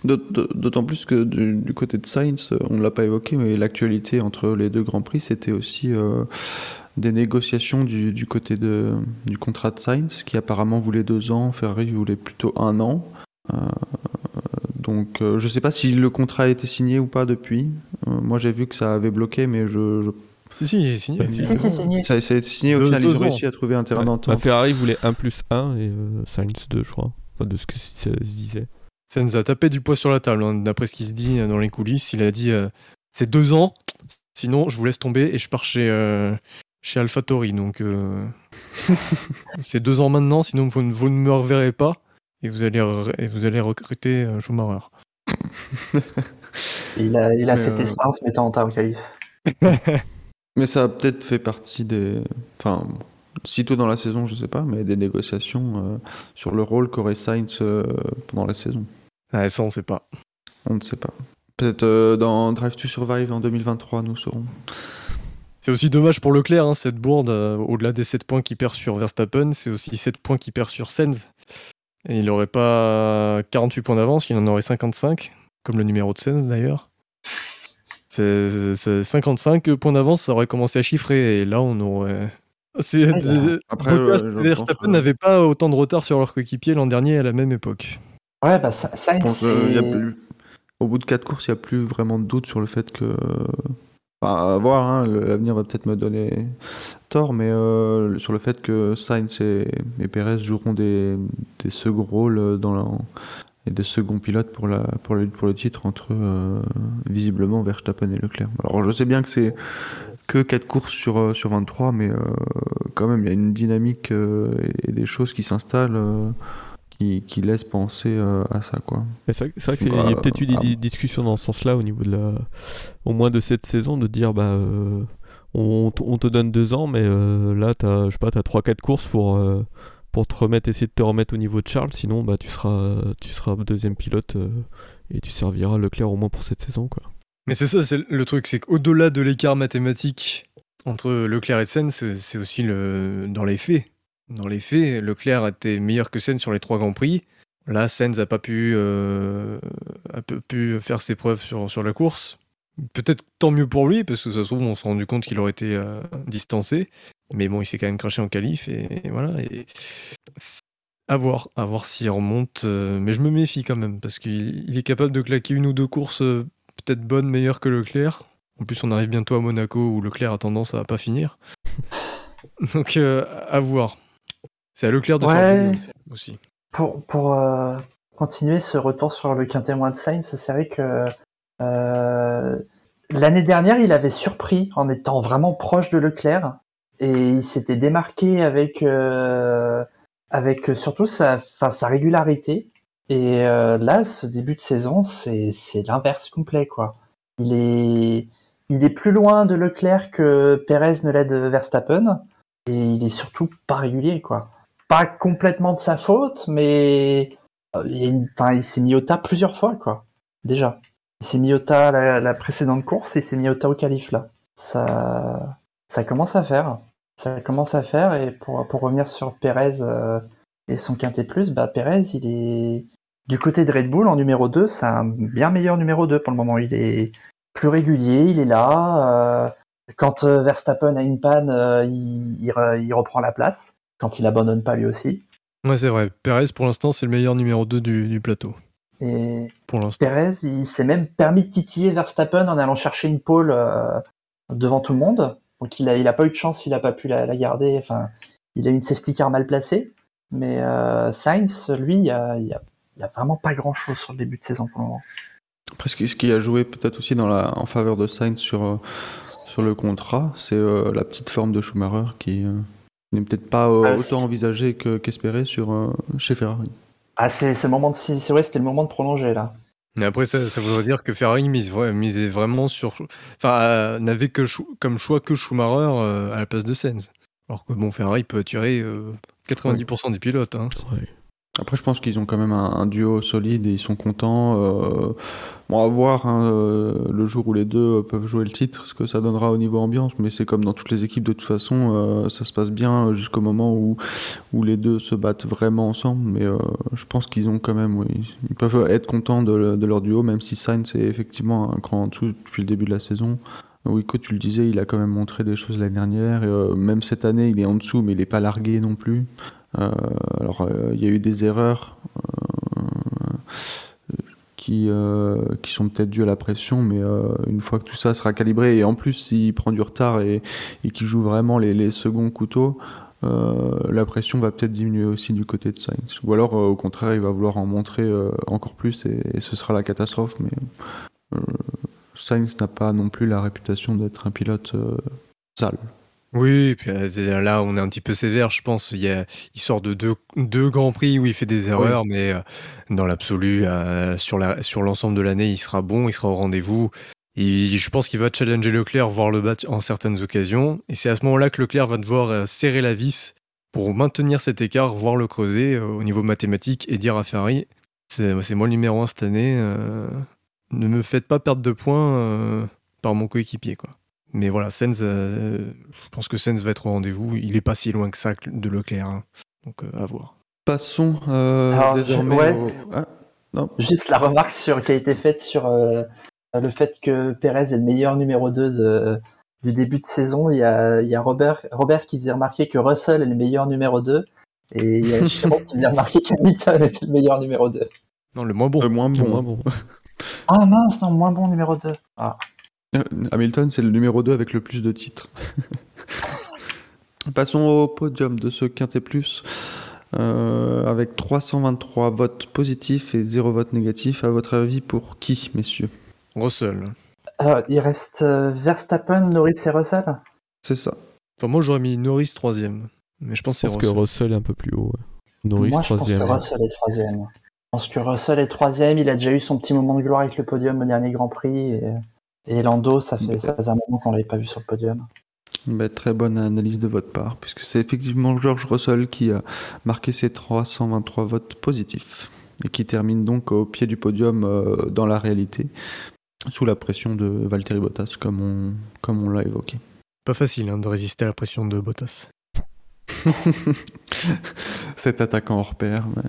D'autant plus que du, côté de Sainz, on ne l'a pas évoqué, mais l'actualité entre les deux Grands Prix, c'était aussi des négociations du, du côté de, du contrat de Sainz, qui apparemment voulait deux ans, Ferrari voulait plutôt un an. Euh, donc euh, je sais pas si le contrat a été signé ou pas depuis. Euh, moi j'ai vu que ça avait bloqué, mais je, Si, si, il est signé. Ça, a été signé, au final, ils ont réussi à trouver un terrain d'entente. Ferrari voulait 1 plus 1 et Sainz 2, je crois, de ce que ça se disait. Sainz a tapé du poids sur la table, hein. d'après ce qui se dit dans les coulisses. Il a dit c'est deux ans, sinon je vous laisse tomber et je pars chez, chez AlphaTauri. Donc c'est deux ans maintenant, sinon vous, vous ne me reverrez pas et vous allez, et vous allez recruter euh, Schumacher. il a, il a fait euh... en se mettant en qualif. mais ça a peut-être fait partie des. Enfin, sitôt dans la saison, je sais pas, mais des négociations euh, sur le rôle qu'aurait Sainz euh, pendant la saison. Ah, ça, on sait pas. On ne sait pas. Peut-être dans Drive to Survive en 2023, nous saurons. C'est aussi dommage pour Leclerc, hein, cette bourde, euh, au-delà des 7 points qu'il perd sur Verstappen, c'est aussi 7 points qu'il perd sur Sens. Et il n'aurait pas 48 points d'avance, il en aurait 55, comme le numéro de Sens d'ailleurs. C'est- c'est 55 points d'avance, ça aurait commencé à chiffrer, et là on aurait. C'est- Ouais, Après, Bottas euh, Verstappen pense que- n'avaient pas autant de retard sur leur coéquipier l'an dernier à la même époque. Ouais, bah ça, Sainz, Je pense que y a c'est- plus- Au bout de quatre courses, il n'y a plus vraiment de doute sur le fait que. À voir, hein, l'avenir va peut-être me donner tort, mais euh, sur le fait que Sainz et, et Perez joueront des, des seconds rôles et des seconds pilotes pour le titre entre euh, visiblement Verstappen et Leclerc. Alors je sais bien que c'est que 4 courses sur, euh, sur 23, mais euh, quand même il y a une dynamique euh, et, des choses qui s'installent euh, qui, qui laissent penser euh, à ça. quoi. Mais C'est vrai, qu'il y a peut-être eu des ah. di- discussions dans ce sens-là au niveau de la, au moins de cette saison, de dire bah euh, on, te donne deux ans, mais euh, là t'as, je sais pas, t'as trois quatre courses pour euh, pour te remettre, essayer de te remettre au niveau de Charles, sinon bah tu seras tu seras deuxième pilote euh, et tu serviras Leclerc au moins pour cette saison quoi. Mais c'est ça, c'est le truc, c'est qu'au-delà de l'écart mathématique entre Leclerc et Sen, c'est c'est aussi le dans les faits. Dans les faits, Leclerc était meilleur que Sen sur les trois grands prix. Là, Sens n'a pas pu, euh, a pu faire ses preuves sur, la course. Peut-être tant mieux pour lui, parce que ça se trouve, on s'est rendu compte qu'il aurait été euh, distancé. Mais bon, il s'est quand même craché en qualif, et, voilà. À voir, à voir s'il remonte. euh, mais je me méfie quand même, parce qu'il il est capable de claquer une ou deux courses peut-être bonnes, meilleures que Leclerc. En plus, on arrive bientôt à Monaco, où Leclerc a tendance à pas finir. Donc, à voir. C'est à Leclerc de Ouais. faire mieux aussi. pour, pour euh, continuer ce retour sur le quintet moins de Sainz, c'est vrai que euh, l'année dernière, il avait surpris en étant vraiment proche de Leclerc et il s'était démarqué avec, euh, avec surtout sa, enfin, sa régularité. Et là, ce début de saison, c'est c'est l'inverse complet, quoi. Il est, il est plus loin de Leclerc que Perez ne l'est de Verstappen et il est surtout pas régulier, quoi pas complètement de sa faute, mais euh, il, s'est mis au tas plusieurs fois, quoi. Déjà. Il s'est mis au tas la, la précédente course et il s'est mis au tas au qualif, là. Ça, ça commence à faire. Ça commence à faire, et pour, pour revenir sur Perez euh, et son quintet plus, bah, Perez, il est du côté de Red Bull en numéro 2, c'est un bien meilleur numéro 2 pour le moment. Il est plus régulier, il est là. euh, quand Verstappen a une panne, il reprend la place quand il abandonne pas lui aussi. Ouais, c'est vrai. Perez, pour l'instant, c'est le meilleur numéro 2 du, du plateau. Et Pour l'instant. Perez, il s'est même permis de titiller Verstappen en allant chercher une pole euh, devant tout le monde. Donc il a, il a pas eu de chance, il a pas pu la, la garder. Enfin, il a une safety car mal placée. Mais euh, Sainz, lui, il y a, a- il y a vraiment pas grand chose sur le début de saison pour le moment. Après, ce qui, a joué peut-être aussi dans la, en faveur de Sainz sur, euh, sur le contrat, c'est euh, la petite forme de Schumacher qui euh, n'est peut-être pas euh, Ah, autant envisagée que- qu'espéré sur, euh, chez Ferrari. Ah, c'est le moment de, c'est vrai, c'était le moment de prolonger là. Mais après, ça, ça voudrait dire que Ferrari mise, misait vraiment sur. Enfin, euh, n'avait que comme choix que Schumacher euh, à la place de Sens. Alors que bon, Ferrari peut attirer euh, 90% des pilotes. hein. Ouais. Après, je pense qu'ils ont quand même un, duo solide et ils sont contents. euh, bon, à voir hein, euh, le jour où les deux euh, peuvent jouer le titre, ce que ça donnera au niveau ambiance. Mais c'est comme dans toutes les équipes, de toute façon, euh, ça se passe bien jusqu'au moment où, où les deux se battent vraiment ensemble. Mais je pense qu'ils ont quand même, oui, ils peuvent être contents de, le- de leur duo, même si Sainz est effectivement un cran en dessous depuis le début de la saison. Wico, tu le disais, il a quand même montré des choses l'année dernière. même cette année, il est en dessous, mais il n'est pas largué non plus. Euh, alors, euh, il y a eu des erreurs euh, qui, sont peut-être dues à la pression, mais une fois que tout ça sera calibré, et en plus, s'il prend du retard et, et qu'il joue vraiment les, seconds couteaux, la pression va peut-être diminuer aussi du côté de Sainz. Ou alors, au contraire, il va vouloir en montrer encore plus et, et ce sera la catastrophe. Mais Sainz n'a pas non plus la réputation d'être un pilote sale. Oui, et puis euh, là, on est un petit peu sévère, je pense. Il, y a- il sort de deux, deux grands prix où il fait des erreurs, mais euh, dans l'absolu, euh, sur la- sur l'ensemble de l'année, il sera bon, il sera au rendez-vous. Et je pense qu'il va challenger Leclerc, voire le battre en certaines occasions. Et c'est à ce moment-là que Leclerc va devoir euh, serrer la vis pour maintenir cet écart, voire le creuser euh, au niveau mathématique et dire à Ferrari c'est c'est moi le numéro 1 cette année, euh, ne me faites pas perdre de points euh, par mon coéquipier. quoi. Mais voilà, Sens, euh, je pense que Sens va être au rendez-vous. Il est pas si loin que ça de Leclerc. hein. Donc euh, à voir. Passons euh, Alors, désormais ouais. au- Ah, non. Juste la remarque sur, qui a été faite sur euh, le fait que Pérez est le meilleur numéro 2 de, du début de saison. Il y a, il y a Robert, Robert qui faisait remarquer que Russell est le meilleur numéro 2. Et il y a Chiron qui faisait remarquer qu'Hamilton était le meilleur numéro 2. Non, le moins bon. Le moins C'est bon. moins bon. Ah mince, non, moins bon numéro 2. Ah. Euh, Hamilton, c'est le numéro 2 avec le plus de titres. Passons au podium de ce Quintet Plus. euh, avec 323 votes positifs et 0 vote négatif. À votre avis, pour qui, messieurs? Russell. Euh, il reste euh, Verstappen, Norris et Russell? C'est ça. Enfin, moi, j'aurais mis Norris troisième. Mais je pense que Je c'est pense que Russell. Russell est un peu plus haut. ouais. Norris Moi, je pense troisième. que Russell est troisième. Je pense que Russell est troisième. Il a déjà eu son petit moment de gloire avec le podium au dernier Grand Prix. Et, et Lando, ça, fait, ça faisait un moment qu'on l'avait pas vu sur le podium. Ben, très bonne analyse de votre part, puisque c'est effectivement George Russell qui a marqué ses 323 votes positifs et qui termine donc au pied du podium euh, dans la réalité, sous la pression de Valtteri Bottas, comme on, comme on l'a évoqué. Pas facile hein, de résister à la pression de Bottas. Cet attaquant hors pair. mais-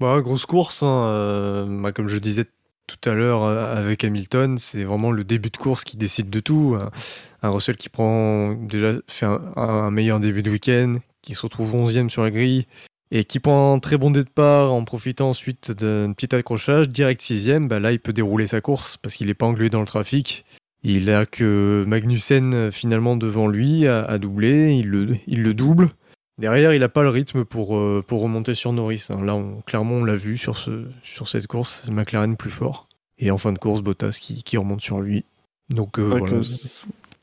Bah, grosse course, hein, euh, bah, comme je disais tout à l'heure euh, avec Hamilton, c'est vraiment le début de course qui décide de tout. Un, Russell qui prend déjà fait un, meilleur début de week-end, qui se retrouve 11e sur la grille et qui prend un très bon départ en profitant ensuite d'un petit accrochage, direct 6e, bah là il peut dérouler sa course parce qu'il n'est pas englué dans le trafic. Il a que Magnussen euh, finalement devant lui à, doubler, il le, il le double. Derrière, il n'a pas le rythme pour, euh, pour remonter sur Norris. hein. Là, on- clairement, on l'a vu sur, ce, sur cette course, c'est McLaren plus fort. Et en fin de course, Bottas qui, qui remonte sur lui. Donc, euh, voilà.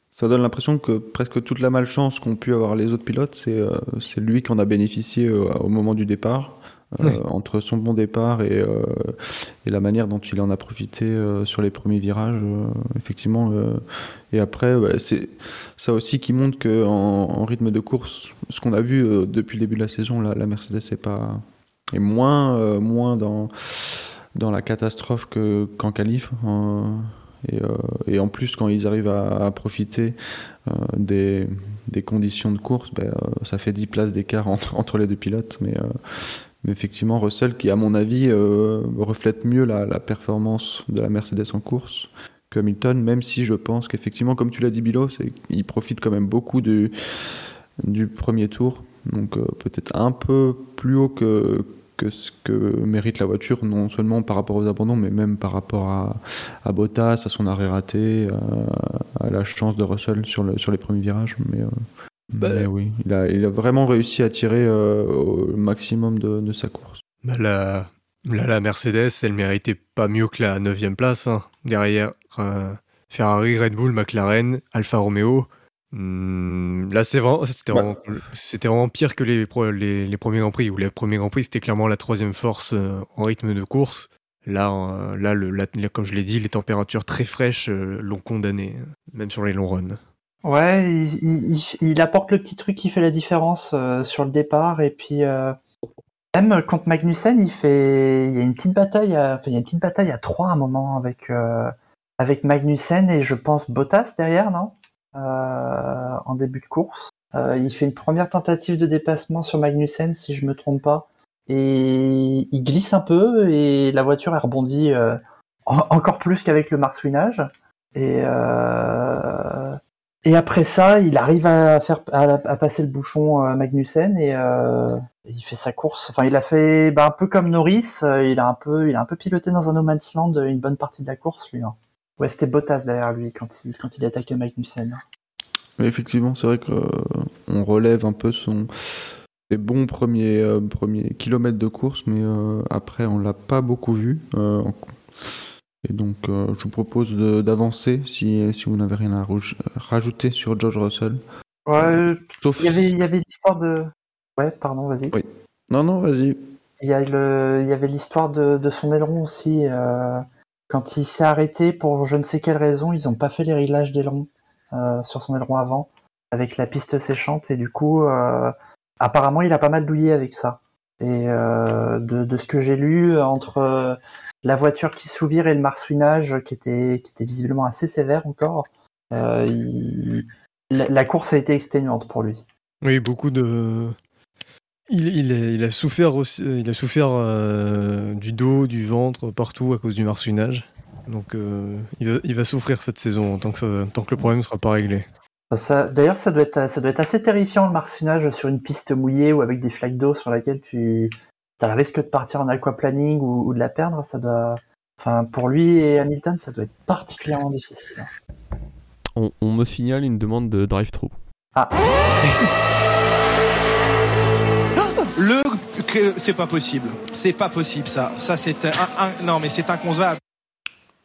ça donne l'impression que presque toute la malchance qu'ont pu avoir les autres pilotes, c'est euh, lui qui en a bénéficié au moment du départ. Euh. Entre son bon départ et, euh, et la manière dont il en a profité euh, sur les premiers virages, effectivement. et après, ouais, c'est ça aussi qui montre qu'en en rythme de course, ce qu'on a vu depuis le début de la saison, la, Mercedes est, pas, est moins, moins dans, dans la catastrophe que- qu'en qualif. euh, et, en plus, quand ils arrivent à, profiter des, des conditions de course, euh, ça fait 10 places d'écart entre, entre les deux pilotes. Mais, mais effectivement, Russell, qui à mon avis euh, reflète mieux la, performance de la Mercedes en course que Hamilton, même si je pense qu'effectivement, comme tu l'as dit, Bilo, il profite quand même beaucoup du, premier tour. Donc euh, peut-être un peu plus haut que, que ce que mérite la voiture, non seulement par rapport aux abandons, mais même par rapport à, à Bottas, à son arrêt raté, à, à la chance de Russell sur, le, sur les premiers virages. Mais, euh, Bah, mais oui, il a, il a vraiment réussi à tirer euh, au maximum de, de sa course. Bah, la, là, la Mercedes, elle méritait pas mieux que la 9 place. hein. Derrière, euh, Ferrari, Red Bull, McLaren, Alfa Romeo. Hmm, là, c'est vraiment, c'était Bah. vraiment, pire que les, pro- les, les premiers Grands Prix, où les premiers Grands Prix, c'était clairement la troisième force euh, en rythme de course. Là, là, le, comme je l'ai dit, les températures très fraîches l'ont condamné, même sur les longs runs. Ouais, il, il- il- apporte le petit truc qui fait la différence euh, sur le départ. Et puis, euh, même contre Magnussen, il, fait, il y a une petite bataille à, enfin, il y a une petite bataille à trois à un moment avec, euh, avec Magnussen et je pense Bottas derrière, non? Euh, En début de course. Euh, il fait une première tentative de dépassement sur Magnussen, si je me trompe pas. Et il glisse un peu et la voiture elle rebondit euh, en- encore plus qu'avec le marsouinage. Et, euh, et après ça, il arrive à faire passer le bouchon à Magnussen et euh, il fait sa course. Enfin, il a fait bah, un peu comme Norris. euh, Il a un peu, piloté dans un no man's land une bonne partie de la course, lui. hein. Ouais, c'était Bottas derrière lui quand il quand attaquait Magnussen. Effectivement, c'est vrai qu'on relève un peu son, ses bons premiers, euh, premiers kilomètres de course, mais euh, après, on l'a pas beaucoup vu. euh, et donc, euh, je vous propose d'avancer si, si vous n'avez rien à rouge- rajouter sur George Russell. Ouais, Sauf. il y avait, il y avait l'histoire de. Ouais, pardon, vas-y. Oui. Non, non, vas-y. Il y, a le, il y avait l'histoire de, de son aileron aussi. euh, quand il s'est arrêté pour je ne sais quelle raison, ils n'ont pas fait les réglages d'aileron euh, sur son aileron avant, avec la piste séchante, et du coup, euh, apparemment, il a pas mal douillé avec ça. Et euh, de, de ce que j'ai lu, entre euh, la voiture qui s'ouvre et le marsouinage, qui était, qui était visiblement assez sévère encore, Euh, il- la, la course a été exténuante pour lui. Oui, beaucoup de. Il, il, a, il a souffert aussi, il a souffert euh, du dos, du ventre, partout à cause du marsouinage. Donc euh, il, va, il va souffrir cette saison tant que, ça- tant que le problème ne sera pas réglé. Ça- D'ailleurs, ça, doit être- ça doit être assez terrifiant le marcinage sur une piste mouillée ou avec des flaques d'eau sur laquelle tu as le risque de partir en aquaplaning ou, ou de la perdre. Ça doit, enfin, pour lui et Hamilton, ça doit être particulièrement difficile. On, on me signale une demande de drive-thru. Ah, Le que c'est pas possible. C'est pas possible ça. Ça c'est un, un- non mais c'est inconcevable.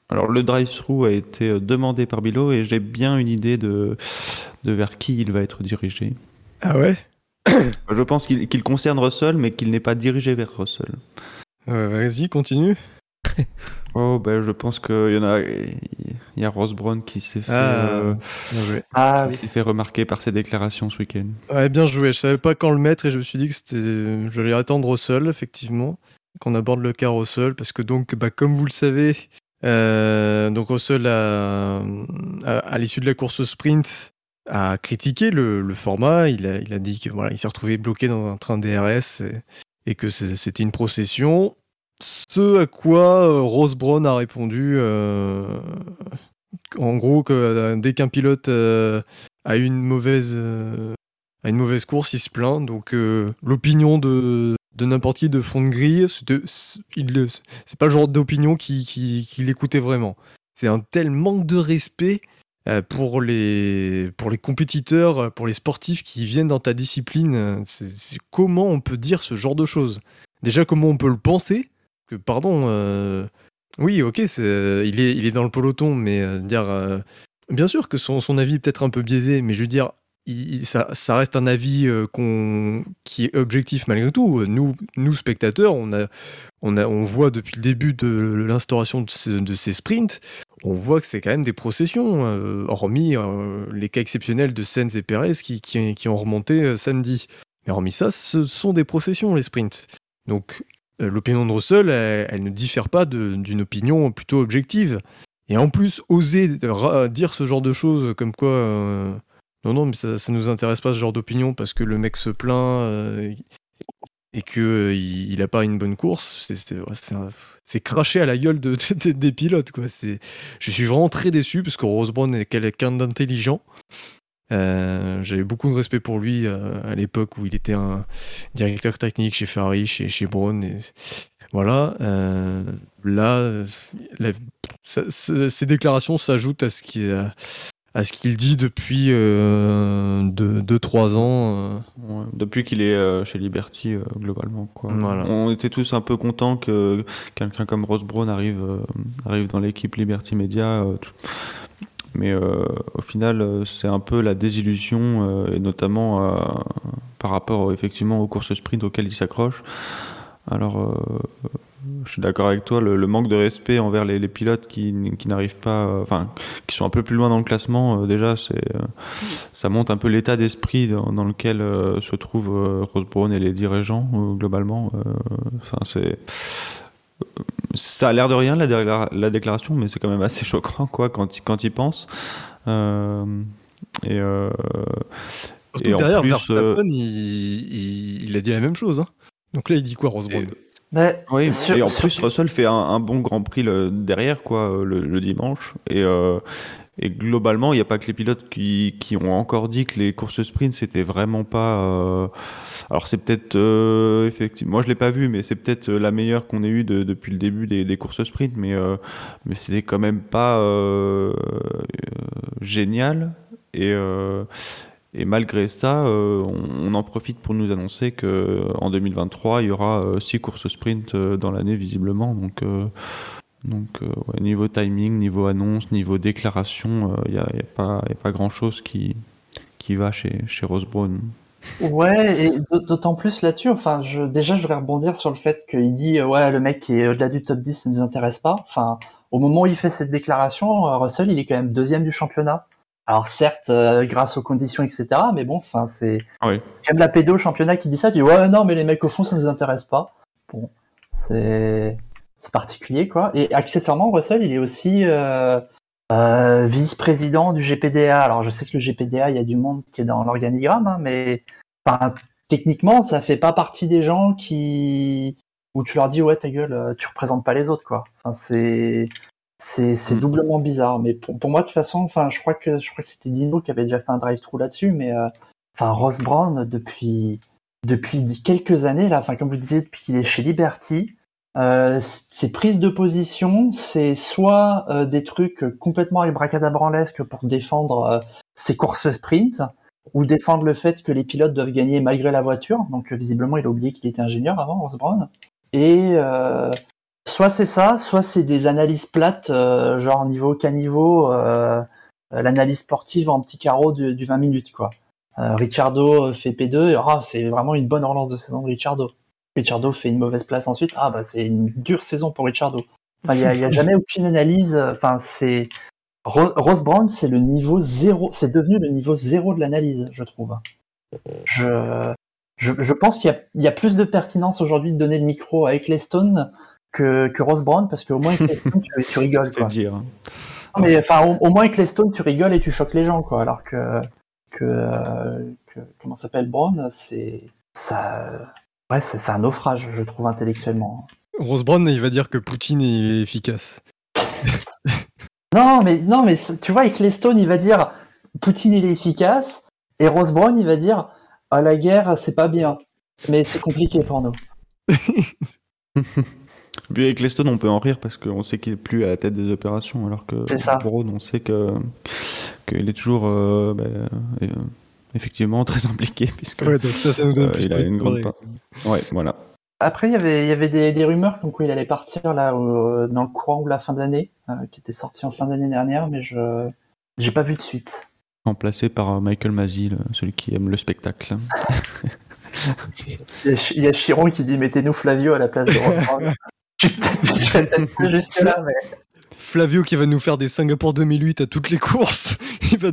Alors le drive-thru a été euh, demandé par Bilo et j'ai bien une idée de, de vers qui il va être dirigé. Ah ouais? Je pense qu'il concerne Russell, mais qu'il n'est pas dirigé vers Russell. Euh, Vas-y, continue. Oh, ben je pense qu'il y en a. Il y a Ross Brown qui s'est fait, Ah, euh, ah oui. fait remarquer par ses déclarations ce week-end. Ouais, bien joué. Je savais pas quand le mettre et je me suis dit que c'était. J'allais attendre Russell, effectivement, qu'on aborde le cas Russell, parce que donc, bah, comme vous le savez, euh, donc Russell a, à, à l'issue de la course sprint a critiqué le, format. Il a, il a dit que voilà, il s'est retrouvé bloqué dans un train DRS et, que c'était une procession. Ce à quoi euh, Ross Brown a répondu, euh, en gros, que euh, dès qu'un pilote a une mauvaise une mauvaise course, il se plaint. Donc l'opinion de, de n'importe qui de fond de grille, c'est pas le genre d'opinion qui, qui, qui l'écoutait vraiment. C'est un tel manque de respect pour les, pour les compétiteurs, euh, pour les sportifs qui viennent dans ta discipline. euh, c'est- comment on peut dire ce genre de choses? Déjà, comment on peut le penser? Que, Pardon, euh, oui, ok, euh, il, est, il est dans le peloton, mais euh, dire... euh, Bien sûr que son, son avis est peut-être un peu biaisé, mais je veux dire, ça, reste un avis euh, qui est objectif malgré tout. Nous, spectateurs, on, voit depuis le début de l'instauration de, ce- de ces sprints, on voit que c'est quand même des processions, euh, hormis euh, les cas exceptionnels de Sens et Perez qui, ont remonté samedi. Mais hormis ça, ce sont des processions, les sprints. Donc l'opinion de Russell, elle, ne diffère pas d'une opinion plutôt objective. Et en plus, oser dire ce genre de choses comme quoi... non, non, mais ça, ça nous intéresse pas ce genre d'opinion parce que le mec se plaint euh, et que euh, il, a pas une bonne course. C'est- cracher à la gueule de, de- des pilotes, quoi. Je suis vraiment très déçu parce que Rose Brown est quelqu'un d'intelligent. Euh, J'avais beaucoup de respect pour lui euh, à l'époque où il était un directeur technique chez Ferrari, chez, chez Brown. Et voilà. là, ces déclarations s'ajoutent à ce qui à ce qu'il dit depuis 2-3 ans. euh. Ouais, depuis qu'il est euh, chez Liberty, euh, globalement. Quoi. Voilà. On était tous un peu contents que quelqu'un comme Ross Brown arrive, euh, arrive dans l'équipe Liberty Media. euh, tout. Mais euh, au final, euh, c'est un peu la désillusion, euh, et notamment euh, par rapport effectivement aux courses sprint auxquelles il s'accroche. Alors, euh, je suis d'accord avec toi, le, le manque de respect envers les, les pilotes qui, n'arrivent pas, euh, enfin, qui sont un peu plus loin dans le classement, euh, déjà, c'est, euh, ça montre un peu l'état d'esprit dans, dans lequel se trouvent euh, Rose Brown et les dirigeants, globalement. Enfin, c'est. Ça a l'air de rien, la, déclara- la déclaration, mais c'est quand même assez choquant, quoi, quand, il- quand il pense. Euh, et. Et en derrière, plus, Verstappen, il, il- il a dit la même chose. hein. Donc là, il dit quoi, Rose Brown? Mais Oui, sur- et en sur- plus, Russell fait un, un bon Grand Prix le- derrière, quoi, euh, le, le dimanche. Et, euh, et globalement, il n'y a pas que les pilotes qui, qui ont encore dit que les courses sprint, c'était vraiment pas. euh, Alors, c'est peut-être. euh, effectivement, moi, je l'ai pas vu, mais c'est peut-être la meilleure qu'on ait eue de- depuis le début des, des courses sprint. Mais, mais c'était quand même pas génial. Et. euh, et malgré ça, euh, on, en profite pour nous annoncer que en 2023, il y aura 6 courses sprint euh, dans l'année visiblement. Donc, euh, euh, niveau timing, niveau annonce, niveau déclaration, il n'y a, pas, grand-chose qui, va chez, chez Rose Brown. Ouais, et d'autant plus là-dessus, enfin, déjà, je voudrais rebondir sur le fait qu'il dit, euh, ouais, le mec qui est au-delà du top 10, ça ne nous intéresse pas. Enfin, au moment où il fait cette déclaration, euh, Russell, il est quand même deuxième du championnat. Alors, certes, euh, grâce aux conditions, etc., mais bon, enfin, c'est Oui. quand même la pédo au championnat qui dit ça, qui dit, ouais, non, mais les mecs au fond, ça ne nous intéresse pas. Bon, c'est, c'est particulier, quoi. Et accessoirement, Russell, il est aussi, euh, euh, vice-président du GPDA. Alors je sais que le GPDA, il y a du monde qui est dans l'organigramme, hein, mais enfin, techniquement, ça fait pas partie des gens qui où tu leur dis ouais ta gueule, euh, tu représentes pas les autres quoi. Enfin, c'est c'est Mm. doublement bizarre. Mais pour, pour moi de toute façon, enfin je crois que je crois que c'était Dino qui avait déjà fait un drive-through là-dessus, mais euh, enfin Ross Brown depuis depuis quelques années là, enfin comme vous disiez depuis qu'il est chez Liberty. Euh, ses prises de position, c'est soit euh, des trucs complètement abracadabrantesques pour défendre euh, ses courses sprint, ou défendre le fait que les pilotes doivent gagner malgré la voiture. Donc euh, visiblement, il a oublié qu'il était ingénieur avant, Ross Brown. Et euh, soit c'est ça, soit c'est des analyses plates, euh, genre niveau caniveau, euh, l'analyse sportive en petit carreau du, du 20 minutes quoi. Euh, Ricciardo fait P2, et, ah, c'est vraiment une bonne relance de saison de Ricciardo. Ricciardo fait une mauvaise place ensuite, ah bah c'est une dure saison pour Ricciardo. Enfin, il n'y a, a jamais aucune analyse, euh, enfin c'est Ro- Ross Brown, c'est le niveau zéro, c'est devenu le niveau zéro de l'analyse, je trouve. Je, je, je pense qu'il y y a plus de pertinence aujourd'hui de donner le micro à Ecclestone que, que Ross Brown, parce qu'au moins tu, tu rigoles. C'est dire. hein. Non, mais enfin, au, au moins Ecclestone, tu rigoles et tu choques les gens, quoi. Alors que, que, euh, que comment s'appelle Brown, c'est ça, ouais, c'est c'est un naufrage, je trouve intellectuellement. Rose Brown, il va dire que Poutine est efficace. Non, mais non, mais tu vois, Ecclestone, il va dire Poutine il est efficace, et Ross Brown, il va dire ah la guerre c'est pas bien, mais c'est compliqué pour nous. Puis avec Leston, on peut en rire parce qu'on sait qu'il est plus à la tête des opérations, alors que C'est ça. Brown, on sait que qu'il est toujours euh, bah, euh, effectivement très impliqué puisque Ouais, donc ça, ça nous donne euh, plus il a une grande. Ouais, voilà. Après, il y avait, il y avait des, des rumeurs comme quoi il allait partir là dans le courant de la fin d'année, euh, qui était sorti en fin d'année dernière, mais je j'ai pas vu de suite. Remplacé par Michael Masi, le- celui qui aime le spectacle. Il y a, Chiron qui dit mettez-nous Flavio à la place de Ross Brown. Je vais peut-être je vais peut-être pas jusque là, mais Flavio qui va nous faire des Singapour 2008 à toutes les courses. Il va,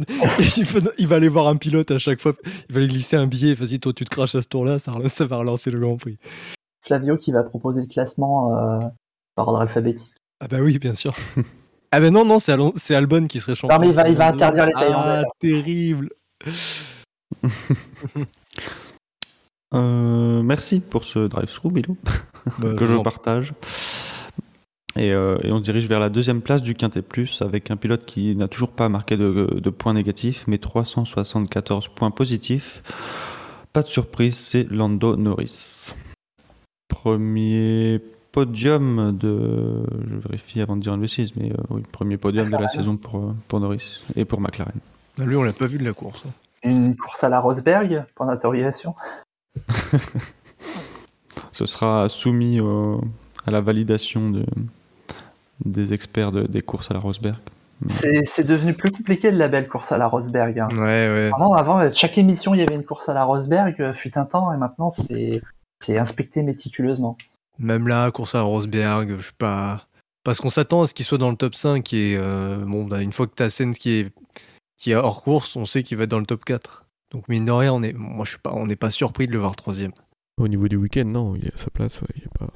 il va, il va aller voir un pilote à chaque fois. Il va lui glisser un billet. Vas-y, toi, tu te craches à ce tour-là. Ça, va relancer le Grand Prix. Flavio qui va proposer le classement euh, par ordre alphabétique. Ah bah oui, bien sûr. ah bah non, non, c'est Alon- c'est Albon qui serait champion. mais il va- il va interdire les Thaïlandais, Ah, terrible. Euh, merci pour ce drive-through, Bilo, Bah, que je partage. Et, euh, et on se dirige vers la deuxième place du Quintet Plus avec un pilote qui n'a toujours pas marqué de, de points négatifs, mais 374 points positifs. Pas de surprise, c'est Lando Norris. Premier podium de. Je vérifie avant de dire une bêtise, mais euh, oui, premier podium de la saison pour, euh, pour Norris et pour McLaren. Ah, Lui, on l'a pas vu de la course. hein. Une course à la Rosberg, point d'interrogation. Ce sera soumis au- à la validation de, des experts de- des courses à la Rosberg. C'est devenu plus compliqué le label course à la Rosberg. hein. Ouais, ouais. Avant, avant, chaque émission, il y avait une course à la Rosberg, euh, fut un temps, et maintenant, c'est inspecté méticuleusement. Même là, course à Rosberg, je sais pas. Parce qu'on s'attend à ce qu'il soit dans le top 5 et euh, bon, bah, une fois que t'as Sens qui est, qui est hors course, on sait qu'il va être dans le top 4. Donc mine de rien, on est, moi je suis pas, on n'est pas surpris de le voir troisième. Au niveau du week-end, non, il est à sa place. il, est pas...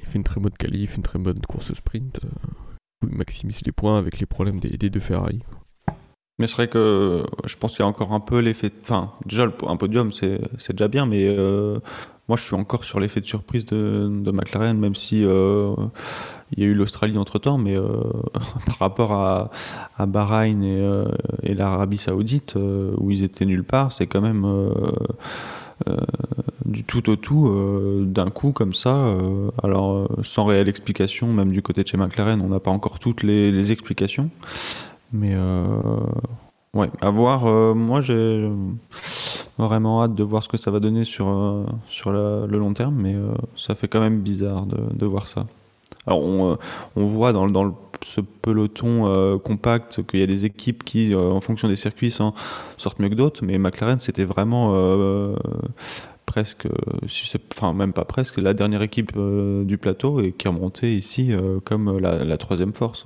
il fait une très bonne qualif, une très bonne course sprint. euh, Il maximise les points avec les problèmes des, deux Ferrari. Mais c'est vrai que je pense qu'il y a encore un peu l'effet. Enfin, déjà, un podium, c'est déjà bien, mais euh, moi, je suis encore sur l'effet de surprise de, de McLaren, même si euh, il y a eu l'Australie entre temps, mais par rapport à, à Bahreïn et, et l'Arabie Saoudite, où ils étaient nulle part, c'est quand même. Euh, du tout au tout euh, d'un coup comme ça euh, alors sans réelle explication même du côté de chez McLaren on n'a pas encore toutes les, explications mais ouais, à voir. moi, j'ai vraiment hâte de voir ce que ça va donner sur, sur le long terme, mais ça fait quand même bizarre de, voir ça. Alors, on, on voit dans, dans le- ce peloton euh, compact qu'il y a des équipes qui, euh, en fonction des circuits, sortent mieux que d'autres, mais McLaren, c'était vraiment euh, presque, si enfin même pas presque, la dernière équipe du plateau et qui remontait ici euh, comme la, troisième force.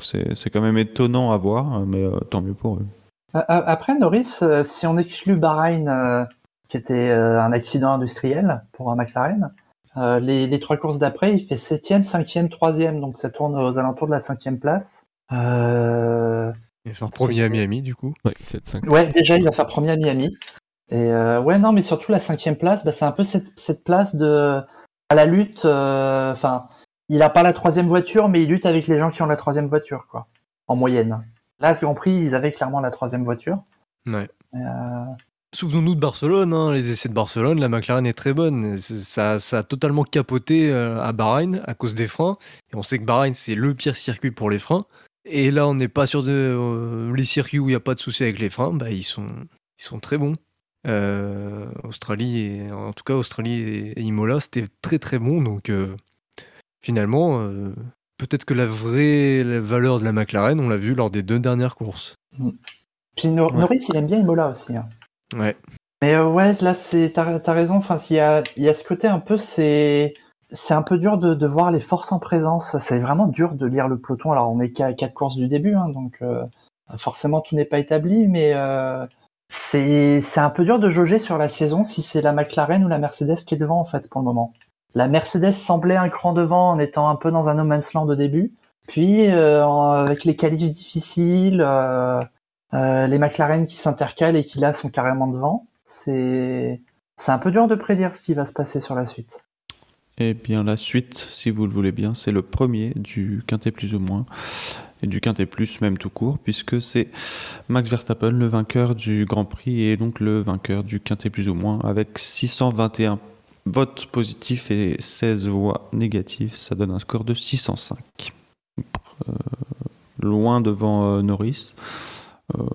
c'est quand même étonnant à voir, mais tant mieux pour eux. Après, Norris, si on exclut Bahreïn, qui était un accident industriel pour un McLaren, euh, les, les trois courses d'après, il fait 7ème, 5ème, 3ème, donc ça tourne aux alentours de la 5ème place. Euh, Il va faire premier à Miami, du coup. Ouais, 7-5. Ouais, déjà, il va faire premier à Miami. Et euh, ouais, non, mais surtout la cinquième place, bah, c'est un peu cette, cette place de à la lutte. euh, Enfin, il a pas la troisième voiture, mais il lutte avec les gens qui ont la troisième voiture, quoi, en moyenne. Là, ce Grand Prix, ils avaient clairement la troisième voiture. Ouais. Souvenons-nous de Barcelone, hein, les essais de Barcelone, la McLaren est très bonne. Ça, ça a totalement capoté euh, à Bahreïn à cause des freins. Et on sait que Bahreïn, c'est le pire circuit pour les freins. Et là, on n'est pas sur de, euh, les circuits où il n'y a pas de souci avec les freins. Bah, ils, sont, ils sont très bons. Euh, Australie, et, en tout cas, Australie et, et Imola, c'était très très bon. Donc, euh, finalement, euh, peut-être que la vraie la valeur de la McLaren, on l'a vu lors des deux dernières courses. Puis Nor- Ouais. Norris, il aime bien Imola aussi. hein. Ouais. Mais euh, ouais, là, t'as t'as raison. Enfin, il y a, ce côté un peu, c'est un peu dur de, voir les forces en présence. C'est vraiment dur de lire le peloton. Alors, on est qu'à quatre courses du début, hein, donc euh, forcément tout n'est pas établi, mais euh, c'est un peu dur de jauger sur la saison si c'est la McLaren ou la Mercedes qui est devant en fait pour le moment. La Mercedes semblait un cran devant en étant un peu dans un no man's land au début, puis euh, avec les qualifs difficiles. Euh, les McLaren qui s'intercalent et qui là sont carrément devant. C'est c'est un peu dur de prédire ce qui va se passer sur la suite. Eh bien, la suite, si vous le voulez bien, c'est le premier du Quintet plus ou moins, et du Quintet plus même tout court, puisque c'est Max Verstappen, le vainqueur du Grand Prix, et donc le vainqueur du Quintet plus ou moins, avec 621 votes positifs et 16 voix négatives. Ça donne un score de 605. Euh, loin devant euh, Norris. Euh,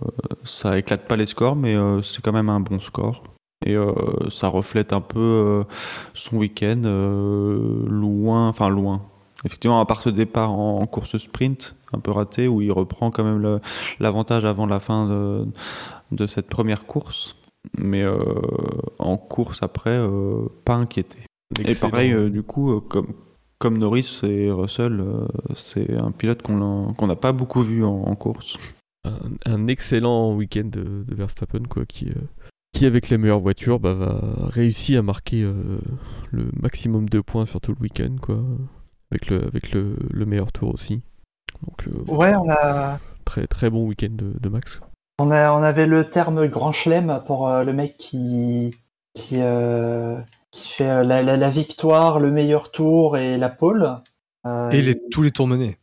ça éclate pas les scores, mais euh, c'est quand même un bon score. Et euh, ça reflète un peu son week-end loin, enfin loin. Effectivement, à part ce départ en, en course sprint, un peu raté, où il reprend quand même l'avantage avant la fin de, de cette première course. Mais euh, en course après, euh, pas inquiété. Et pareil, euh, du coup, comme, comme Norris et Russell, c'est un pilote qu'on n'a pas beaucoup vu en, en course. Un, un excellent week-end de, de Verstappen quoi, qui, euh, qui avec les meilleures voitures bah, va réussir à marquer euh, le maximum de points sur tout le week-end quoi, avec le, avec le, le meilleur tour aussi. Donc euh, Ouais, on a très très bon week-end de, de Max. on a on avait le terme grand chelem pour euh, le mec qui qui euh, qui fait euh, la, la, la victoire, le meilleur tour et la pole. Euh, Et les, tous les tours menés.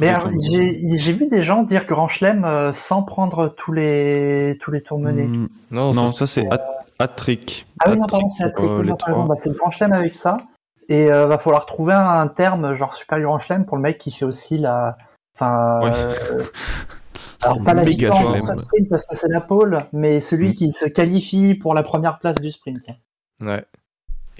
Mais j'ai vu des gens dire grand chelem euh, sans prendre tous les tous les tours menés. Hmm, Non, non, ça, c'est hat- hat-trick. Ah oui, non, pardon, c'est Atlético, euh, non, bah, c'est le grand chelem avec ça. Et euh, va falloir trouver un, un terme, genre super grand chelem, pour le mec qui fait aussi la. Enfin. Ouais. euh, Alors, pas la victoire en sprint parce que c'est la pole, mais celui Mm. qui se qualifie pour la première place du sprint. Ouais.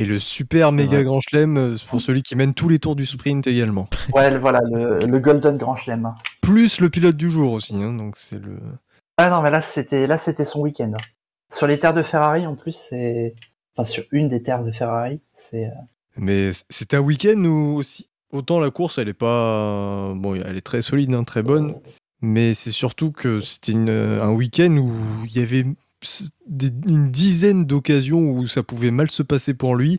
Et le super méga Ouais. grand chelem euh, pour celui qui mène tous les tours du sprint également. Ouais, voilà, le, le Golden Grand Chelem. Plus le pilote du jour aussi. hein, donc c'est le. Ah non, mais là, c'était là c'était son week-end. Sur les terres de Ferrari, en plus, c'est. Enfin, sur une des terres de Ferrari, c'est. euh, Mais c- c'était un week-end où aussi. Autant la course, elle est pas. Bon, elle est très solide, hein, très bonne. Mais c'est surtout que c'était un week-end où il y avait une dizaine d'occasions où ça pouvait mal se passer pour lui.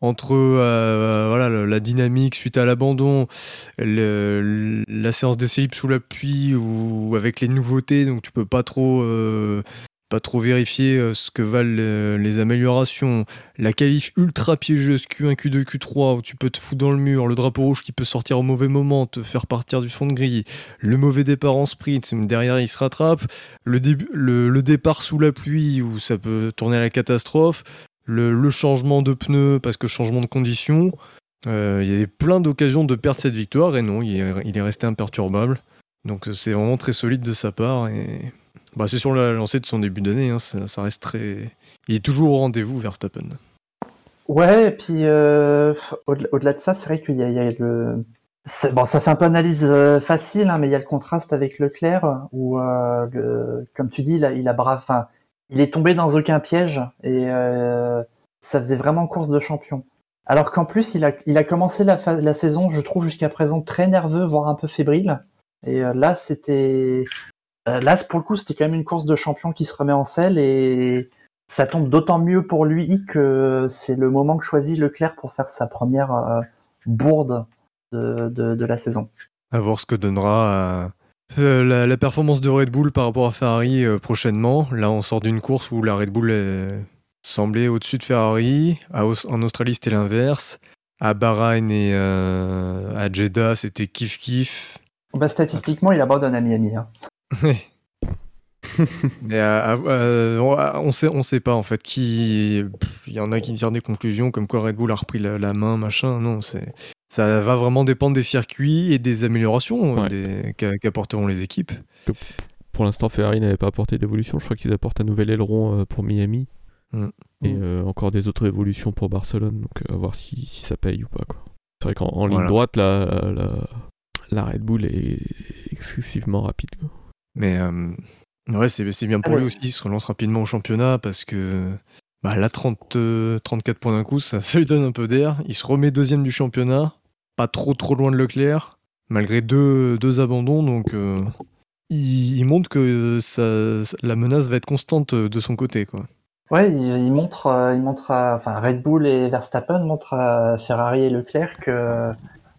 Entre euh, voilà, la, dynamique suite à l'abandon, la séance d'essai sous la pluie ou avec les nouveautés, donc tu peux pas trop, euh, pas trop vérifier euh, ce que valent euh, les améliorations, la qualif ultra piégeuse Q1, Q2, Q3 où tu peux te foutre dans le mur, le drapeau rouge qui peut sortir au mauvais moment, te faire partir du fond de grille, le mauvais départ en sprint, derrière il se rattrape, le, départ sous la pluie où ça peut tourner à la catastrophe, le, changement de pneus parce que changement de conditions. Euh, il y avait plein d'occasions de perdre cette victoire et non, il est, il est resté imperturbable. Donc c'est vraiment très solide de sa part et bah, c'est sur la lancée de son début d'année, hein, ça, reste très. Il est toujours au rendez-vous, Verstappen. Ouais, et puis euh, au- au-delà de ça, c'est vrai qu'il y y a le. Bon, ça fait un peu analyse euh, facile, hein, mais il y a le contraste avec Leclerc, où, euh, comme tu dis, il a, il est tombé dans aucun piège et ça faisait vraiment course de champion. Alors qu'en plus, il a, commencé la, la saison, je trouve jusqu'à présent très nerveux, voire un peu fébrile. Et là, c'était, là pour le coup, c'était quand même une course de champion qui se remet en selle et ça tombe d'autant mieux pour lui que c'est le moment que choisit Leclerc pour faire sa première euh, bourde de, de, de la saison. À voir ce que donnera euh, la, la performance de Red Bull par rapport à Ferrari euh, prochainement. Là, on sort d'une course où la Red Bull est- semblait au-dessus de Ferrari. À en Australie, c'était l'inverse. À Bahreïn et euh, à Jeddah, c'était kiff-kiff. Bah, statistiquement, il abandonne à Miami. hein. Mais à- à- euh, on- sait, on sait pas en fait qui. Il y en a qui tirent des conclusions comme quoi Red Bull a repris la, la main, machin. Non, c'est ça va vraiment dépendre des circuits et des améliorations Ouais. qu'apporteront les équipes. Pour l'instant, Ferrari n'avait pas apporté d'évolution. Je crois qu'ils apportent un nouvel aileron euh, pour Miami. Mm. Et Mm. euh, encore des autres évolutions pour Barcelone. Donc, euh, à voir si, si ça paye ou pas. C'est vrai qu'en en ligne Voilà. droite, la, la, la Red Bull est excessivement rapide. quoi. Mais euh, ouais, c'est bien pour Ah, lui mais- aussi. Il se relance rapidement au championnat parce que bah, là, 30, euh, 34 points d'un coup, ça, ça lui donne un peu d'air. Il se remet deuxième du championnat, pas trop trop loin de Leclerc, malgré deux, deux abandons. Donc, euh, il, il montre que ça, la menace va être constante de son côté. Quoi. Ouais, il, il montre, il montre à- enfin, Red Bull et Verstappen montrent à Ferrari et Leclerc que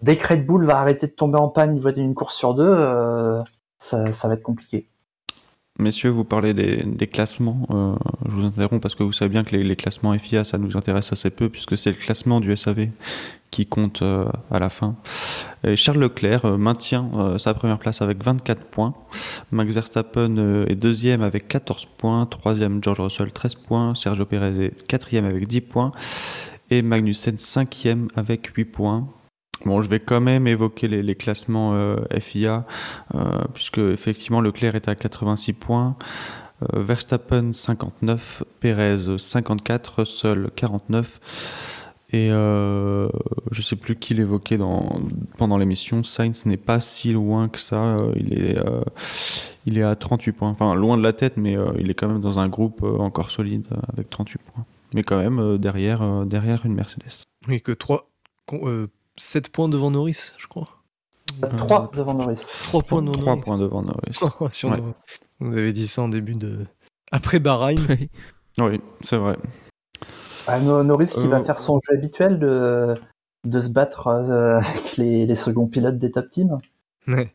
dès que Red Bull va arrêter de tomber en panne d'une course sur deux, euh, ça, va être compliqué. Messieurs, vous parlez des, classements. euh, je vous interromps parce que vous savez bien que les, classements FIA, ça nous intéresse assez peu puisque c'est le classement du SAV qui compte euh, à la fin. Charles Leclerc euh, maintient sa première place avec 24 points. Max Verstappen est deuxième avec 14 points. Troisième, George Russell, 13 points. Sergio Perez est quatrième avec 10 points. Et Magnussen, cinquième avec 8 points. Bon, je vais quand même évoquer les, classements euh, FIA, euh, puisque effectivement Leclerc est à 86 points, euh, Verstappen 59, Perez 54, Russell 49, et je sais plus qui l'évoquait pendant l'émission, Sainz n'est pas si loin que ça, il, est, il est à 38 points, enfin loin de la tête, mais il est quand même dans un groupe encore solide avec 38 points. Mais quand même derrière, derrière une Mercedes. Oui, que 3, 7 points devant Norris, je crois. 3 devant Norris. 3 points devant 3 Norris. points devant Norris. Si on Ouais. a- Vous avez dit ça en début de. Après Bahreïn. Oui, c'est vrai. Ah, No- Norris qui Euh, va faire son jeu habituel de, de se battre euh, avec les, les seconds pilotes des top teams. Ouais.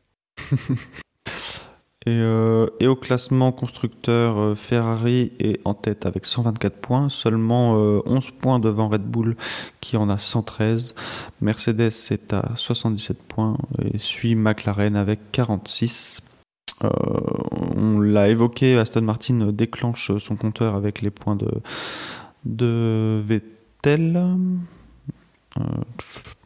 Et, euh, et au classement constructeur, euh, Ferrari est en tête avec 124 points, seulement euh, 11 points devant Red Bull qui en a 113. Mercedes est à 77 points et suit McLaren avec 46. Euh, on l'a évoqué, Aston Martin déclenche son compteur avec les points de Vettel. Euh,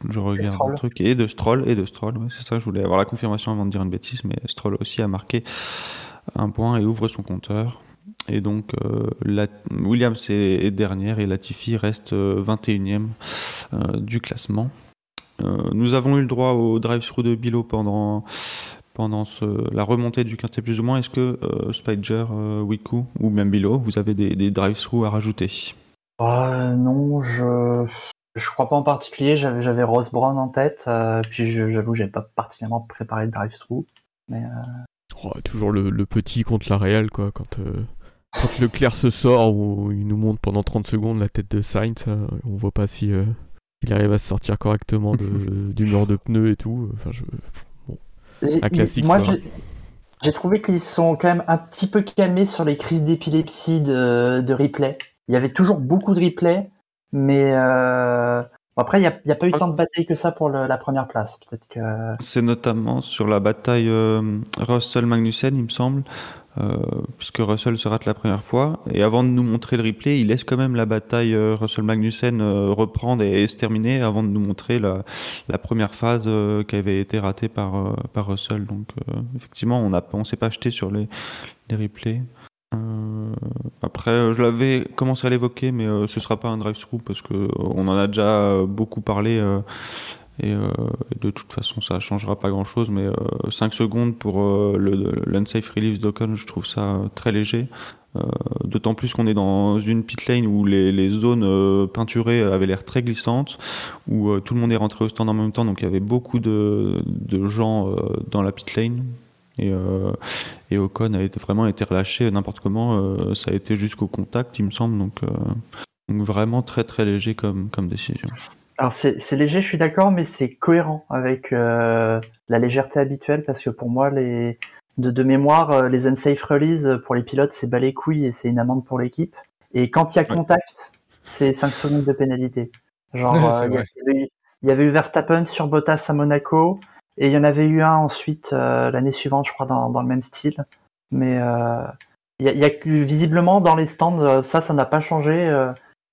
je regarde le truc. Et de Stroll, et de Stroll, ouais, c'est ça, je voulais avoir la confirmation avant de dire une bêtise, mais Stroll aussi a marqué un point et ouvre son compteur. Et donc, euh, la- Williams est, dernière et Latifi reste euh, 21e euh, du classement. Euh, nous avons eu le droit au drive-through de Bilo pendant, pendant ce- la remontée du quintet plus ou moins. Est-ce que euh, Spider, euh, Wiku ou même Bilo, vous avez des, des drive-through à rajouter? Euh, non, je je crois pas en particulier. J'avais j'avais Ross Brown en tête, euh, puis je- j'avoue j'avais pas particulièrement préparé le drive-through. Mais euh, Oh, toujours le, le petit contre la Real, quoi. Quand, euh, quand Leclerc se sort, où il nous montre pendant 30 secondes la tête de Sainz, euh, on voit pas si il arrive à se sortir correctement de, du mur de pneus et tout. Enfin, je... j'ai- Un classique, Moi, j'ai j'ai trouvé qu'ils sont quand même un petit peu calmés sur les crises d'épilepsie de, de replay. Il y avait toujours beaucoup de replay, mais euh, bon, après, il n'y a, pas eu tant de bataille que ça pour le- la première place. Peut-être que. C'est notamment sur la bataille euh, Russell-Magnussen, il me semble, euh, puisque Russell se rate la première fois. Et avant de nous montrer le replay, il laisse quand même la bataille euh, Russell-Magnussen reprendre et, et se terminer avant de nous montrer la, la première phase qui avait été ratée par, par Russell. Donc, effectivement, on ne on s'est pas acheté sur les, les replays. Euh, après, euh, je l'avais commencé à l'évoquer, mais euh, ce sera pas un drive-through parce euh, on en a déjà beaucoup parlé. et de toute façon, ça changera pas grand chose, mais 5 secondes pour l'unsafe release d'Ocon, je trouve ça très léger. D'autant plus qu'on est dans une pit lane où les, zones peinturées avaient l'air très glissantes, où tout le monde est rentré au stand en même temps, donc il y avait beaucoup de, de gens dans la pit lane. Et, euh, et Ocon a été, vraiment été relâché n'importe comment, euh, ça a été jusqu'au contact, il me semble, donc, euh, donc vraiment très très léger comme, comme décision. Alors c'est léger, je suis d'accord, mais c'est cohérent avec euh, la légèreté habituelle parce que pour moi, les de, de mémoire, les unsafe release euh, pour les pilotes, c'est bas les couilles et c'est une amende pour l'équipe. Et quand il y a Ouais. contact, c'est 5 secondes de pénalité. Genre, euh, il y, y avait eu Verstappen sur Bottas à Monaco et il y en avait eu un ensuite euh, l'année suivante, je crois, dans, dans le même style. Mais euh, il y, a, y a visiblement dans les stands, euh, ça, ça n'a pas changé.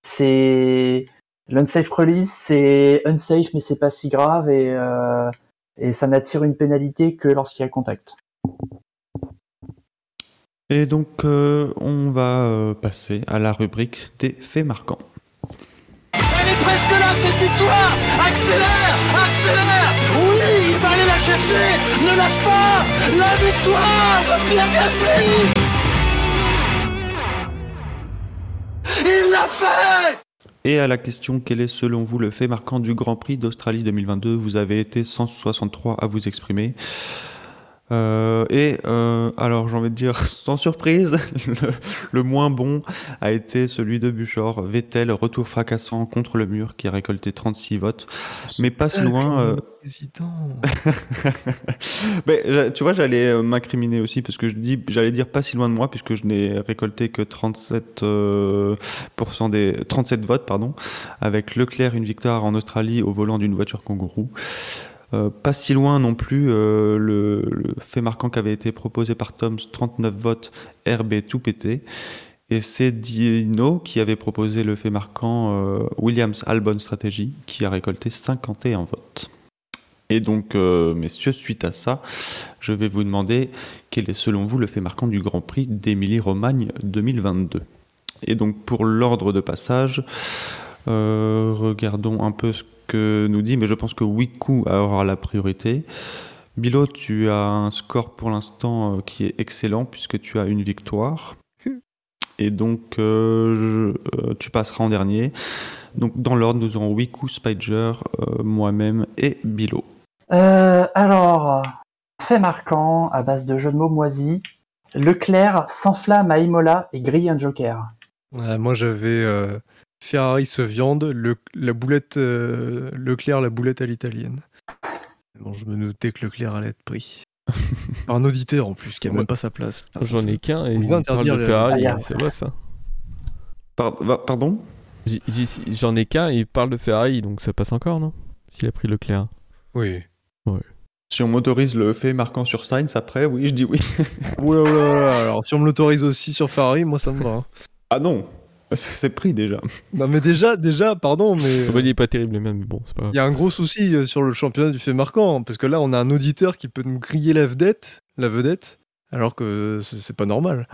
c'est l'unsafe release, c'est unsafe, mais c'est pas si grave et, euh, et ça n'attire une pénalité que lorsqu'il y a contact. Et donc, euh, on va euh, passer à la rubrique des faits marquants. Elle est presque là, cette victoire Accélère Accélère Oui, chercher. Ne lâche pas. La victoire de Pierre Il l'a fait. Et à la question quel est selon vous le fait marquant du Grand Prix d'Australie 2022 Vous avez été 163 à vous exprimer. Euh, et euh, alors j'ai envie de dire sans surprise, le, le moins bon a été celui de Buchor. Vettel, retour fracassant contre le mur qui a récolté 36 votes. Mais pas si loin. euh. Mais, tu vois, j'allais euh, m'incriminer aussi parce que je dis, j'allais dire pas si loin de moi puisque je n'ai récolté que 37 euh, pourcent des 37 votes pardon, avec Leclerc une victoire en Australie au volant d'une voiture kangourou. Euh, pas si loin non plus euh, le, fait marquant qui avait été proposé par Toms, 39 votes, RB tout pété. Et c'est Dino qui avait proposé le fait marquant euh, Williams Albon Strategy qui a récolté 51 votes. Et donc, messieurs, suite à ça, je vais vous demander quel est selon vous le fait marquant du Grand Prix d'Émilie-Romagne 2022. Et donc, pour l'ordre de passage, regardons un peu ce que nous dit, mais je pense que Wiku aura la priorité. Bilo, tu as un score pour l'instant euh, qui est excellent puisque tu as une victoire. Et donc, euh, je- euh, tu passeras en dernier. Donc, dans l'ordre, nous aurons Wiku, Spider, euh, moi-même et Bilo. Euh, alors, fait marquant à base de jeux de mots moisis. Leclerc s'enflamme à Imola et grille un joker. Moi j'avais euh, Ferrari se viande, le, la boulette euh, Leclerc la boulette à l'italienne. Bon, je me doutais que Leclerc allait être pris. Par un auditeur en plus, qui a Ouais. même pas sa place. Enfin, J'en ai qu'un et il parle de Ferrari, Ah, c'est vrai ça. Pardon? J'en ai qu'un et il parle de Ferrari, donc ça passe encore, non? S'il a pris Leclerc. Oui. Si on m'autorise le fait marquant sur Sainz après, oui, je dis oui. Oula, oula, oula. Alors si on me l'autorise aussi sur Ferrari, moi ça me va. hein. ah non, c'est- c'est pris déjà. Non mais déjà, déjà, pardon, mais il est pas terrible, même, mais bon, c'est pas il y a un gros souci euh, sur le championnat du fait marquant, hein, parce que là on a un auditeur qui peut nous griller la vedette, la vedette, alors que c'est c'est pas normal.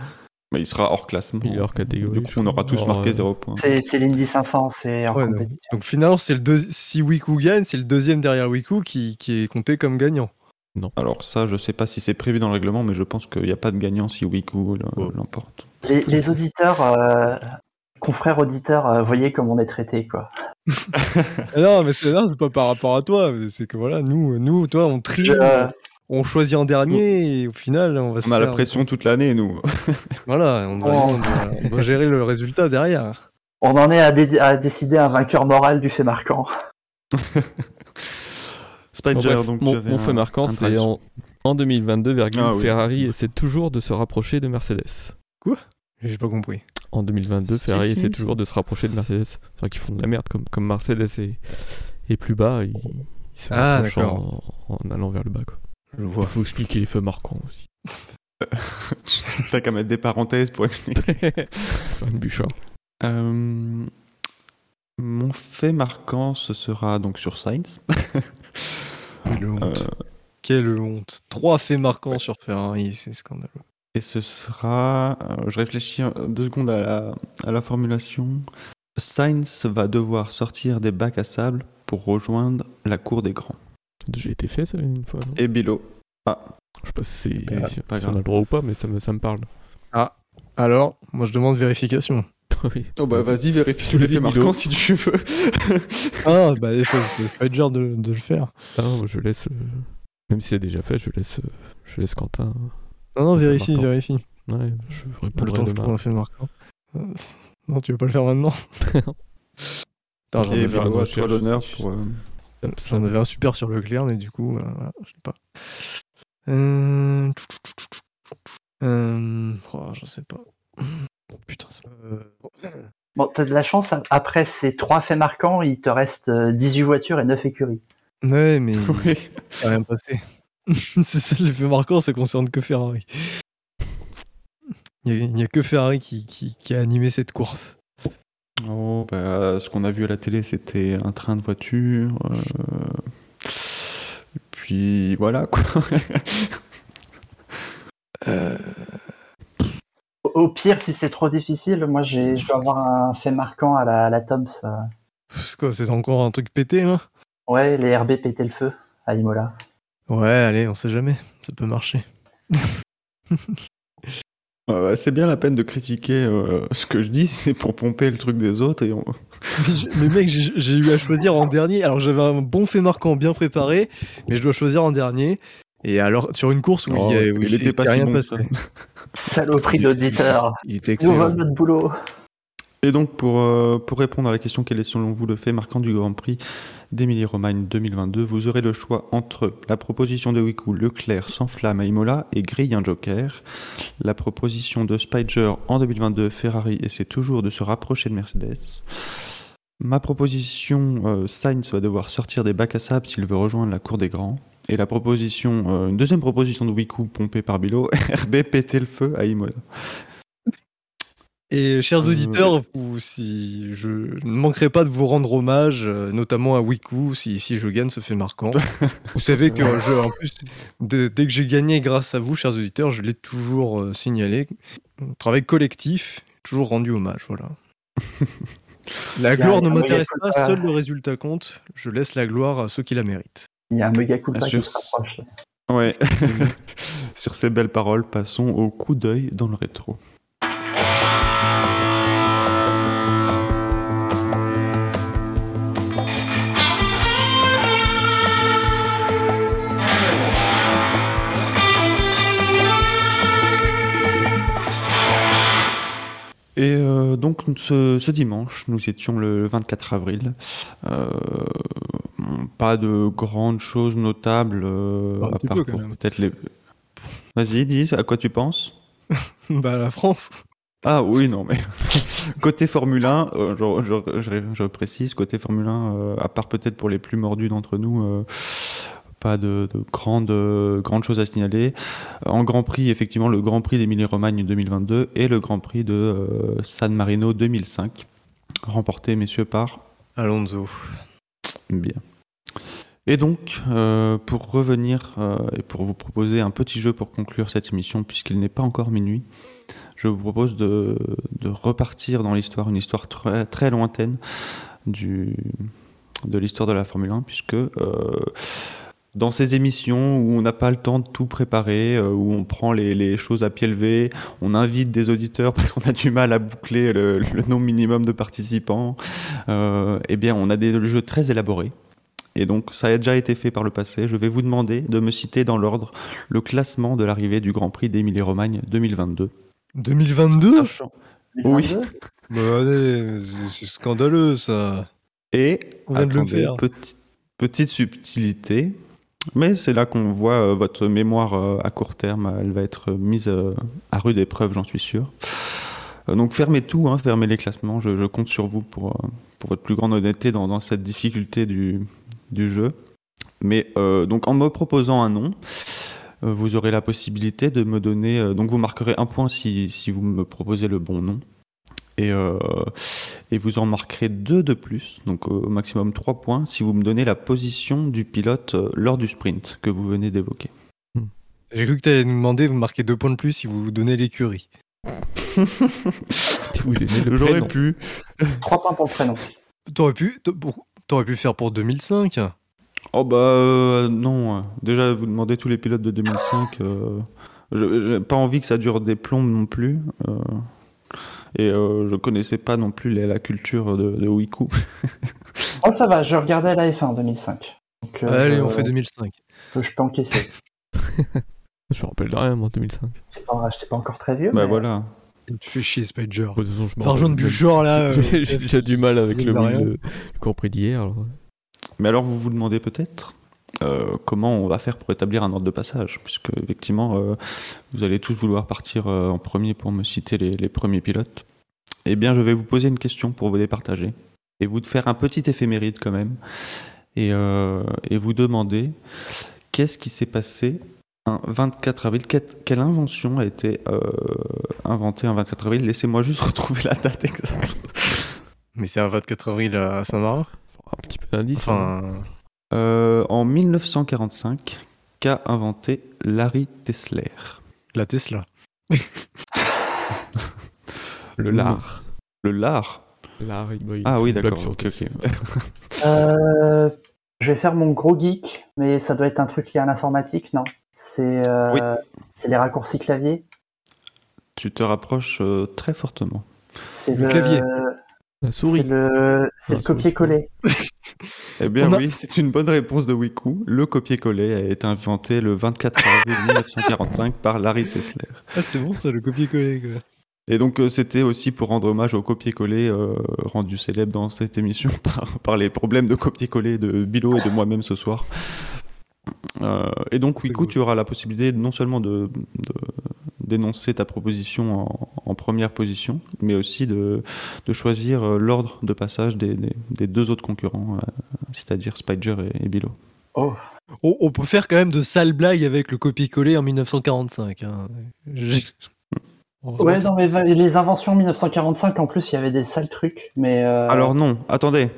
Mais il sera hors classement. Il est hors catégorie, Donc, je on aura tous marqué euh, 0 points. C'est c'est l'Indy 500, c'est en Ouais, compétition. donc finalement, c'est le si Wiku gagne, c'est le deuxième derrière Wiku qui, qui est compté comme gagnant. Alors ça, je sais pas si c'est prévu dans le règlement, mais je pense qu'il n'y a pas de gagnant si Wiku l- Oh. l'emporte. Les, les auditeurs, euh, confrères auditeurs, euh, voyez comme on est traité, quoi. Non, mais c'est non, c'est pas par rapport à toi, c'est que voilà, nous, nous, toi, on trie, Je- euh, on choisit en dernier et au final, on va se On a la pression toute l'année, nous. Voilà, on doit, Oh. on doit- on doit gérer le résultat derrière. on en est à, dé- à décider un vainqueur moral du fait marquant. Spider, Bon, bref, donc mon, mon fait marquant, c'est en, en 2022, virgule, Ah oui. Ferrari essaie toujours de se rapprocher de Mercedes. J'ai pas compris. En 2022, Ferrari essaie si. toujours de se rapprocher de Mercedes. C'est vrai qu'ils font de la merde, comme, comme Mercedes est, est plus bas, ils, ils se Ah, en, en allant vers le bas. Quoi. Je vois. Faut expliquer les feux marquants aussi. T'as qu'à mettre des parenthèses pour expliquer. Une bûche. Euh, mon fait marquant, ce sera donc sur Sainz. Quelle honte. Euh, Quelle honte. Trois faits marquants sur Ferrari, c'est scandaleux. Et ce sera. euh, je réfléchis euh, deux secondes à la, à la formulation. Sainz va devoir sortir des bacs à sable pour rejoindre la cour des grands. J'ai été fait ça une fois. non? Et Bilo. Ah, Je sais pas si, Pas- si- pas si on a le droit ou pas, mais ça me, ça me parle. Alors, moi je demande vérification. Oui. Oh bah vas-y, vérifie Vas-y, les faits marquants si tu veux. Ah, bah des fois, c'est pas dur de, de le faire. Ah non, je laisse. euh, Même si c'est déjà fait, je laisse, euh, je laisse Quentin. Non, non, vérifie, vérifie. Ouais, je Le répondrai temps que je marquant. Euh, Non, tu veux pas le faire maintenant Putain, j'en avais, faire un- toi l'honneur pour. euh, j'en avais un super sur Leclerc, mais du coup, euh, voilà, je sais pas. Euh... Euh... Oh, je sais pas. Putain, ça... Bon, t'as de la chance, après ces trois faits marquants, il te reste euh, 18 voitures et 9 écuries. Ouais, mais rien passé. c'est ça, l'effet marquant, ça concerne que Ferrari. Il n'y a, que Ferrari qui, qui, qui a animé cette course. Oh, bah, ce qu'on a vu à la télé, c'était un train de voiture. euh, Puis voilà quoi. Au- Au pire, si c'est trop difficile, moi je dois avoir un fait marquant à la, à la Toms. euh. C'est quoi, c'est encore un truc pété, là Ouais, les RB pétaient le feu à Imola. Ouais, allez, on sait jamais. Ça peut marcher. Euh, c'est bien la peine de critiquer euh, ce que je dis, c'est pour pomper le truc des autres. Et on... Mais, mec, j'ai eu à choisir en dernier. Alors j'avais un bon fait marquant bien préparé, mais je dois choisir en dernier. Et alors, sur une course où Oh, il, y a- où il s'est- était pas s'est si rien bon passé. ça. Saloperie d'auditeur. Il était excellent. notre boulot. Et donc, pour, euh, pour répondre à la question quel est selon vous le fait marquant du Grand Prix? d'Émilie-Romagne 2022, vous aurez le choix entre la proposition de Wiku Leclerc s'enflamme à Imola et grille un joker, la proposition de Spider en 2022 Ferrari essaie toujours de se rapprocher de Mercedes, ma proposition euh, Sainz va devoir sortir des bacs à sable s'il veut rejoindre la cour des grands, et la proposition, euh, une deuxième proposition de Wiku pompée par Bilo, RB péter le feu à Imola. Et chers Euh, auditeurs, vous, si je ne manquerai pas de vous rendre hommage, euh, notamment à Wiku, si, si je gagne ce fait marquant. vous savez que je, en plus, dès, dès que j'ai gagné grâce à vous, chers auditeurs, je l'ai toujours euh, signalé. Un travail collectif, toujours rendu hommage, voilà. La gloire ne m'intéresse pas, seul le résultat compte. Je laisse la gloire à ceux qui la méritent. Il y a un méga coup Ah, qui rapproche. Ouais. Sur ces belles paroles, passons au coup d'œil dans le rétro. Et euh, donc ce, ce dimanche, nous étions le 24 avril. Euh, pas de grandes choses notables, euh, Bah, à part peu, pour peut-être les. Vas-y, dis, à quoi tu penses? Bah, la France. Ah oui, non, mais côté Formule 1, euh, je, je- je- je précise, côté Formule 1, euh, à part peut-être pour les plus mordus d'entre nous, pas de, de grandes, euh, grandes choses à signaler. En Grand Prix, effectivement, le Grand Prix d'Émilie-Romagne 2022 et le Grand Prix de euh, San Marino 2005, remporté, messieurs, par Alonso. Bien. Et donc, euh, pour revenir euh, et pour vous proposer un petit jeu pour conclure cette émission, puisqu'il n'est pas encore minuit, je vous propose de, de repartir dans l'histoire, une histoire très, très lointaine du, de l'histoire de la Formule 1, puisque euh, dans ces émissions où on n'a pas le temps de tout préparer, euh, où on prend les, les choses à pied levé, on invite des auditeurs parce qu'on a du mal à boucler le, le nombre minimum de participants, euh, eh bien on a des jeux très élaborés. Et donc ça a déjà été fait par le passé. Je vais vous demander de me citer dans l'ordre le classement de l'arrivée du Grand Prix d'Émilie-Romagne 2022. 2022 Sachant- Oui. 2022 Bah allez, c'est scandaleux ça. Et attendez, faire. petit- petite subtilité, mais c'est là qu'on voit euh, votre mémoire euh, à court terme, elle va être mise euh, à rude épreuve, j'en suis sûr. Euh, donc fermez tout, hein, fermez les classements, je, compte sur vous pour, euh, votre plus grande honnêteté dans, cette difficulté du, jeu. Mais euh, donc en me proposant un nom, euh, vous aurez la possibilité de me donner, euh, donc vous marquerez un point si vous me proposez le bon nom. Et, euh, et vous en marquerez deux de plus, donc au maximum trois points, si vous me donnez la position du pilote euh, lors du sprint que vous venez d'évoquer. J'ai cru que tu allais nous demander, vous marquez deux points de plus si vous vous donnez l'écurie. Vous donnez le J'aurais pu. 3 points pour le prénom. T'aurais pu, t'aurais pu faire pour 2005. Oh bah euh, non, euh, déjà vous demandez tous les pilotes de 2005. euh, je j'ai pas envie que ça dure des plombes non plus. euh, et euh, je connaissais pas non plus la, la culture de, de Wiku. Oh, ça va, je regardais la F1 en 2005. Donc, euh, Allez, on fait 2005. Je peux encaisser. Je me rappelle de rien, moi, en 2005. C'est pas, j'étais pas encore très vieux. bah mais voilà. Tu fais chier, Spider. De jaune rappelle du genre là. euh, J'ai déjà du mal avec le, le, le compris d'hier. alors. Mais alors, vous vous demandez peut-être euh, comment on va faire pour établir un ordre de passage, puisque effectivement, euh, vous allez tous vouloir partir euh, en premier pour me citer les, les premiers pilotes. Eh bien, je vais vous poser une question pour vous départager et vous faire un petit éphéméride quand même, et, euh, et vous demander qu'est-ce qui s'est passé un 24 avril? Quelle, invention a été euh, inventée un 24 avril? Laissez-moi juste retrouver la date exacte. Mais c'est un 24 avril à Saint-Marin. Un petit peu d'indice. hein. Euh, en 1945, qu'a inventé Larry Tesler? La Tesla. le lard. Le lard? Ah oui, d'accord. Euh, je vais faire mon gros geek, mais ça doit être un truc lié à l'informatique, non? C'est euh, Oui. c'est les raccourcis clavier. Tu te rapproches euh, très fortement. C'est Le le, clavier. La C'est souris. le, c'est Ah, le copier-coller. Eh bien a- oui, c'est une bonne réponse de Wiku. Le copier-coller a été inventé le 24 avril 1945 par Larry Tesler. Ah, c'est bon ça, le copier-coller. quoi. Et donc euh, c'était aussi pour rendre hommage au copier-coller euh, rendu célèbre dans cette émission par, par les problèmes de copier-coller de Bilo et de moi-même ce soir. Euh, et donc cool. tu auras la possibilité non seulement de, de- d'énoncer ta proposition en, en première position, mais aussi de, de choisir euh, l'ordre de passage des, des- des deux autres concurrents, euh, c'est-à-dire Spider et, et Bilo. On, on peut faire quand même de sales blagues avec le copier-coller en 1945. hein. Heureusement Ouais, non, mais les inventions 1945, en plus, il y avait des sales trucs. Mais euh, Alors non, attendez,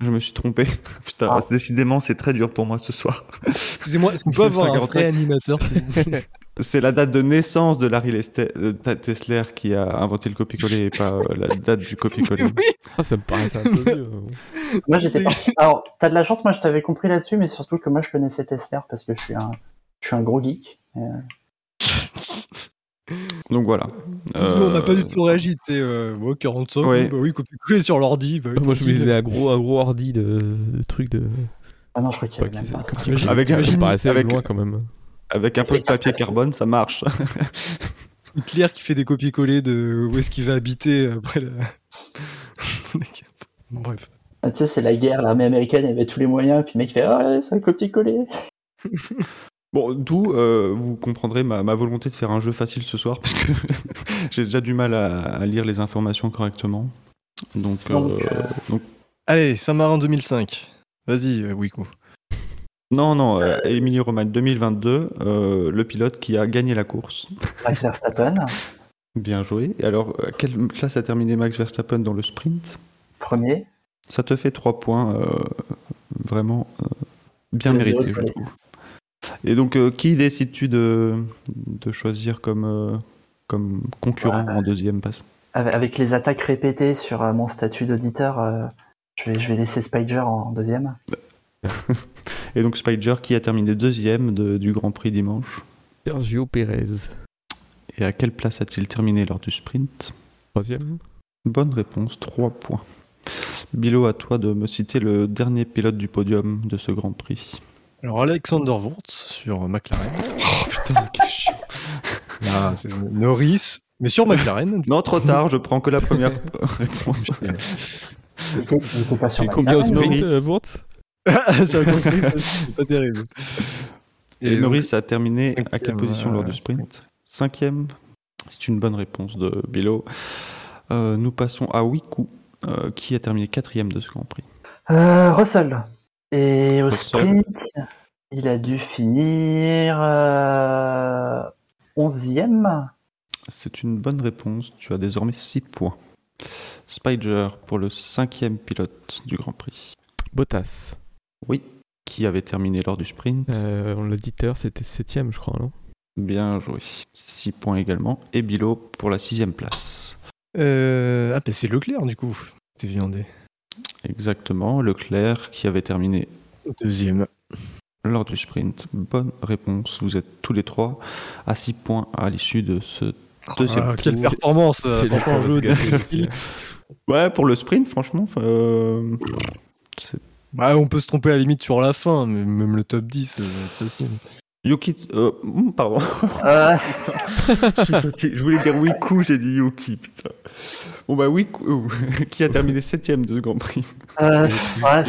je me suis trompé. Putain, Ah. décidément c'est très dur pour moi ce soir. Excusez-moi, est-ce qu'on peut avoir un 1945? vrai animateur s'il vous plaît? C'est la date de naissance de Larry Leste- euh, Tesler qui a inventé le copier-coller et pas euh, la date du copier-coller. Ah, ça me paraissait un peu vieux. moi, j'étais. Alors, t'as de la chance, moi, je t'avais compris là-dessus, mais surtout que moi, je connaissais Tesla parce que je suis un, je suis un gros geek. Euh, Donc voilà. Nous, on n'a pas Euh, du tout réagi, tu sais, euh, ouais, 45, Ouais. oui, bah oui, copier-coller sur l'ordi. bah Moi, je me disais un gros, un gros ordi de, de trucs de. Ah non, je crois qu'il y Ouais, avait même pas Avec un- ça me t'imagines paraissait avec- loin quand même. Avec un peu de papier carbone, ça marche. Hitler qui fait des copier-coller de où est-ce qu'il va habiter après la. Bref. Ah, tu sais, c'est la guerre, l'armée américaine avait tous les moyens, puis le mec fait Ah, ouais, c'est un copier-coller. Bon, d'où euh, vous comprendrez ma, ma volonté de faire un jeu facile ce soir parce que j'ai déjà du mal à, à lire les informations correctement. Donc, Donc, euh, donc- Allez, Saint-Marin 2005. Vas-y, euh, Wiku. non, non, euh, Emilio Romagne 2022, euh, le pilote qui a gagné la course. Max Verstappen, Bien joué. Et alors, à quelle place a terminé Max Verstappen dans le sprint premier. Ça te fait 3 points euh, vraiment euh, bien mérités, je trouve. Et donc, euh, qui décides-tu de, de choisir comme, euh, comme concurrent en deuxième passe? Avec les attaques répétées sur euh, mon statut d'auditeur, euh, je, vais, je vais laisser Spider en deuxième. Et donc, Spider qui a terminé deuxième de- du Grand Prix dimanche? Sergio Pérez. Et à quelle place a-t-il terminé lors du sprint? Troisième. Bonne réponse, 3 points. Bilo, à toi de me citer le dernier pilote du podium de ce Grand Prix. Alors, Alexander Wurz sur McLaren. Oh putain, quel chiant. Ah, c'est Norris, mais sur McLaren. Non, trop tard, je prends que la première réponse. C'est combien au McLaren, sprint, Norris. euh, Wurtz c'est pas terrible. Et, donc, Norris a terminé à quelle position lors euh, du sprint Cinquième. C'est une bonne réponse de Bilo. Euh, nous passons à Wiku, euh, qui a terminé quatrième de ce Grand Prix. Euh, Russell. Et au sprint, il a dû finir euh, 11e. C'est une bonne réponse. Tu as désormais 6 points. Spider pour le cinquième pilote du Grand Prix. Bottas. Oui. Qui avait terminé lors du sprint. Euh, on l'a dit tout à l'heure, c'était septième, je crois, non? Bien joué. 6 points également. Et Bilo pour la sixième place. Euh, ah, bah c'est Leclerc du coup. C'était viandé. Exactement. Leclerc qui avait terminé Deuxième. lors du sprint. Bonne réponse. Vous êtes tous les trois à 6 points à l'issue de ce deuxième Ah, quelle tour. performance euh, C'est jeu aussi. Ouais, pour le sprint, franchement, euh, c'est- Bah, on peut se tromper à la limite sur la fin, mais même le top 10, euh, c'est facile. Yuki. euh, hmm, pardon. Euh, Je voulais dire Wiku, j'ai dit Yuki, putain. Bon bah Wiku, euh, qui a terminé septième de ce Grand Prix. euh, ouais,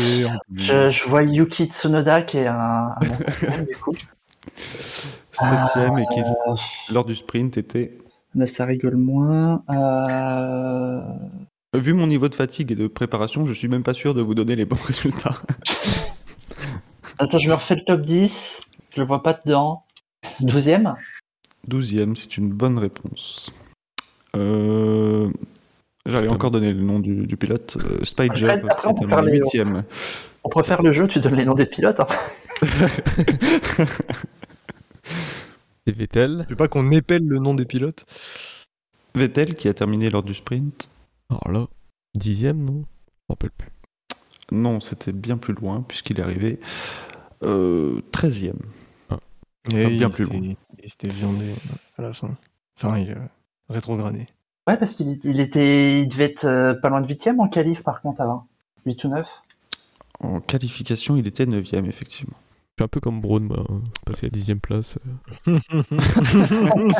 je, je vois Yuki Tsunoda qui est un, un bon champion, du coup. Septième et qui, Euh, lors du sprint, était. mais ça rigole moins. Euh, Vu mon niveau de fatigue et de préparation, je suis même pas sûr de vous donner les bons résultats. Attends, je me refais le top 10. Je le vois pas dedans. 12ème Douzième, c'est une bonne réponse. Euh, J'allais encore donner le nom du, du pilote. Euh, Spider, Après- après, on les- préfère le jeu, tu donnes les noms des pilotes. hein. C'est Vettel. Je veux pas qu'on épelle le nom des pilotes. Vettel, qui a terminé lors du sprint. Alors là, dixième, non? Je me rappelle plus. Non, c'était bien plus loin, puisqu'il est arrivé euh, 13e. Et bien il plus s'était- Il s'était viandé à la fin. Enfin, il a rétrogradé. Ouais, parce qu'il il était, il devait être euh, pas loin de 8ème en qualif par contre avant. 8 ou 9. En qualification, il était 9e, effectivement. Je suis un peu comme Braun, moi, hein, passer à dixième place. euh.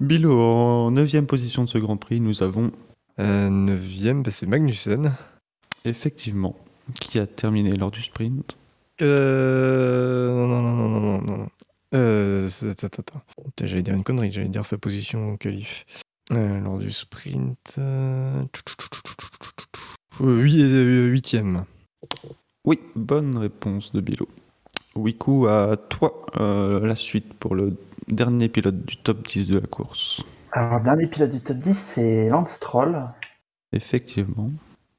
Bilo, en 9e position de ce Grand Prix, nous avons Euh, neuvième, bah, c'est Magnussen. effectivement qui a terminé lors du sprint. Euh... Non, non, non, non, non, non, non. Euh... c'est- Attends, attends, attends. Putain, J'allais dire une connerie, j'allais dire sa position au qualif. Euh, lors du sprint... Euh... huit- Huitième. Oui, bonne réponse de Bilo. Wiku, à toi euh, la suite pour le dernier pilote du top 10 de la course. Alors, le dernier pilote du top 10, c'est Lance Stroll. Effectivement.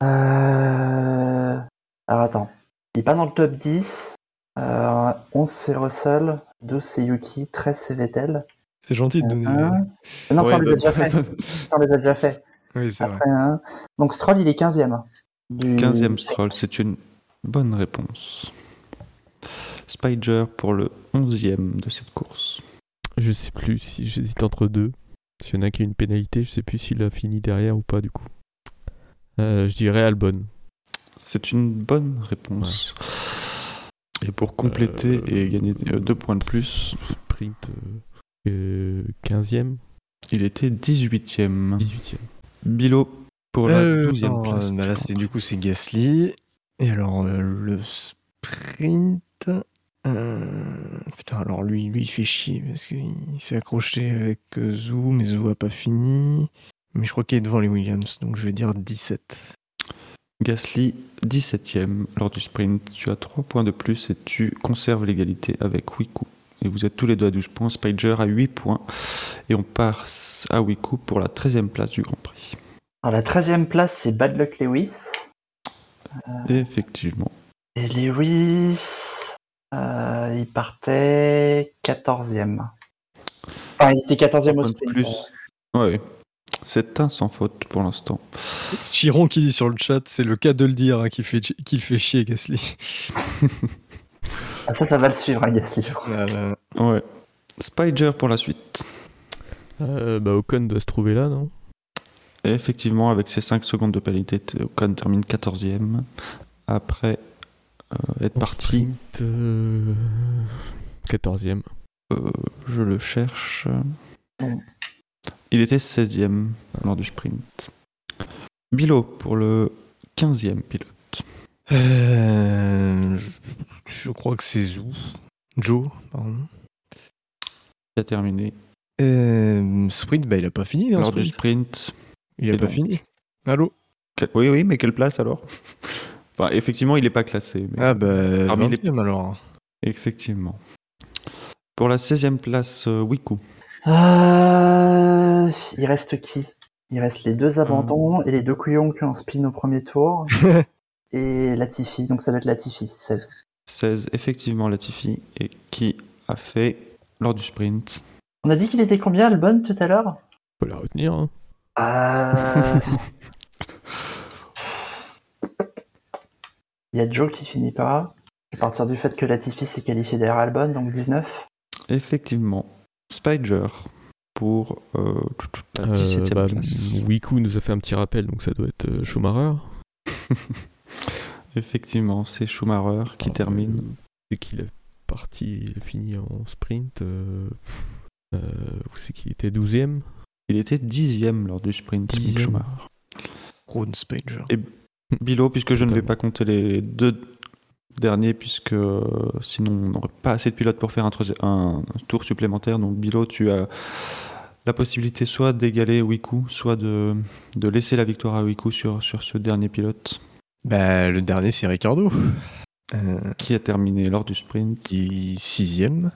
Euh... Alors, attends. Il est pas dans le top 10. Euh, 11, c'est Russell. 12, c'est Yuki. 13, c'est Vettel. C'est gentil de donner... Un- Non, ça, on les a déjà fait. Ça, on les a déjà fait. Oui, c'est vrai. Après, un. Donc, Stroll, il est 15ème. Du... 15e Stroll, c'est une bonne réponse. Spider pour le 11e de cette course. Je sais plus si j'hésite entre deux. S'il y en a qui a une pénalité, je sais plus s'il a fini derrière ou pas du coup. Euh, je dirais Albon. C'est une bonne réponse. Et pour compléter Euh, et gagner euh, deux points de plus, Sprint euh, 15e, il était 18e. 18e. Bilo pour la Euh, 12e alors, place. euh, bah là, du c'est du coup c'est Gasly. Et alors euh, le sprint. euh, Putain, alors lui, lui, il fait chier parce qu'il s'est accroché avec euh, Zou, mais Zou a pas fini. Mais je crois qu'il est devant les Williams, donc je vais dire 17. Gasly, 17ème lors du sprint. Tu as 3 points de plus et tu conserves l'égalité avec Wiku. Et vous êtes tous les deux à 12 points. Spider à 8 points. Et on passe à Wiku pour la 13e place du Grand Prix. Alors, la 13ème place, c'est Bad Luck Lewis. Effectivement. Et Lewis, euh, il partait 14ème. Enfin, il était 14ème au sprint. plus. Ouais. C'est un sans faute pour l'instant. Chiron qui dit sur le chat, c'est le cas de le dire, hein, qu'il fait, fait chier Gasly. Ah, ça, ça va le suivre, hein, Gasly. Là, là. Ouais. Spider pour la suite. Euh, bah Ocon doit se trouver là, non? Et effectivement, avec ses 5 secondes de pénalité, Ocon termine 14e. Après euh, être En parti, Sprint, euh, 14e. euh, je le cherche. Il était 16e lors du sprint. Bilo pour le 15e pilote. Euh, je, je crois que c'est Zou. Joe, pardon. qui a terminé Euh, sprint, bah il a pas fini. Hein, lors du sprint. Il a Et pas donc fini. Allô? Oui, oui, mais quelle place alors? Enfin, effectivement, il n'est pas classé. mais- Ah bah, Parmi les- 20 alors. Effectivement. Pour la 16e place, euh, Wiku. Euh, il reste qui? Il reste les deux abandons et les deux couillons qui ont spin au premier tour. et Latifi, donc ça doit être Latifi, 16. 16, effectivement, Latifi, et qui a fait lors du sprint. On a dit qu'il était combien, Albon, tout à l'heure? Faut la retenir. Hein. Euh, Il y a Joe qui finit par A. À partir du fait que Latifi s'est qualifié derrière Albon, donc 19. Effectivement. Spider pour euh, la Euh, 17e bah, place. Wiku nous a fait un petit rappel, donc ça doit être euh, Schumacher. Effectivement, c'est Schumacher qui termine. Et qu'il a parti, il a fini en sprint. Euh, euh, où c'est qu'il était 12ème Il était dixième lors du sprint. Schumacher. Ron Spager. Et Bilo, puisque je ne vais pas compter les deux derniers, puisque euh, sinon on n'aurait pas assez de pilotes pour faire un, tour supplémentaire. Donc Bilo, tu as la possibilité soit d'égaler Wiku, soit de, de laisser la victoire à Wiku sur, sur ce dernier pilote Bah, le dernier, c'est Ricardo. Euh, qui a terminé lors du sprint. sixième.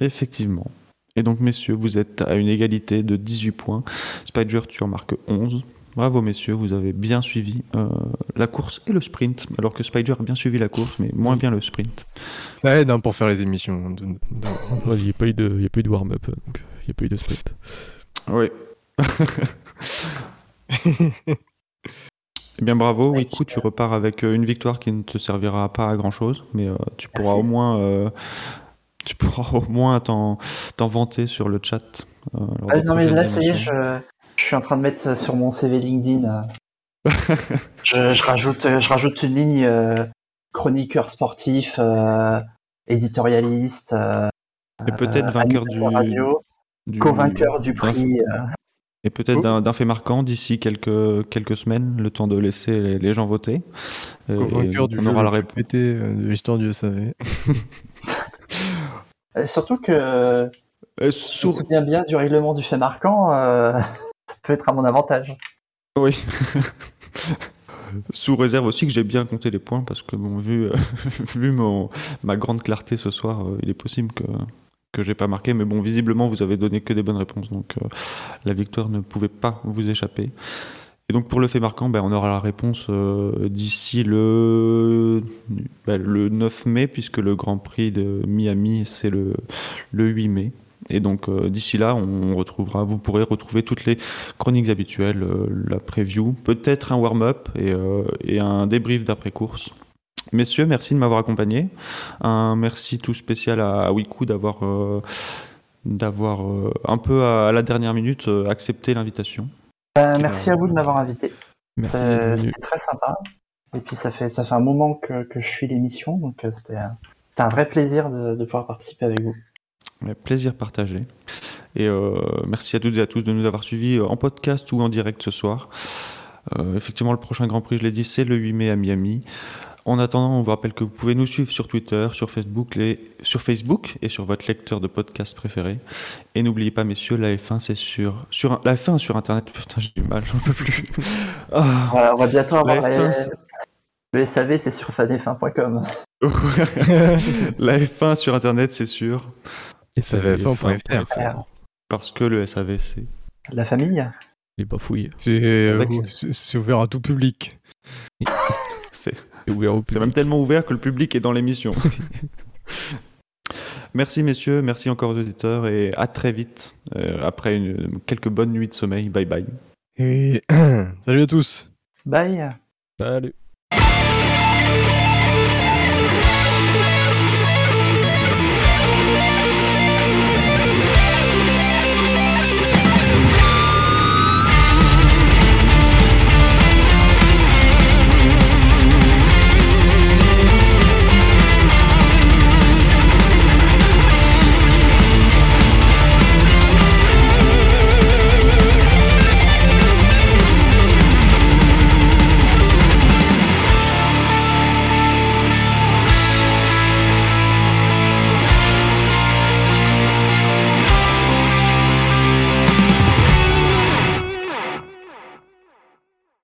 Effectivement. Et donc, messieurs, vous êtes à une égalité de 18 points. Spider, tu en marques 11. Bravo, messieurs, vous avez bien suivi euh, la course et le sprint, alors que Spider a bien suivi la course, mais moins bien le sprint. Ça aide hein, pour faire les émissions. de- de- Ouais, Il n'y a pas eu de, warm-up, donc il n'y a pas eu de sprint. Oui. Eh bien, bravo. Wiku, tu repars avec euh, une victoire qui ne te servira pas à grand chose, mais euh, tu pourras Merci. au moins. euh, tu pourras au moins t'en vanter sur le chat. euh, Ah, non mais là ça y est, je, je suis en train de mettre sur mon CV LinkedIn. euh, je, je rajoute, je rajoute une ligne euh, chroniqueur sportif, euh, éditorialiste, euh, Et peut-être vainqueur du, radio, du- co-vainqueur du d'un- prix. euh, Et peut-être Oh. d'un d'un fait marquant d'ici quelques, quelques semaines, le temps de laisser les, les gens voter. Co-vainqueur du on aura la réponse. euh, de l'histoire du SAV. euh, surtout que euh, Euh, je me souviens bien du règlement du fait marquant, euh, peut être à mon avantage. Oui. Sous réserve aussi que j'ai bien compté les points, parce que vu, vu mon, ma grande clarté ce soir, euh, il est possible que, que j'ai pas marqué. Mais bon, visiblement, vous avez donné que des bonnes réponses, donc euh, la victoire ne pouvait pas vous échapper. Et donc pour le fait marquant, ben, on aura la réponse euh, d'ici le, ben, le 9 mai, puisque le Grand Prix de Miami, c'est le, le 8 mai. Et donc euh, d'ici là, on retrouvera, vous pourrez retrouver toutes les chroniques habituelles, euh, la preview, peut-être un warm-up et, euh, et un débrief d'après-course. Messieurs, merci de m'avoir accompagné. Un merci tout spécial à, à Wiku d'avoir euh, d'avoir euh, un peu à, à la dernière minute euh, accepté l'invitation. Merci à vous de m'avoir invité. C'était très sympa. Et puis ça fait ça fait un moment que, que je suis l'émission, donc c'était un- c'était un vrai plaisir de, de pouvoir participer avec vous. Plaisir partagé. Et euh, merci à toutes et à tous de nous avoir suivis euh, en podcast ou en direct ce soir. Euh, effectivement, le prochain Grand Prix, je l'ai dit, c'est le 8 mai à Miami. En attendant, on vous rappelle que vous pouvez nous suivre sur Twitter, sur Facebook, les... sur Facebook et sur votre lecteur de podcast préféré. Et n'oubliez pas, messieurs, la F1, c'est sur... sur la F1 sur Internet. Putain, j'ai du mal, j'en peux plus. Ah. Voilà, on va bientôt avoir La la- F1, c'est- le SAV, c'est sur fanf1.com. la F1 sur Internet, c'est sûr. Et ça va F1.fr. F1.fr. Parce que le SAV, c'est... La famille? Les bafouilles. C'est euh, Avec- c'est- ouvert à tout public. c'est... Et ouvert au C'est public. même tellement ouvert que le public est dans l'émission. merci messieurs, merci encore aux auditeurs et à très vite euh, après une- quelques bonnes nuits de sommeil. Bye bye. Et salut à tous. Bye Salut.